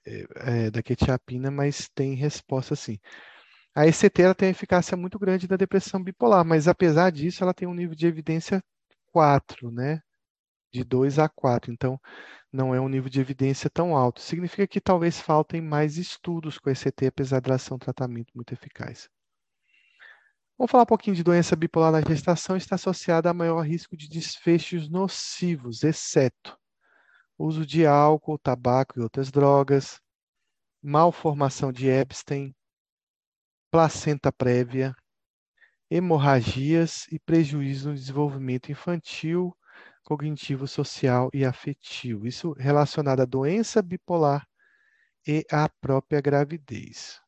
é, da quetiapina, mas tem resposta sim. A ECT ela tem eficácia muito grande da depressão bipolar, mas apesar disso, ela tem um nível de evidência 4, né? De 2 a 4. Então, não é um nível de evidência tão alto. Significa que talvez faltem mais estudos com ECT, apesar de ela ser um tratamento muito eficaz. Vamos falar um pouquinho de doença bipolar na gestação. Está associada a maior risco de desfechos nocivos, exceto uso de álcool, tabaco e outras drogas, malformação de Epstein, placenta prévia, hemorragias e prejuízo no desenvolvimento infantil, cognitivo, social e afetivo. Isso relacionado à doença bipolar e à própria gravidez.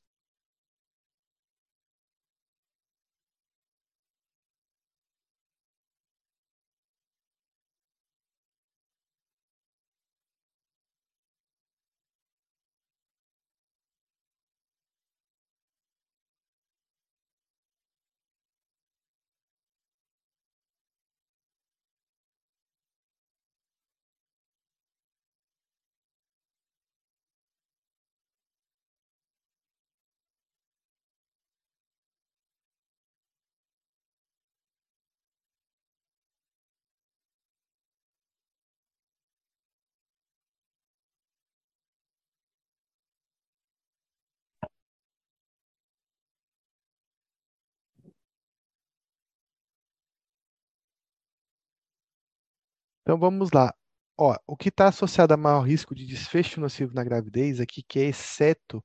Então vamos lá. Ó, o que está associado a maior risco de desfecho nocivo na gravidez aqui, que é exceto,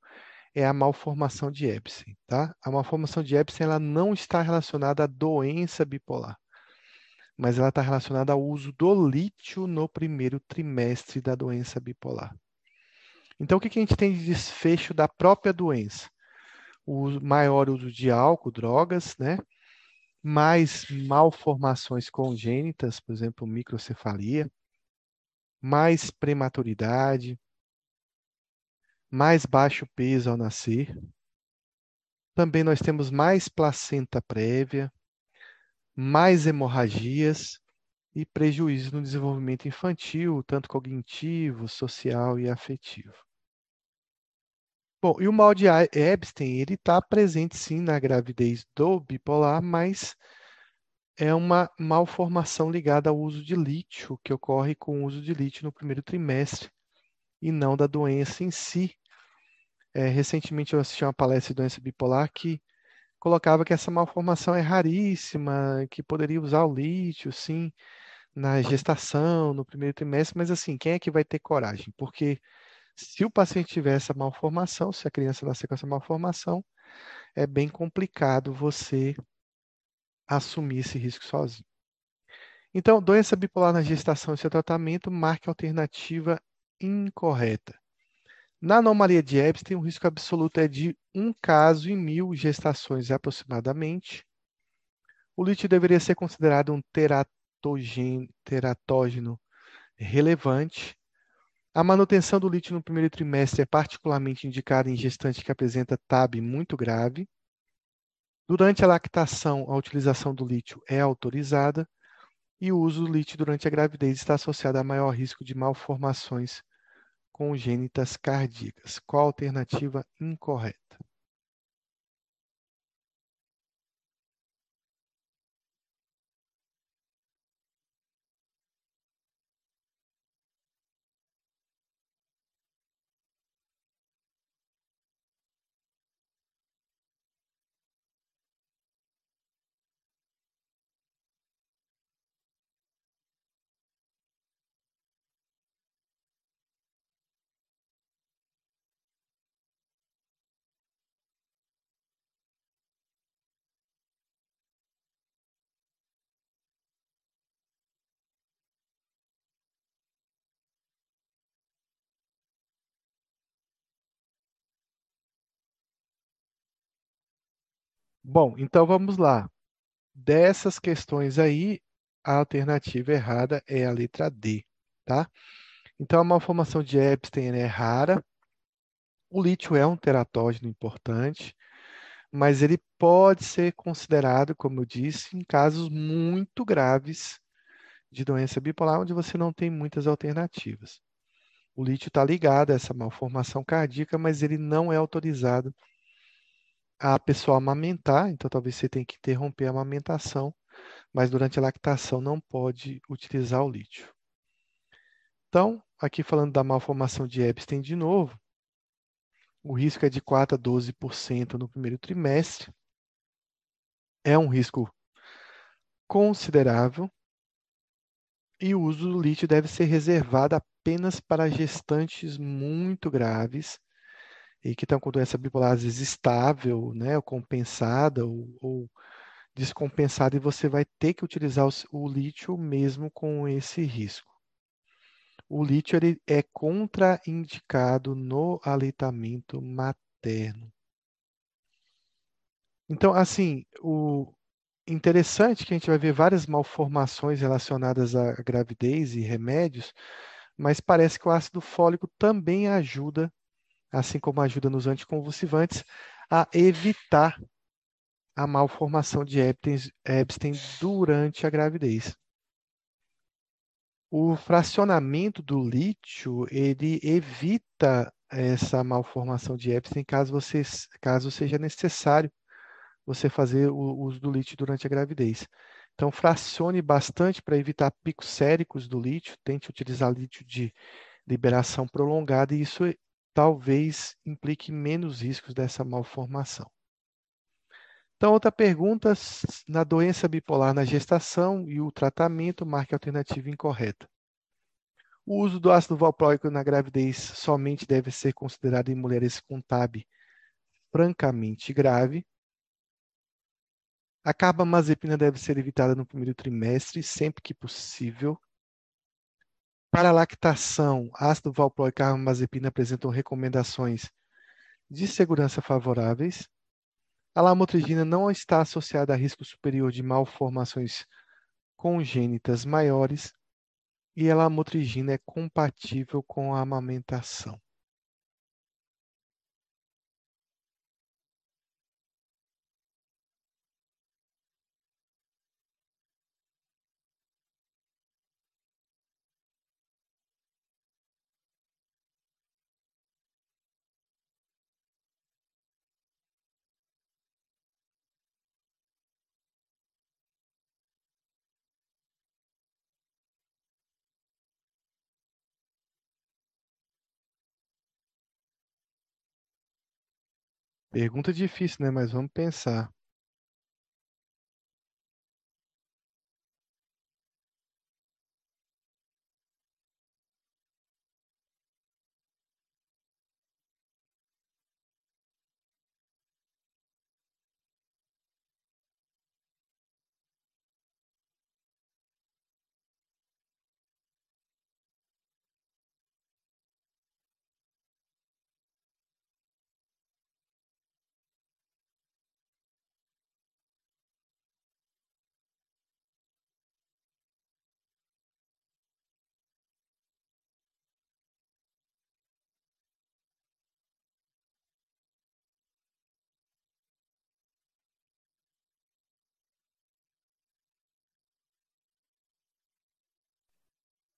é a malformação de Epstein, tá? A malformação de Epstein ela não está relacionada à doença bipolar, mas ela está relacionada ao uso do lítio no primeiro trimestre da doença bipolar. Então, o que, que a gente tem de desfecho da própria doença? O maior uso de álcool, drogas, né? Mais malformações congênitas, por exemplo, microcefalia, mais prematuridade, mais baixo peso ao nascer. Também nós temos mais placenta prévia, mais hemorragias e prejuízo no desenvolvimento infantil, tanto cognitivo, social e afetivo. Bom, e o mal de Epstein, ele está presente sim na gravidez do bipolar, mas é uma malformação ligada ao uso de lítio, que ocorre com o uso de lítio no primeiro trimestre, e não da doença em si. É, recentemente eu assisti uma palestra de doença bipolar que colocava que essa malformação é raríssima, que poderia usar o lítio, sim, na gestação, no primeiro trimestre, mas assim, quem é que vai ter coragem? Porque se o paciente tiver essa malformação, se a criança nascer com essa malformação, é bem complicado você assumir esse risco sozinho. Então, doença bipolar na gestação e seu tratamento marca alternativa incorreta. Na anomalia de Epstein, o risco absoluto é de um caso em mil gestações aproximadamente. O lítio deveria ser considerado um teratógeno relevante a manutenção do lítio no primeiro trimestre é particularmente indicada em gestante que apresenta TAB muito grave. Durante a lactação, a utilização do lítio é autorizada e o uso do lítio durante a gravidez está associado a maior risco de malformações congênitas cardíacas. Qual a alternativa incorreta? Bom, então vamos lá. Dessas questões aí, a alternativa errada é a letra D, tá? Então, a malformação de Epstein é rara. O lítio é um teratógeno importante, mas ele pode ser considerado, como eu disse, em casos muito graves de doença bipolar, onde você não tem muitas alternativas. O lítio está ligado a essa malformação cardíaca, mas ele não é autorizado a pessoa amamentar, então talvez você tenha que interromper a amamentação, mas durante a lactação não pode utilizar o lítio. Então, aqui falando da malformação de Epstein de novo, o risco é de 4 a 12% no primeiro trimestre. É um risco considerável, e o uso do lítio deve ser reservado apenas para gestantes muito graves e que estão com doença bipolar às vezes estável, né, ou compensada ou, ou descompensada, e você vai ter que utilizar o, o lítio mesmo com esse risco. O lítio ele é contraindicado no aleitamento materno. Então, assim, o, interessante que a gente vai ver várias malformações relacionadas à gravidez e remédios, mas parece que o ácido fólico também ajuda, assim como ajuda nos anticonvulsivantes, a evitar a malformação de Epstein durante a gravidez. O fracionamento do lítio, ele evita essa malformação de Epstein caso, você, caso seja necessário você fazer o uso do lítio durante a gravidez. Então, fracione bastante para evitar picos séricos do lítio, tente utilizar lítio de liberação prolongada, e isso talvez implique menos riscos dessa malformação. Então, outra pergunta, na doença bipolar na gestação e o tratamento, marque a alternativa incorreta. O uso do ácido valproico na gravidez somente deve ser considerado em mulheres com TAB francamente grave, a carbamazepina deve ser evitada no primeiro trimestre, sempre que possível. Para a lactação, ácido valproico e carbamazepina apresentam recomendações de segurança favoráveis. A lamotrigina não está associada a risco superior de malformações congênitas maiores e a lamotrigina é compatível com a amamentação. Pergunta difícil, né? Mas vamos pensar.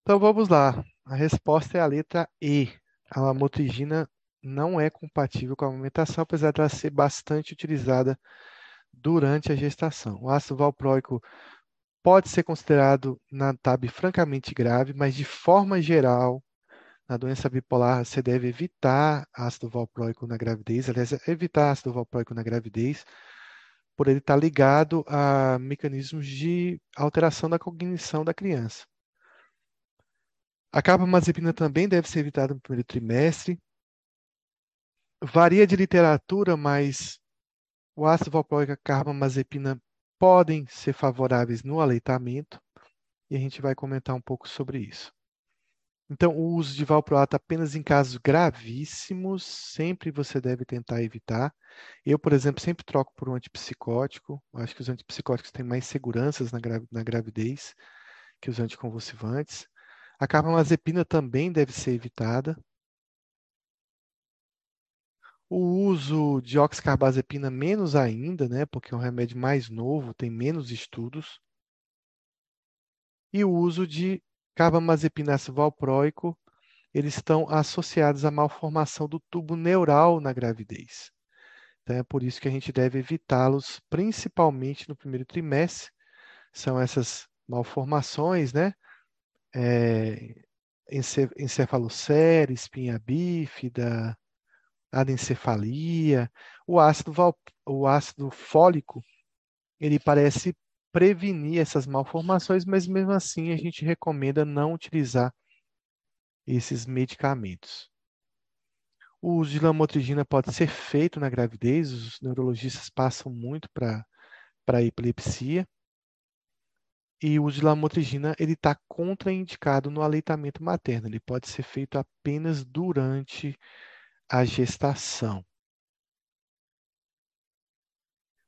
Então vamos lá. A resposta é a letra E. A lamotrigina não é compatível com a amamentação, apesar de ela ser bastante utilizada durante a gestação. O ácido valproico pode ser considerado na TAB francamente grave, mas de forma geral, na doença bipolar, você deve evitar ácido valproico na gravidez, aliás, evitar ácido valproico na gravidez, por ele estar ligado a mecanismos de alteração da cognição da criança. A carbamazepina também deve ser evitada no primeiro trimestre. Varia de literatura, mas o ácido valproico e a carbamazepina podem ser favoráveis no aleitamento, e a gente vai comentar um pouco sobre isso. Então, o uso de valproato apenas em casos gravíssimos, sempre você deve tentar evitar. Eu, por exemplo, sempre troco por um antipsicótico. Acho que os antipsicóticos têm mais seguranças na, gra na gravidez que os anticonvulsivantes. A carbamazepina também deve ser evitada. O uso de oxcarbazepina menos ainda, né, porque é um remédio mais novo, tem menos estudos. E o uso de carbamazepina ácido valproico, eles estão associados à malformação do tubo neural na gravidez. Então é por isso que a gente deve evitá-los, principalmente no primeiro trimestre. São essas malformações, né? É, encefalocere, espinha bífida, anencefalia. O ácido, o ácido fólico, ele parece prevenir essas malformações, mas mesmo assim a gente recomenda não utilizar esses medicamentos. O uso de lamotrigina pode ser feito na gravidez, os neurologistas passam muito para a epilepsia. E o uso de lamotrigina ele está contraindicado no aleitamento materno. Ele pode ser feito apenas durante a gestação.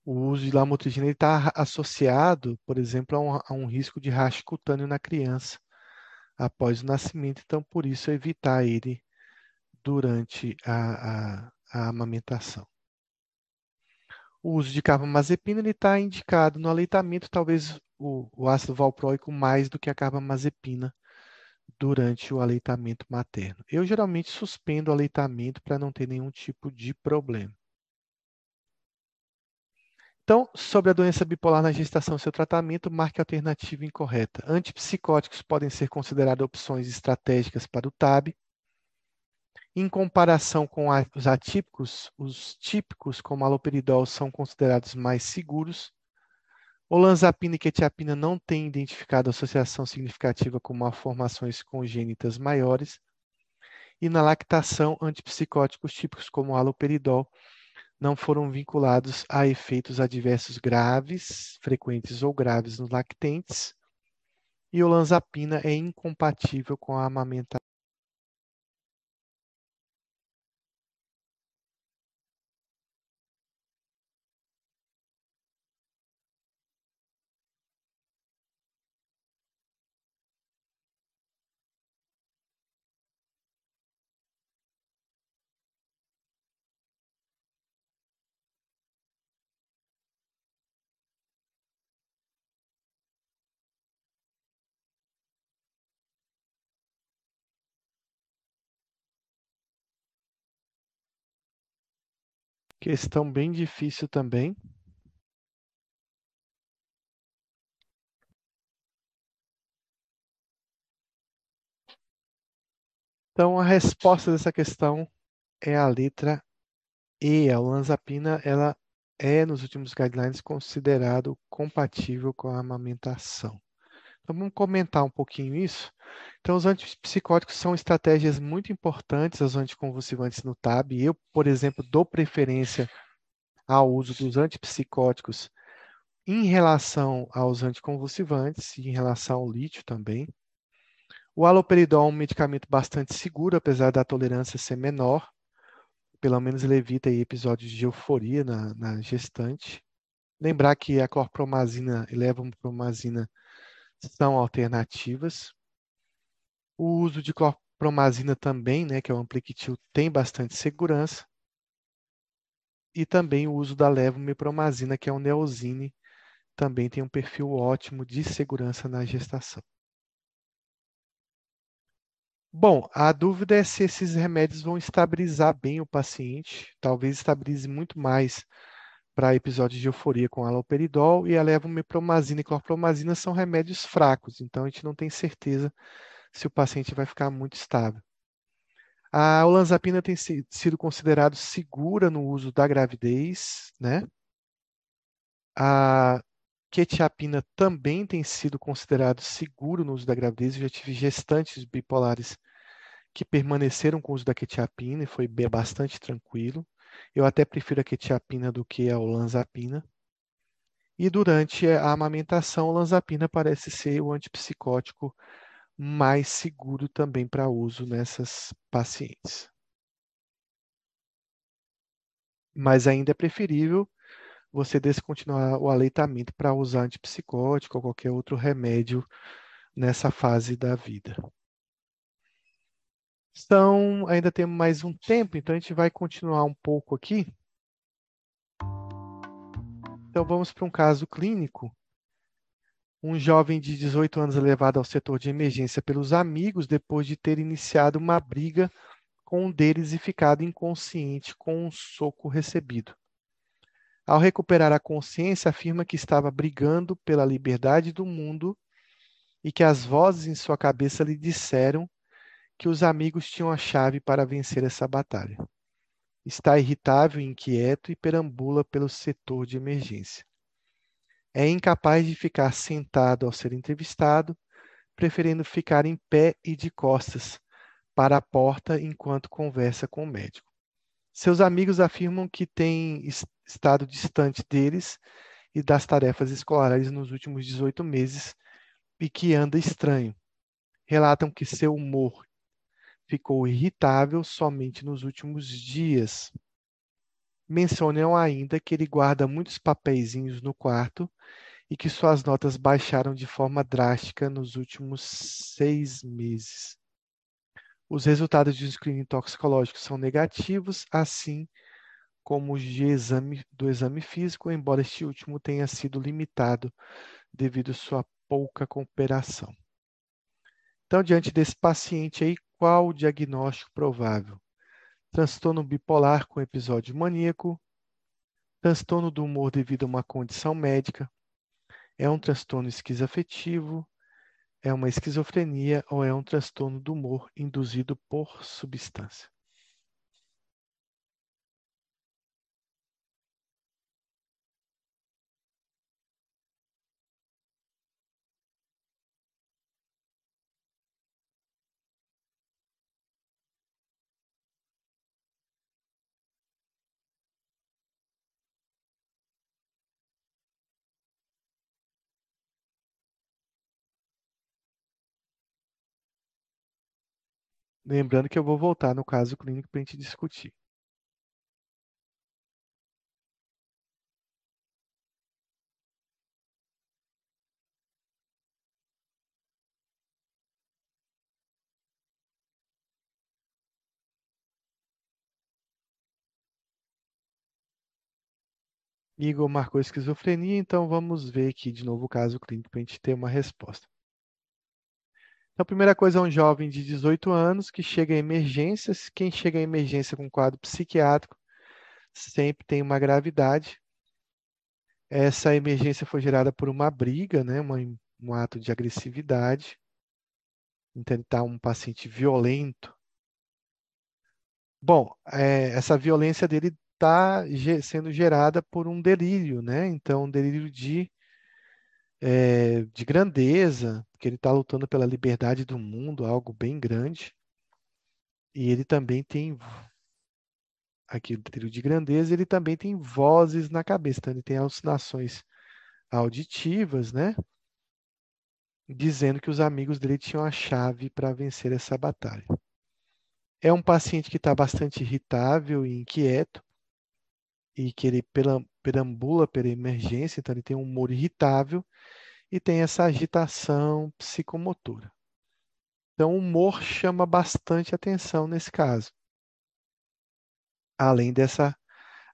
O uso de lamotrigina está associado, por exemplo, a um, a um risco de racho cutâneo na criança após o nascimento. Então, por isso, evitar ele durante a, a, a amamentação. O uso de carbamazepina está indicado no aleitamento, talvez o, o ácido valproico mais do que a carbamazepina durante o aleitamento materno. Eu geralmente suspendo o aleitamento para não ter nenhum tipo de problema. Então, sobre a doença bipolar na gestação e seu tratamento, marque a alternativa incorreta. Antipsicóticos podem ser considerados opções estratégicas para o TAB. Em comparação com os atípicos, os típicos, como aloperidol, são considerados mais seguros. Olanzapina e quetiapina não têm identificado associação significativa com malformações congênitas maiores. E na lactação, antipsicóticos típicos como aloperidol não foram vinculados a efeitos adversos graves, frequentes ou graves nos lactentes. E olanzapina é incompatível com a amamentação. Questão bem difícil também. Então, a resposta dessa questão é a letra E. A olanzapina, ela é, nos últimos guidelines, considerado compatível com a amamentação. Então, vamos comentar um pouquinho isso. Então, os antipsicóticos são estratégias muito importantes aos anticonvulsivantes no TAB. Eu, por exemplo, dou preferência ao uso dos antipsicóticos em relação aos anticonvulsivantes e em relação ao lítio também. O haloperidol é um medicamento bastante seguro, apesar da tolerância ser menor. Pelo menos ele evita episódios de euforia na, na gestante. Lembrar que a clorpromazina e levopromazina são alternativas. O uso de clorpromazina também, né, que é o ampliquitil, tem bastante segurança. E também o uso da levomepromazina, que é o neosine, também tem um perfil ótimo de segurança na gestação. Bom, a dúvida é se esses remédios vão estabilizar bem o paciente, talvez estabilize muito mais para episódios de euforia com aloperidol e a levomepromazina e clorpromazina são remédios fracos, então a gente não tem certeza se o paciente vai ficar muito estável. A olanzapina tem sido considerada segura no uso da gravidez, né? A quetiapina também tem sido considerado seguro no uso da gravidez. Eu já tive gestantes bipolares que permaneceram com o uso da quetiapina e foi bastante tranquilo. Eu até prefiro a quetiapina do que a olanzapina. E durante a amamentação, a olanzapina parece ser o antipsicótico mais seguro também para uso nessas pacientes. Mas ainda é preferível você descontinuar o aleitamento para usar antipsicótico ou qualquer outro remédio nessa fase da vida. Então, ainda temos mais um tempo, então a gente vai continuar um pouco aqui. Então, vamos para um caso clínico. Um jovem de 18 anos é levado ao setor de emergência pelos amigos depois de ter iniciado uma briga com um deles e ficado inconsciente com um soco recebido. Ao recuperar a consciência, afirma que estava brigando pela liberdade do mundo e que as vozes em sua cabeça lhe disseram que os amigos tinham a chave para vencer essa batalha. Está irritável inquieto e perambula pelo setor de emergência. É incapaz de ficar sentado ao ser entrevistado, preferindo ficar em pé e de costas para a porta enquanto conversa com o médico. Seus amigos afirmam que tem estado distante deles e das tarefas escolares nos últimos 18 meses e que anda estranho. Relatam que seu humor ficou irritável somente nos últimos dias. Mencionam ainda que ele guarda muitos papeizinhos no quarto e que suas notas baixaram de forma drástica nos últimos seis meses. Os resultados de um screening toxicológico são negativos, assim como os de exame, do exame físico, embora este último tenha sido limitado devido à sua pouca cooperação. Então, diante desse paciente aí, qual o diagnóstico provável? Transtorno bipolar com episódio maníaco, transtorno do humor devido a uma condição médica, é um transtorno esquizoafetivo, é uma esquizofrenia ou é um transtorno do humor induzido por substância. Lembrando que eu vou voltar no caso clínico para a gente discutir. Igor marcou esquizofrenia, então vamos ver aqui de novo o caso clínico para a gente ter uma resposta. Então, a primeira coisa é um jovem de 18 anos que chega em emergências. Quem chega em emergência com quadro psiquiátrico sempre tem uma gravidade. Essa emergência foi gerada por uma briga, né, uma, um ato de agressividade. Então, ele está um paciente violento. Bom, é, essa violência dele está sendo gerada por um delírio, né? Então, um delírio de é, de grandeza, que ele está lutando pela liberdade do mundo, algo bem grande. E ele também tem aquilo de grandeza, ele também tem vozes na cabeça, então ele tem alucinações auditivas, né? Dizendo que os amigos dele tinham a chave para vencer essa batalha. É um paciente que está bastante irritável e inquieto, e que ele perambula pela emergência, então ele tem um humor irritável e tem essa agitação psicomotora. Então, o humor chama bastante atenção nesse caso, além dessa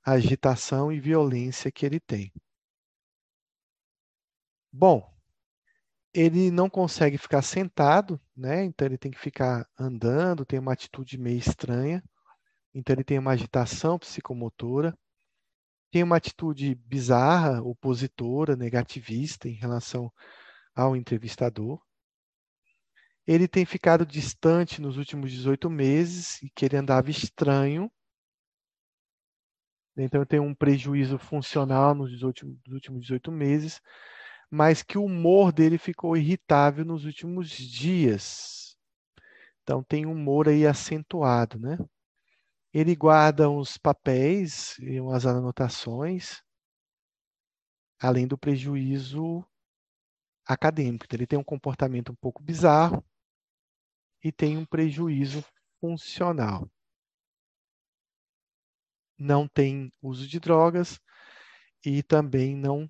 agitação e violência que ele tem. Bom, ele não consegue ficar sentado, né? Então ele tem que ficar andando, tem uma atitude meio estranha. Então ele tem uma agitação psicomotora tem uma atitude bizarra, opositora, negativista em relação ao entrevistador. Ele tem ficado distante nos últimos 18 meses e que ele andava estranho. Então tem um prejuízo funcional nos últimos, nos últimos 18 meses, mas que o humor dele ficou irritável nos últimos dias. Então tem um humor aí acentuado, né? Ele guarda uns papéis e umas anotações, além do prejuízo acadêmico. Então, ele tem um comportamento um pouco bizarro, e tem um prejuízo funcional. Não tem uso de drogas e também não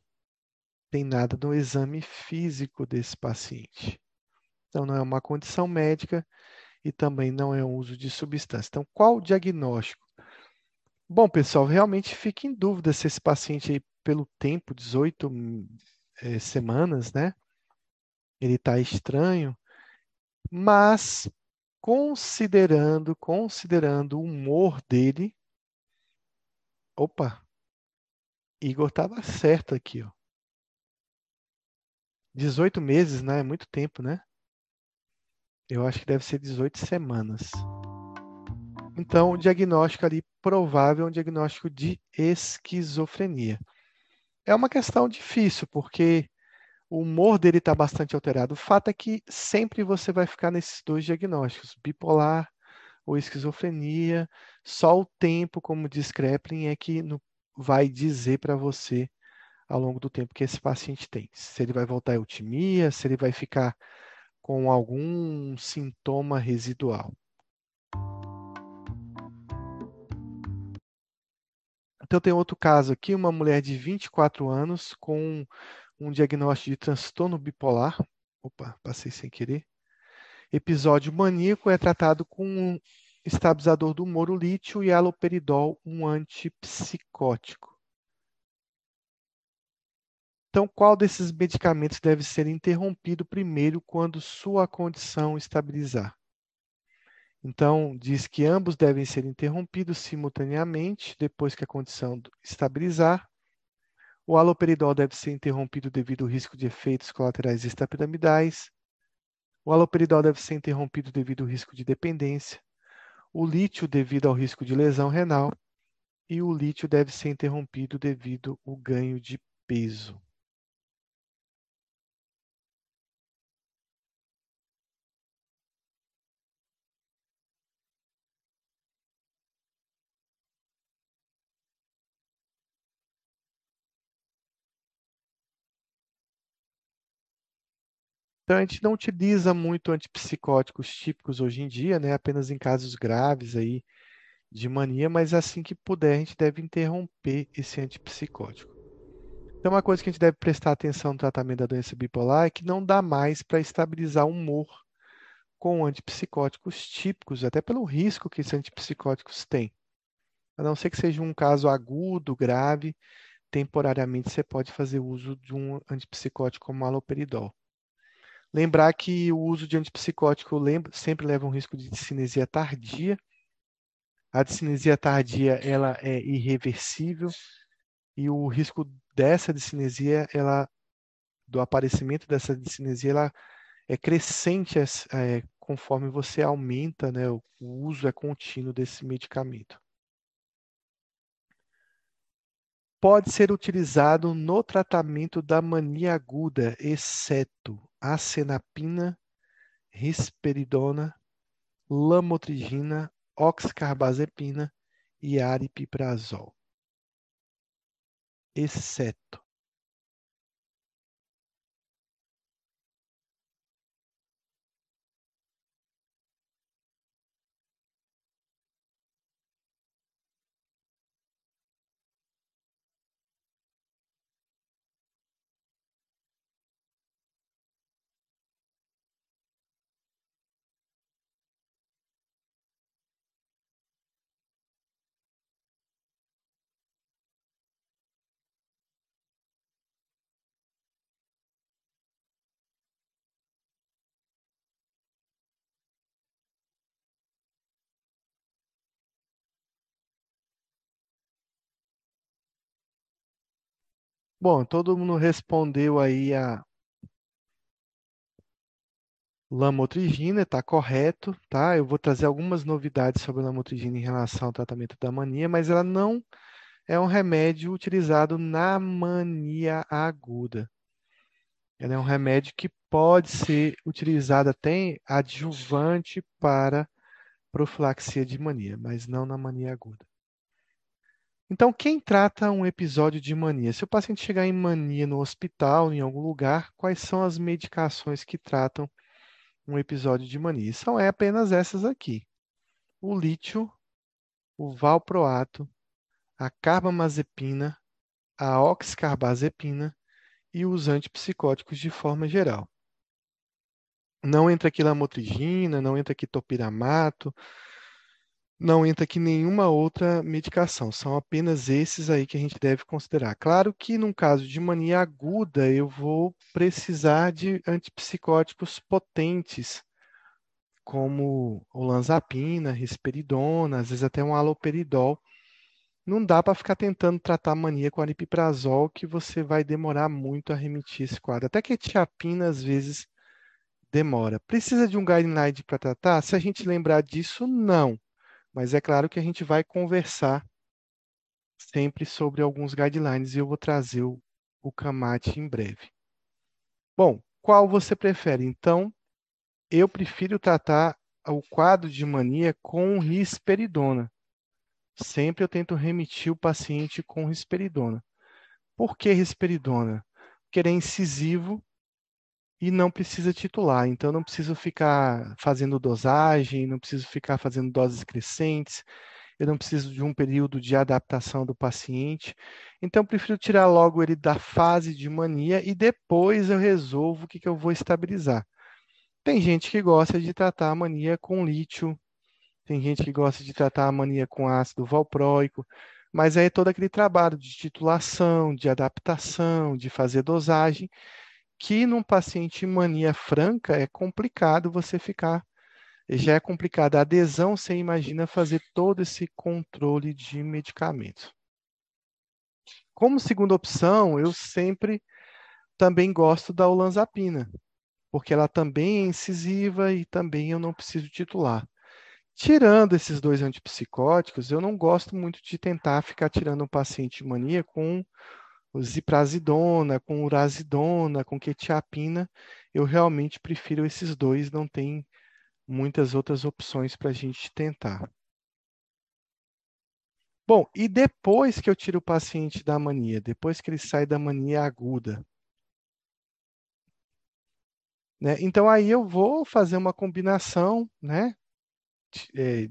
tem nada no exame físico desse paciente. Então, não é uma condição médica e também não é um uso de substância. Então, qual o diagnóstico? Bom, pessoal, realmente fica em dúvida se esse paciente aí, pelo tempo, 18 é, semanas, né? Ele está estranho, mas considerando, considerando o humor dele, opa, Igor estava certo aqui, ó. 18 meses, né? É muito tempo, né? Eu acho que deve ser 18 semanas. Então, o diagnóstico ali provável é um diagnóstico de esquizofrenia. É uma questão difícil, porque o humor dele está bastante alterado. O fato é que sempre você vai ficar nesses dois diagnósticos, bipolar ou esquizofrenia. Só o tempo, como diz Kreplin, é que no, vai dizer para você ao longo do tempo que esse paciente tem. Se ele vai voltar à eutimia, se ele vai ficar com algum sintoma residual. Então, tem outro caso aqui, uma mulher de 24 anos com um diagnóstico de transtorno bipolar. Opa, passei sem querer. Episódio maníaco é tratado com um estabilizador do humor, o lítio, e haloperidol, um antipsicótico. Então, qual desses medicamentos deve ser interrompido primeiro quando sua condição estabilizar? Então, diz que ambos devem ser interrompidos simultaneamente depois que a condição estabilizar. O haloperidol deve ser interrompido devido ao risco de efeitos colaterais extrapiramidais. O haloperidol deve ser interrompido devido ao risco de dependência. O lítio devido ao risco de lesão renal. E o lítio deve ser interrompido devido ao ganho de peso. Então, a gente não utiliza muito antipsicóticos típicos hoje em dia, né? apenas em casos graves aí de mania, mas assim que puder, a gente deve interromper esse antipsicótico. Então, uma coisa que a gente deve prestar atenção no tratamento da doença bipolar é que não dá mais para estabilizar o humor com antipsicóticos típicos, até pelo risco que esses antipsicóticos têm. A não ser que seja um caso agudo, grave, temporariamente você pode fazer uso de um antipsicótico como haloperidol. Lembrar que o uso de antipsicótico sempre leva um risco de discinesia tardia. A discinesia tardia ela é irreversível e o risco dessa discinesia, ela, do aparecimento dessa discinesia, ela é crescente é, conforme você aumenta, né, o uso é contínuo desse medicamento. Pode ser utilizado no tratamento da mania aguda, exceto acenapina, risperidona, lamotrigina, oxcarbazepina e aripiprazol, exceto Bom, todo mundo respondeu aí a lamotrigina, está correto, tá? Eu vou trazer algumas novidades sobre a lamotrigina em relação ao tratamento da mania, mas ela não é um remédio utilizado na mania aguda. Ela é um remédio que pode ser utilizado até adjuvante para profilaxia de mania, mas não na mania aguda. Então, quem trata um episódio de mania? Se o paciente chegar em mania no hospital, em algum lugar, quais são as medicações que tratam um episódio de mania. São é apenas essas aqui: o lítio, o valproato, a carbamazepina, a oxcarbazepina e os antipsicóticos de forma geral. Não entra aqui lamotrigina, não entra aqui topiramato, não entra aqui nenhuma outra medicação. São apenas esses aí que a gente deve considerar. Claro que num caso de mania aguda, eu vou precisar de antipsicóticos potentes, como olanzapina, risperidona, às vezes até um haloperidol. Não dá para ficar tentando tratar mania com aripiprazol, que você vai demorar muito a remitir esse quadro. Até que a tiapina, às vezes, demora. Precisa de um guideline para tratar? Se a gente lembrar disso, não. Mas é claro que a gente vai conversar sempre sobre alguns guidelines e eu vou trazer o, o CAMAT em breve. Bom, qual você prefere? Então, eu prefiro tratar o quadro de mania com risperidona. Sempre eu tento remitir o paciente com risperidona. Por que risperidona? Porque ele é incisivo e não precisa titular. Então, não preciso ficar fazendo dosagem, não preciso ficar fazendo doses crescentes, eu não preciso de um período de adaptação do paciente. Então, prefiro tirar logo ele da fase de mania e depois eu resolvo o que, que eu vou estabilizar. Tem gente que gosta de tratar a mania com lítio, tem gente que gosta de tratar a mania com ácido valproico, mas aí é todo aquele trabalho de titulação, de adaptação, de fazer dosagem, que num paciente mania franca é complicado você ficar. Já é complicado. A adesão, você imagina fazer todo esse controle de medicamentos. Como segunda opção, eu sempre também gosto da olanzapina, porque ela também é incisiva e também eu não preciso titular. Tirando esses dois antipsicóticos, eu não gosto muito de tentar ficar tirando um paciente mania com ziprazidona, com urazidona, com quetiapina, eu realmente prefiro esses dois, não tem muitas outras opções para a gente tentar. Bom, e depois que eu tiro o paciente da mania, depois que ele sai da mania aguda, né? Então aí eu vou fazer uma combinação, né? De, é,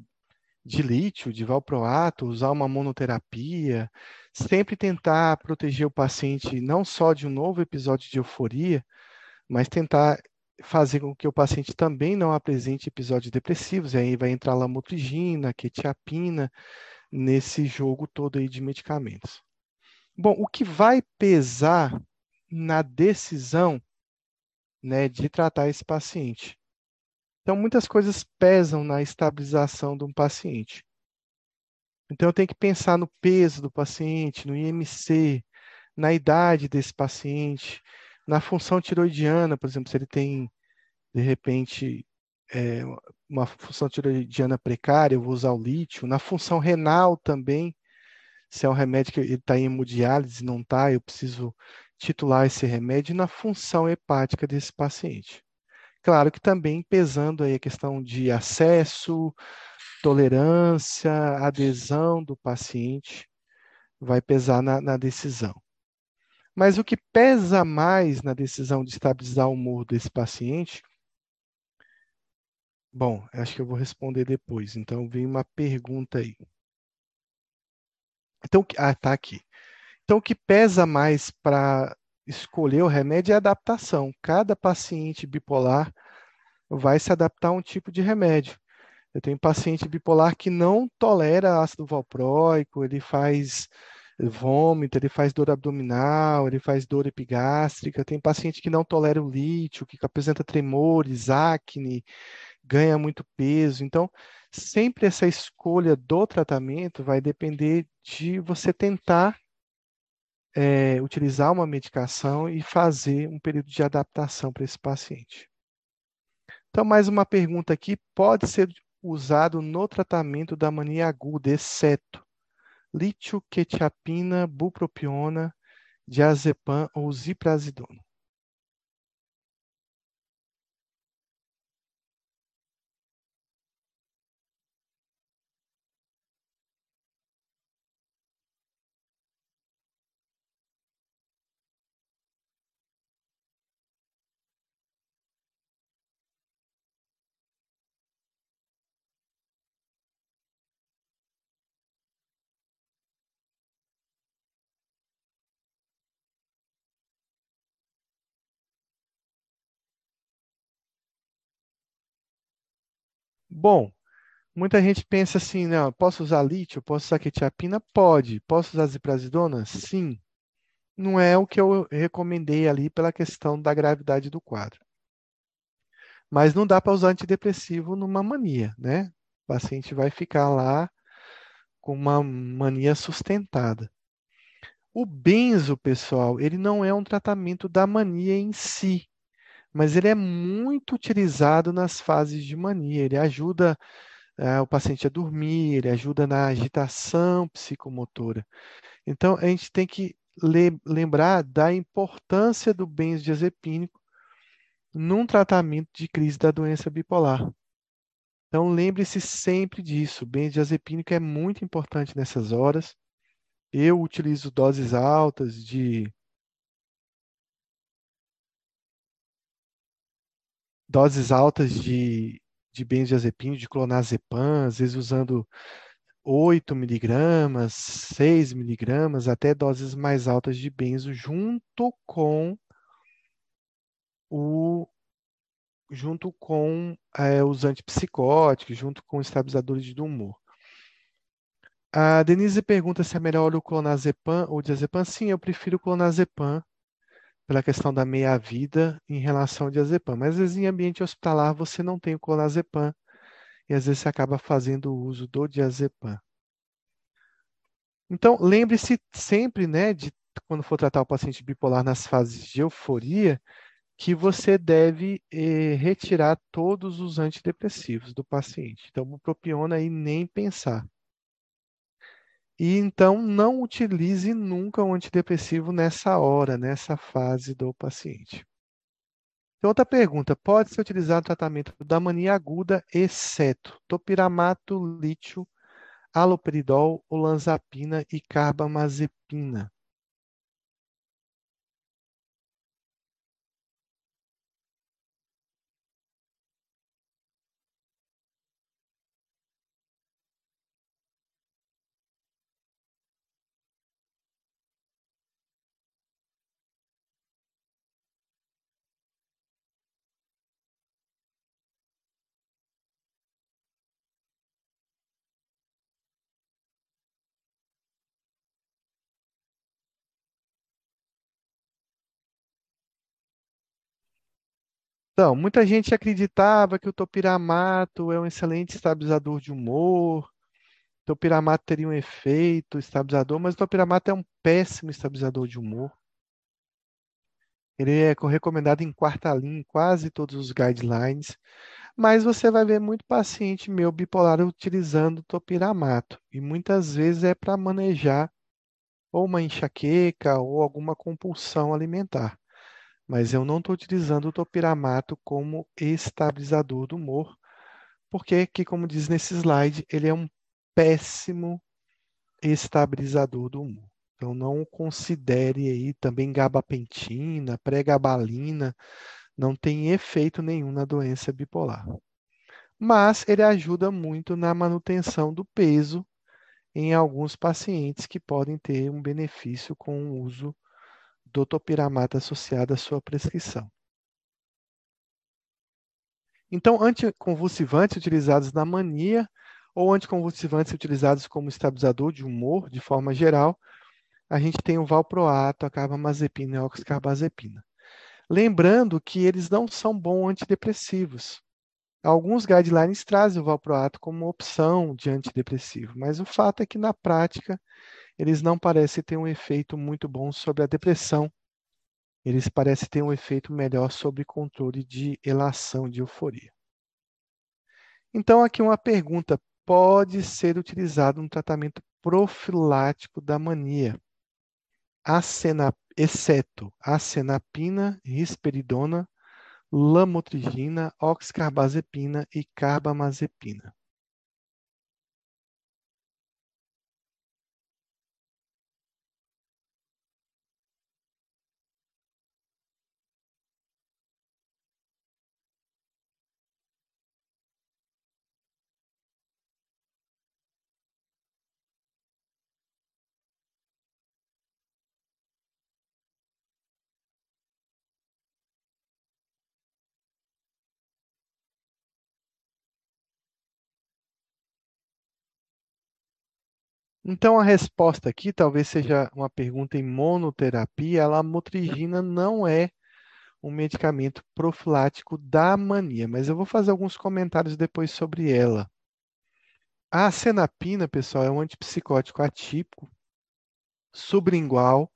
de lítio, de valproato, usar uma monoterapia, sempre tentar proteger o paciente não só de um novo episódio de euforia, mas tentar fazer com que o paciente também não apresente episódios depressivos, e aí vai entrar lamotrigina, quetiapina, nesse jogo todo aí de medicamentos. Bom, o que vai pesar na decisão né, de tratar esse paciente? Então, muitas coisas pesam na estabilização de um paciente. Então, eu tenho que pensar no peso do paciente, no IMC, na idade desse paciente, na função tiroidiana, por exemplo, se ele tem, de repente, é, uma função tiroidiana precária, eu vou usar o lítio. Na função renal também, se é um remédio que está em hemodiálise, não está, eu preciso titular esse remédio. E na função hepática desse paciente. Claro que também pesando aí a questão de acesso, tolerância, adesão do paciente, vai pesar na, na decisão. Mas o que pesa mais na decisão de estabilizar o humor desse paciente Bom, acho que eu vou responder depois. Então, vem uma pergunta aí. Então, ah, tá aqui. Então, o que pesa mais para escolher o remédio é a adaptação. Cada paciente bipolar vai se adaptar a um tipo de remédio. Eu tenho paciente bipolar que não tolera ácido valproico, ele faz vômito, ele faz dor abdominal, ele faz dor epigástrica. Tem paciente que não tolera o lítio, que apresenta tremores, acne, ganha muito peso. Então, sempre essa escolha do tratamento vai depender de você tentar é, utilizar uma medicação e fazer um período de adaptação para esse paciente. Então, mais uma pergunta aqui: pode ser usado no tratamento da mania aguda, exceto lítio, quetiapina, bupropiona, diazepam ou ziprasidona? Bom, muita gente pensa assim, não, posso usar lítio, posso usar quetiapina? Pode. Posso usar ziprasidona? Sim. Não é o que eu recomendei ali pela questão da gravidade do quadro. Mas não dá para usar antidepressivo numa mania, né? O paciente vai ficar lá com uma mania sustentada. O benzo, pessoal, ele não é um tratamento da mania em si, mas ele é muito utilizado nas fases de mania. Ele ajuda uh, o paciente a dormir, ele ajuda na agitação psicomotora. Então, a gente tem que le lembrar da importância do benzodiazepínico num tratamento de crise da doença bipolar. Então, lembre-se sempre disso. O benzodiazepínico é muito importante nessas horas. Eu utilizo doses altas de doses altas de, de benzodiazepínico, de clonazepam, às vezes usando 8 miligramas, 6 miligramas, até doses mais altas de benzo, junto com o junto com é, os antipsicóticos, junto com estabilizadores do humor. A Denise pergunta se é melhor o clonazepam ou o diazepam. Sim, eu prefiro clonazepam pela questão da meia-vida em relação ao diazepam. Mas às vezes em ambiente hospitalar você não tem o clonazepam e às vezes você acaba fazendo uso do diazepam. Então, lembre-se sempre, né, de quando for tratar o paciente bipolar nas fases de euforia, que você deve eh, retirar todos os antidepressivos do paciente. Então, bupropiona aí nem pensar. E então não utilize nunca um antidepressivo nessa hora, nessa fase do paciente. Então, outra pergunta: pode ser utilizado o tratamento da mania aguda, exceto topiramato, lítio, haloperidol, olanzapina e carbamazepina? Então, muita gente acreditava que o topiramato é um excelente estabilizador de humor, o topiramato teria um efeito estabilizador, mas o topiramato é um péssimo estabilizador de humor. Ele é recomendado em quarta linha em quase todos os guidelines, mas você vai ver muito paciente meu bipolar utilizando topiramato, e muitas vezes é para manejar ou uma enxaqueca ou alguma compulsão alimentar mas eu não estou utilizando o topiramato como estabilizador do humor, porque, que, como diz nesse slide, ele é um péssimo estabilizador do humor. Então, não considere aí também gabapentina, pregabalina, não tem efeito nenhum na doença bipolar. Mas ele ajuda muito na manutenção do peso em alguns pacientes que podem ter um benefício com o uso do topiramato associado à sua prescrição. Então, anticonvulsivantes utilizados na mania ou anticonvulsivantes utilizados como estabilizador de humor, de forma geral, a gente tem o valproato, a carbamazepina e a oxcarbazepina. Lembrando que eles não são bons antidepressivos. Alguns guidelines trazem o valproato como opção de antidepressivo, mas o fato é que na prática eles não parecem ter um efeito muito bom sobre a depressão. Eles parecem ter um efeito melhor sobre controle de elação de euforia. Então, aqui uma pergunta: pode ser utilizado no tratamento profilático da mania, acena, exceto acenapina, risperidona, lamotrigina, oxcarbazepina e carbamazepina? Então, a resposta aqui talvez seja uma pergunta em monoterapia. A lamotrigina não é um medicamento profilático da mania, mas eu vou fazer alguns comentários depois sobre ela. A acenapina, pessoal, é um antipsicótico atípico, sublingual,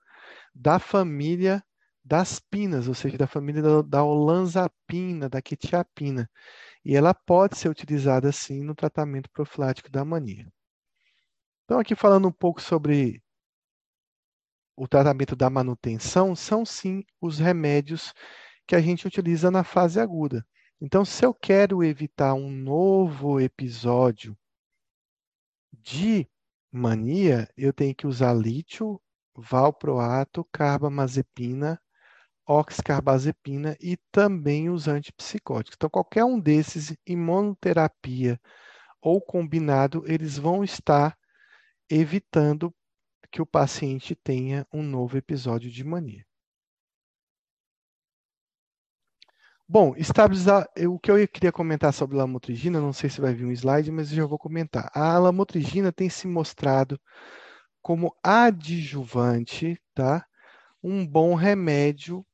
da família das pinas, ou seja, da família da olanzapina, da quetiapina. E ela pode ser utilizada, sim, no tratamento profilático da mania. Então, aqui falando um pouco sobre o tratamento da manutenção, são sim os remédios que a gente utiliza na fase aguda. Então, se eu quero evitar um novo episódio de mania, eu tenho que usar lítio, valproato, carbamazepina, oxcarbazepina e também os antipsicóticos. Então, qualquer um desses, imunoterapia ou combinado, eles vão estar evitando que o paciente tenha um novo episódio de mania. Bom, estabilizar, o que eu queria comentar sobre lamotrigina, não sei se vai vir um slide, mas eu já vou comentar. A lamotrigina tem se mostrado como adjuvante, tá? Um bom remédio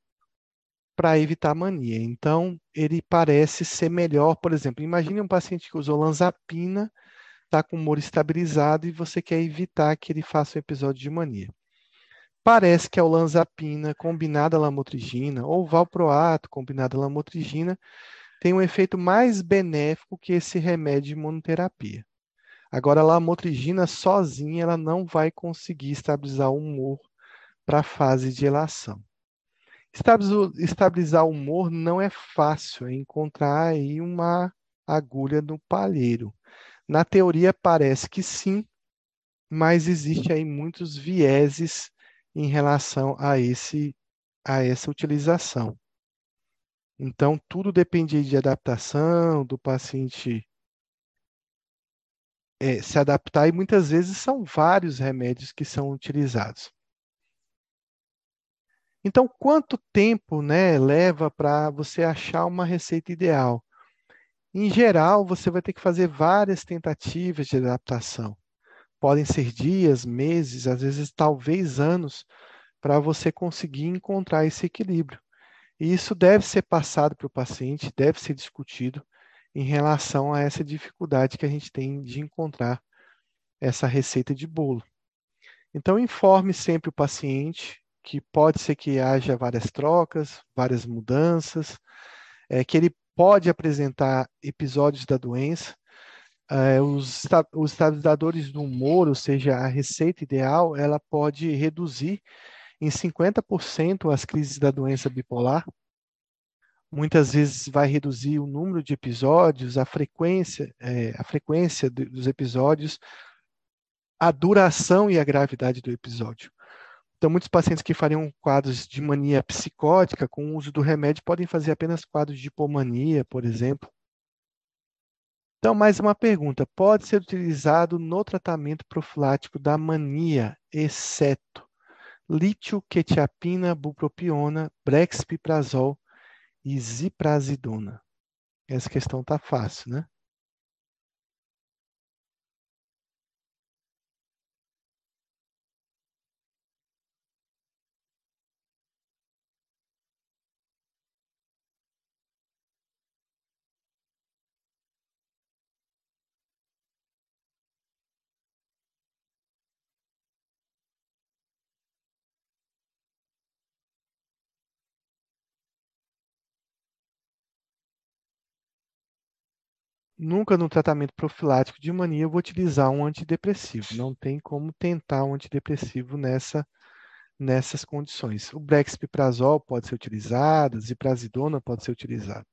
para evitar mania. Então, ele parece ser melhor, por exemplo, imagine um paciente que usou lanzapina está com o humor estabilizado e você quer evitar que ele faça um episódio de mania. Parece que a olanzapina combinada à lamotrigina ou valproato combinada à lamotrigina tem um efeito mais benéfico que esse remédio de imunoterapia. Agora, a lamotrigina sozinha ela não vai conseguir estabilizar o humor para a fase de elação. Estabilizar o humor não é fácil, é encontrar aí uma agulha no palheiro. Na teoria parece que sim, mas existe aí muitos vieses em relação a esse a essa utilização. Então tudo depende de adaptação do paciente é, se adaptar e muitas vezes são vários remédios que são utilizados. Então, quanto tempo né, leva para você achar uma receita ideal? Em geral, você vai ter que fazer várias tentativas de adaptação. Podem ser dias, meses, às vezes talvez anos, para você conseguir encontrar esse equilíbrio. E isso deve ser passado para o paciente, deve ser discutido em relação a essa dificuldade que a gente tem de encontrar essa receita de bolo. Então, informe sempre o paciente que pode ser que haja várias trocas, várias mudanças, é, que ele pode apresentar episódios da doença. Uh, os, os estabilizadores do humor, ou seja, a receita ideal, ela pode reduzir em 50% as crises da doença bipolar. Muitas vezes vai reduzir o número de episódios, a frequência, é, a frequência dos episódios, a duração e a gravidade do episódio. Então, muitos pacientes que fariam quadros de mania psicótica com o uso do remédio podem fazer apenas quadros de hipomania, por exemplo. Então, mais uma pergunta: pode ser utilizado no tratamento profilático da mania, exceto lítio, quetiapina, bupropiona, brexpiprazol e ziprazidona? Essa questão está fácil, né? Nunca no tratamento profilático de mania eu vou utilizar um antidepressivo. Não tem como tentar um antidepressivo nessa, nessas condições. O brexpiprazol pode ser utilizado, a ziprasidona pode ser utilizado.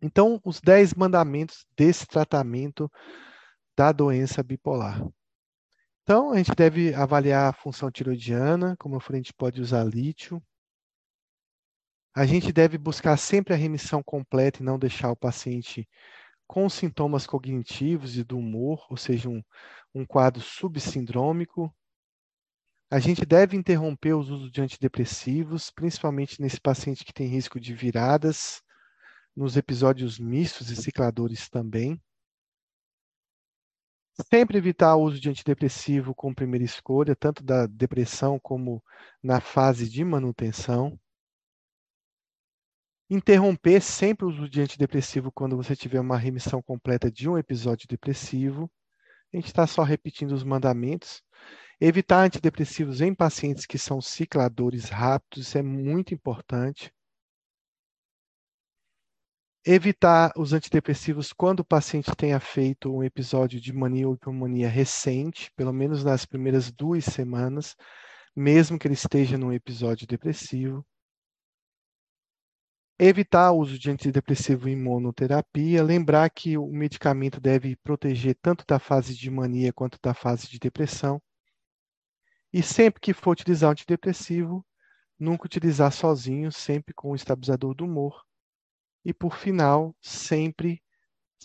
Então, os 10 mandamentos desse tratamento da doença bipolar. Então, a gente deve avaliar a função tiroidiana, como eu falei, a gente pode usar lítio. A gente deve buscar sempre a remissão completa e não deixar o paciente com sintomas cognitivos e do humor, ou seja, um, um quadro subsindrômico. A gente deve interromper os usos de antidepressivos, principalmente nesse paciente que tem risco de viradas, nos episódios mistos e cicladores também. Sempre evitar o uso de antidepressivo como primeira escolha, tanto da depressão como na fase de manutenção. Interromper sempre o uso de antidepressivo quando você tiver uma remissão completa de um episódio depressivo. A gente está só repetindo os mandamentos. Evitar antidepressivos em pacientes que são cicladores rápidos, isso é muito importante. Evitar os antidepressivos quando o paciente tenha feito um episódio de mania ou hipomania recente, pelo menos nas primeiras duas semanas, mesmo que ele esteja num episódio depressivo. Evitar o uso de antidepressivo em monoterapia, lembrar que o medicamento deve proteger tanto da fase de mania quanto da fase de depressão. E sempre que for utilizar antidepressivo, nunca utilizar sozinho, sempre com o estabilizador do humor. E por final, sempre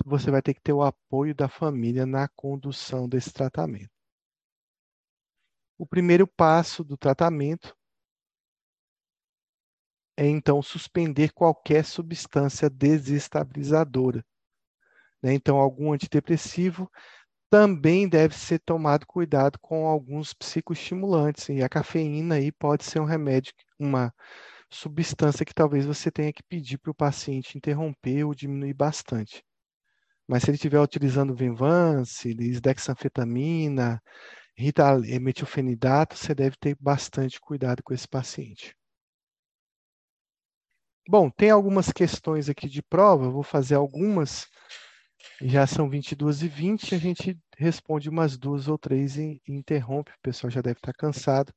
você vai ter que ter o apoio da família na condução desse tratamento. O primeiro passo do tratamento é então suspender qualquer substância desestabilizadora. Né? Então, algum antidepressivo também deve ser tomado cuidado com alguns psicoestimulantes, e a cafeína aí pode ser um remédio, uma substância que talvez você tenha que pedir para o paciente interromper ou diminuir bastante. Mas se ele estiver utilizando Venvance, lisdexanfetamina, metilfenidato, você deve ter bastante cuidado com esse paciente. Bom, tem algumas questões aqui de prova, vou fazer algumas já são 22 e 20, a gente responde umas duas ou três e, e interrompe, o pessoal já deve estar cansado.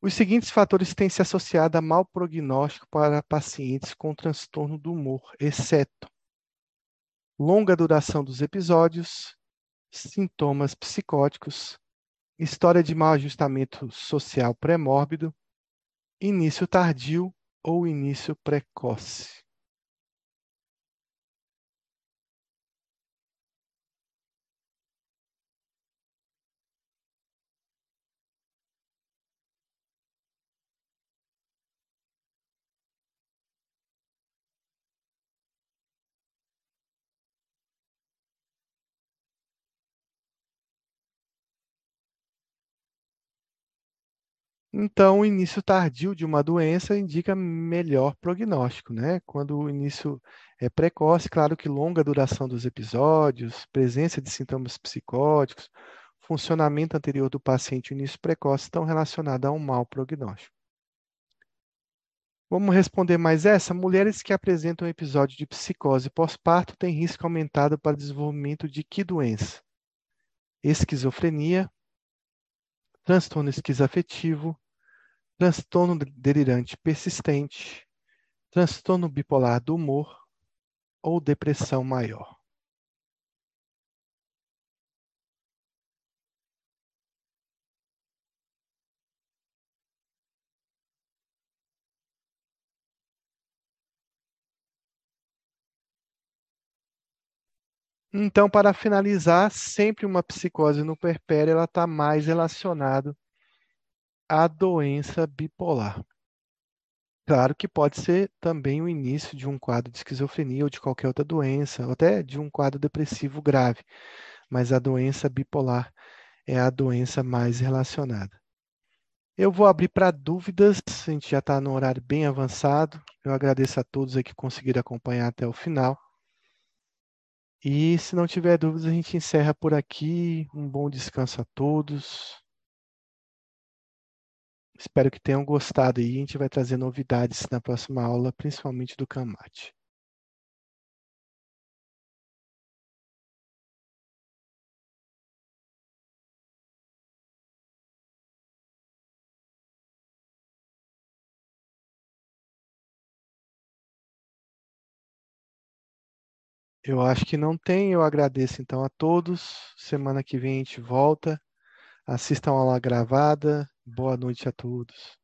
Os seguintes fatores têm se associado a mau prognóstico para pacientes com transtorno do humor, exceto longa duração dos episódios, sintomas psicóticos, história de mau ajustamento social pré-mórbido, início tardio ou início precoce. Então, o início tardio de uma doença indica melhor prognóstico, né? Quando o início é precoce, claro que longa duração dos episódios, presença de sintomas psicóticos, funcionamento anterior do paciente início precoce estão relacionados a um mau prognóstico. Vamos responder mais essa? Mulheres que apresentam episódio de psicose pós-parto têm risco aumentado para desenvolvimento de que doença? Esquizofrenia, transtorno esquizoafetivo, transtorno delirante persistente, transtorno bipolar do humor ou depressão maior. Então, para finalizar, sempre uma psicose no perpério ela está mais relacionada a doença bipolar. Claro que pode ser também o início de um quadro de esquizofrenia ou de qualquer outra doença, ou até de um quadro depressivo grave, mas a doença bipolar é a doença mais relacionada. Eu vou abrir para dúvidas, a gente já está no horário bem avançado. Eu agradeço a todos que conseguiram acompanhar até o final. E se não tiver dúvidas, a gente encerra por aqui. Um bom descanso a todos. Espero que tenham gostado aí. A gente vai trazer novidades na próxima aula, principalmente do Camate. Eu acho que não tem. Eu agradeço então a todos. Semana que vem a gente volta. Assistam a aula gravada. Boa noite a todos.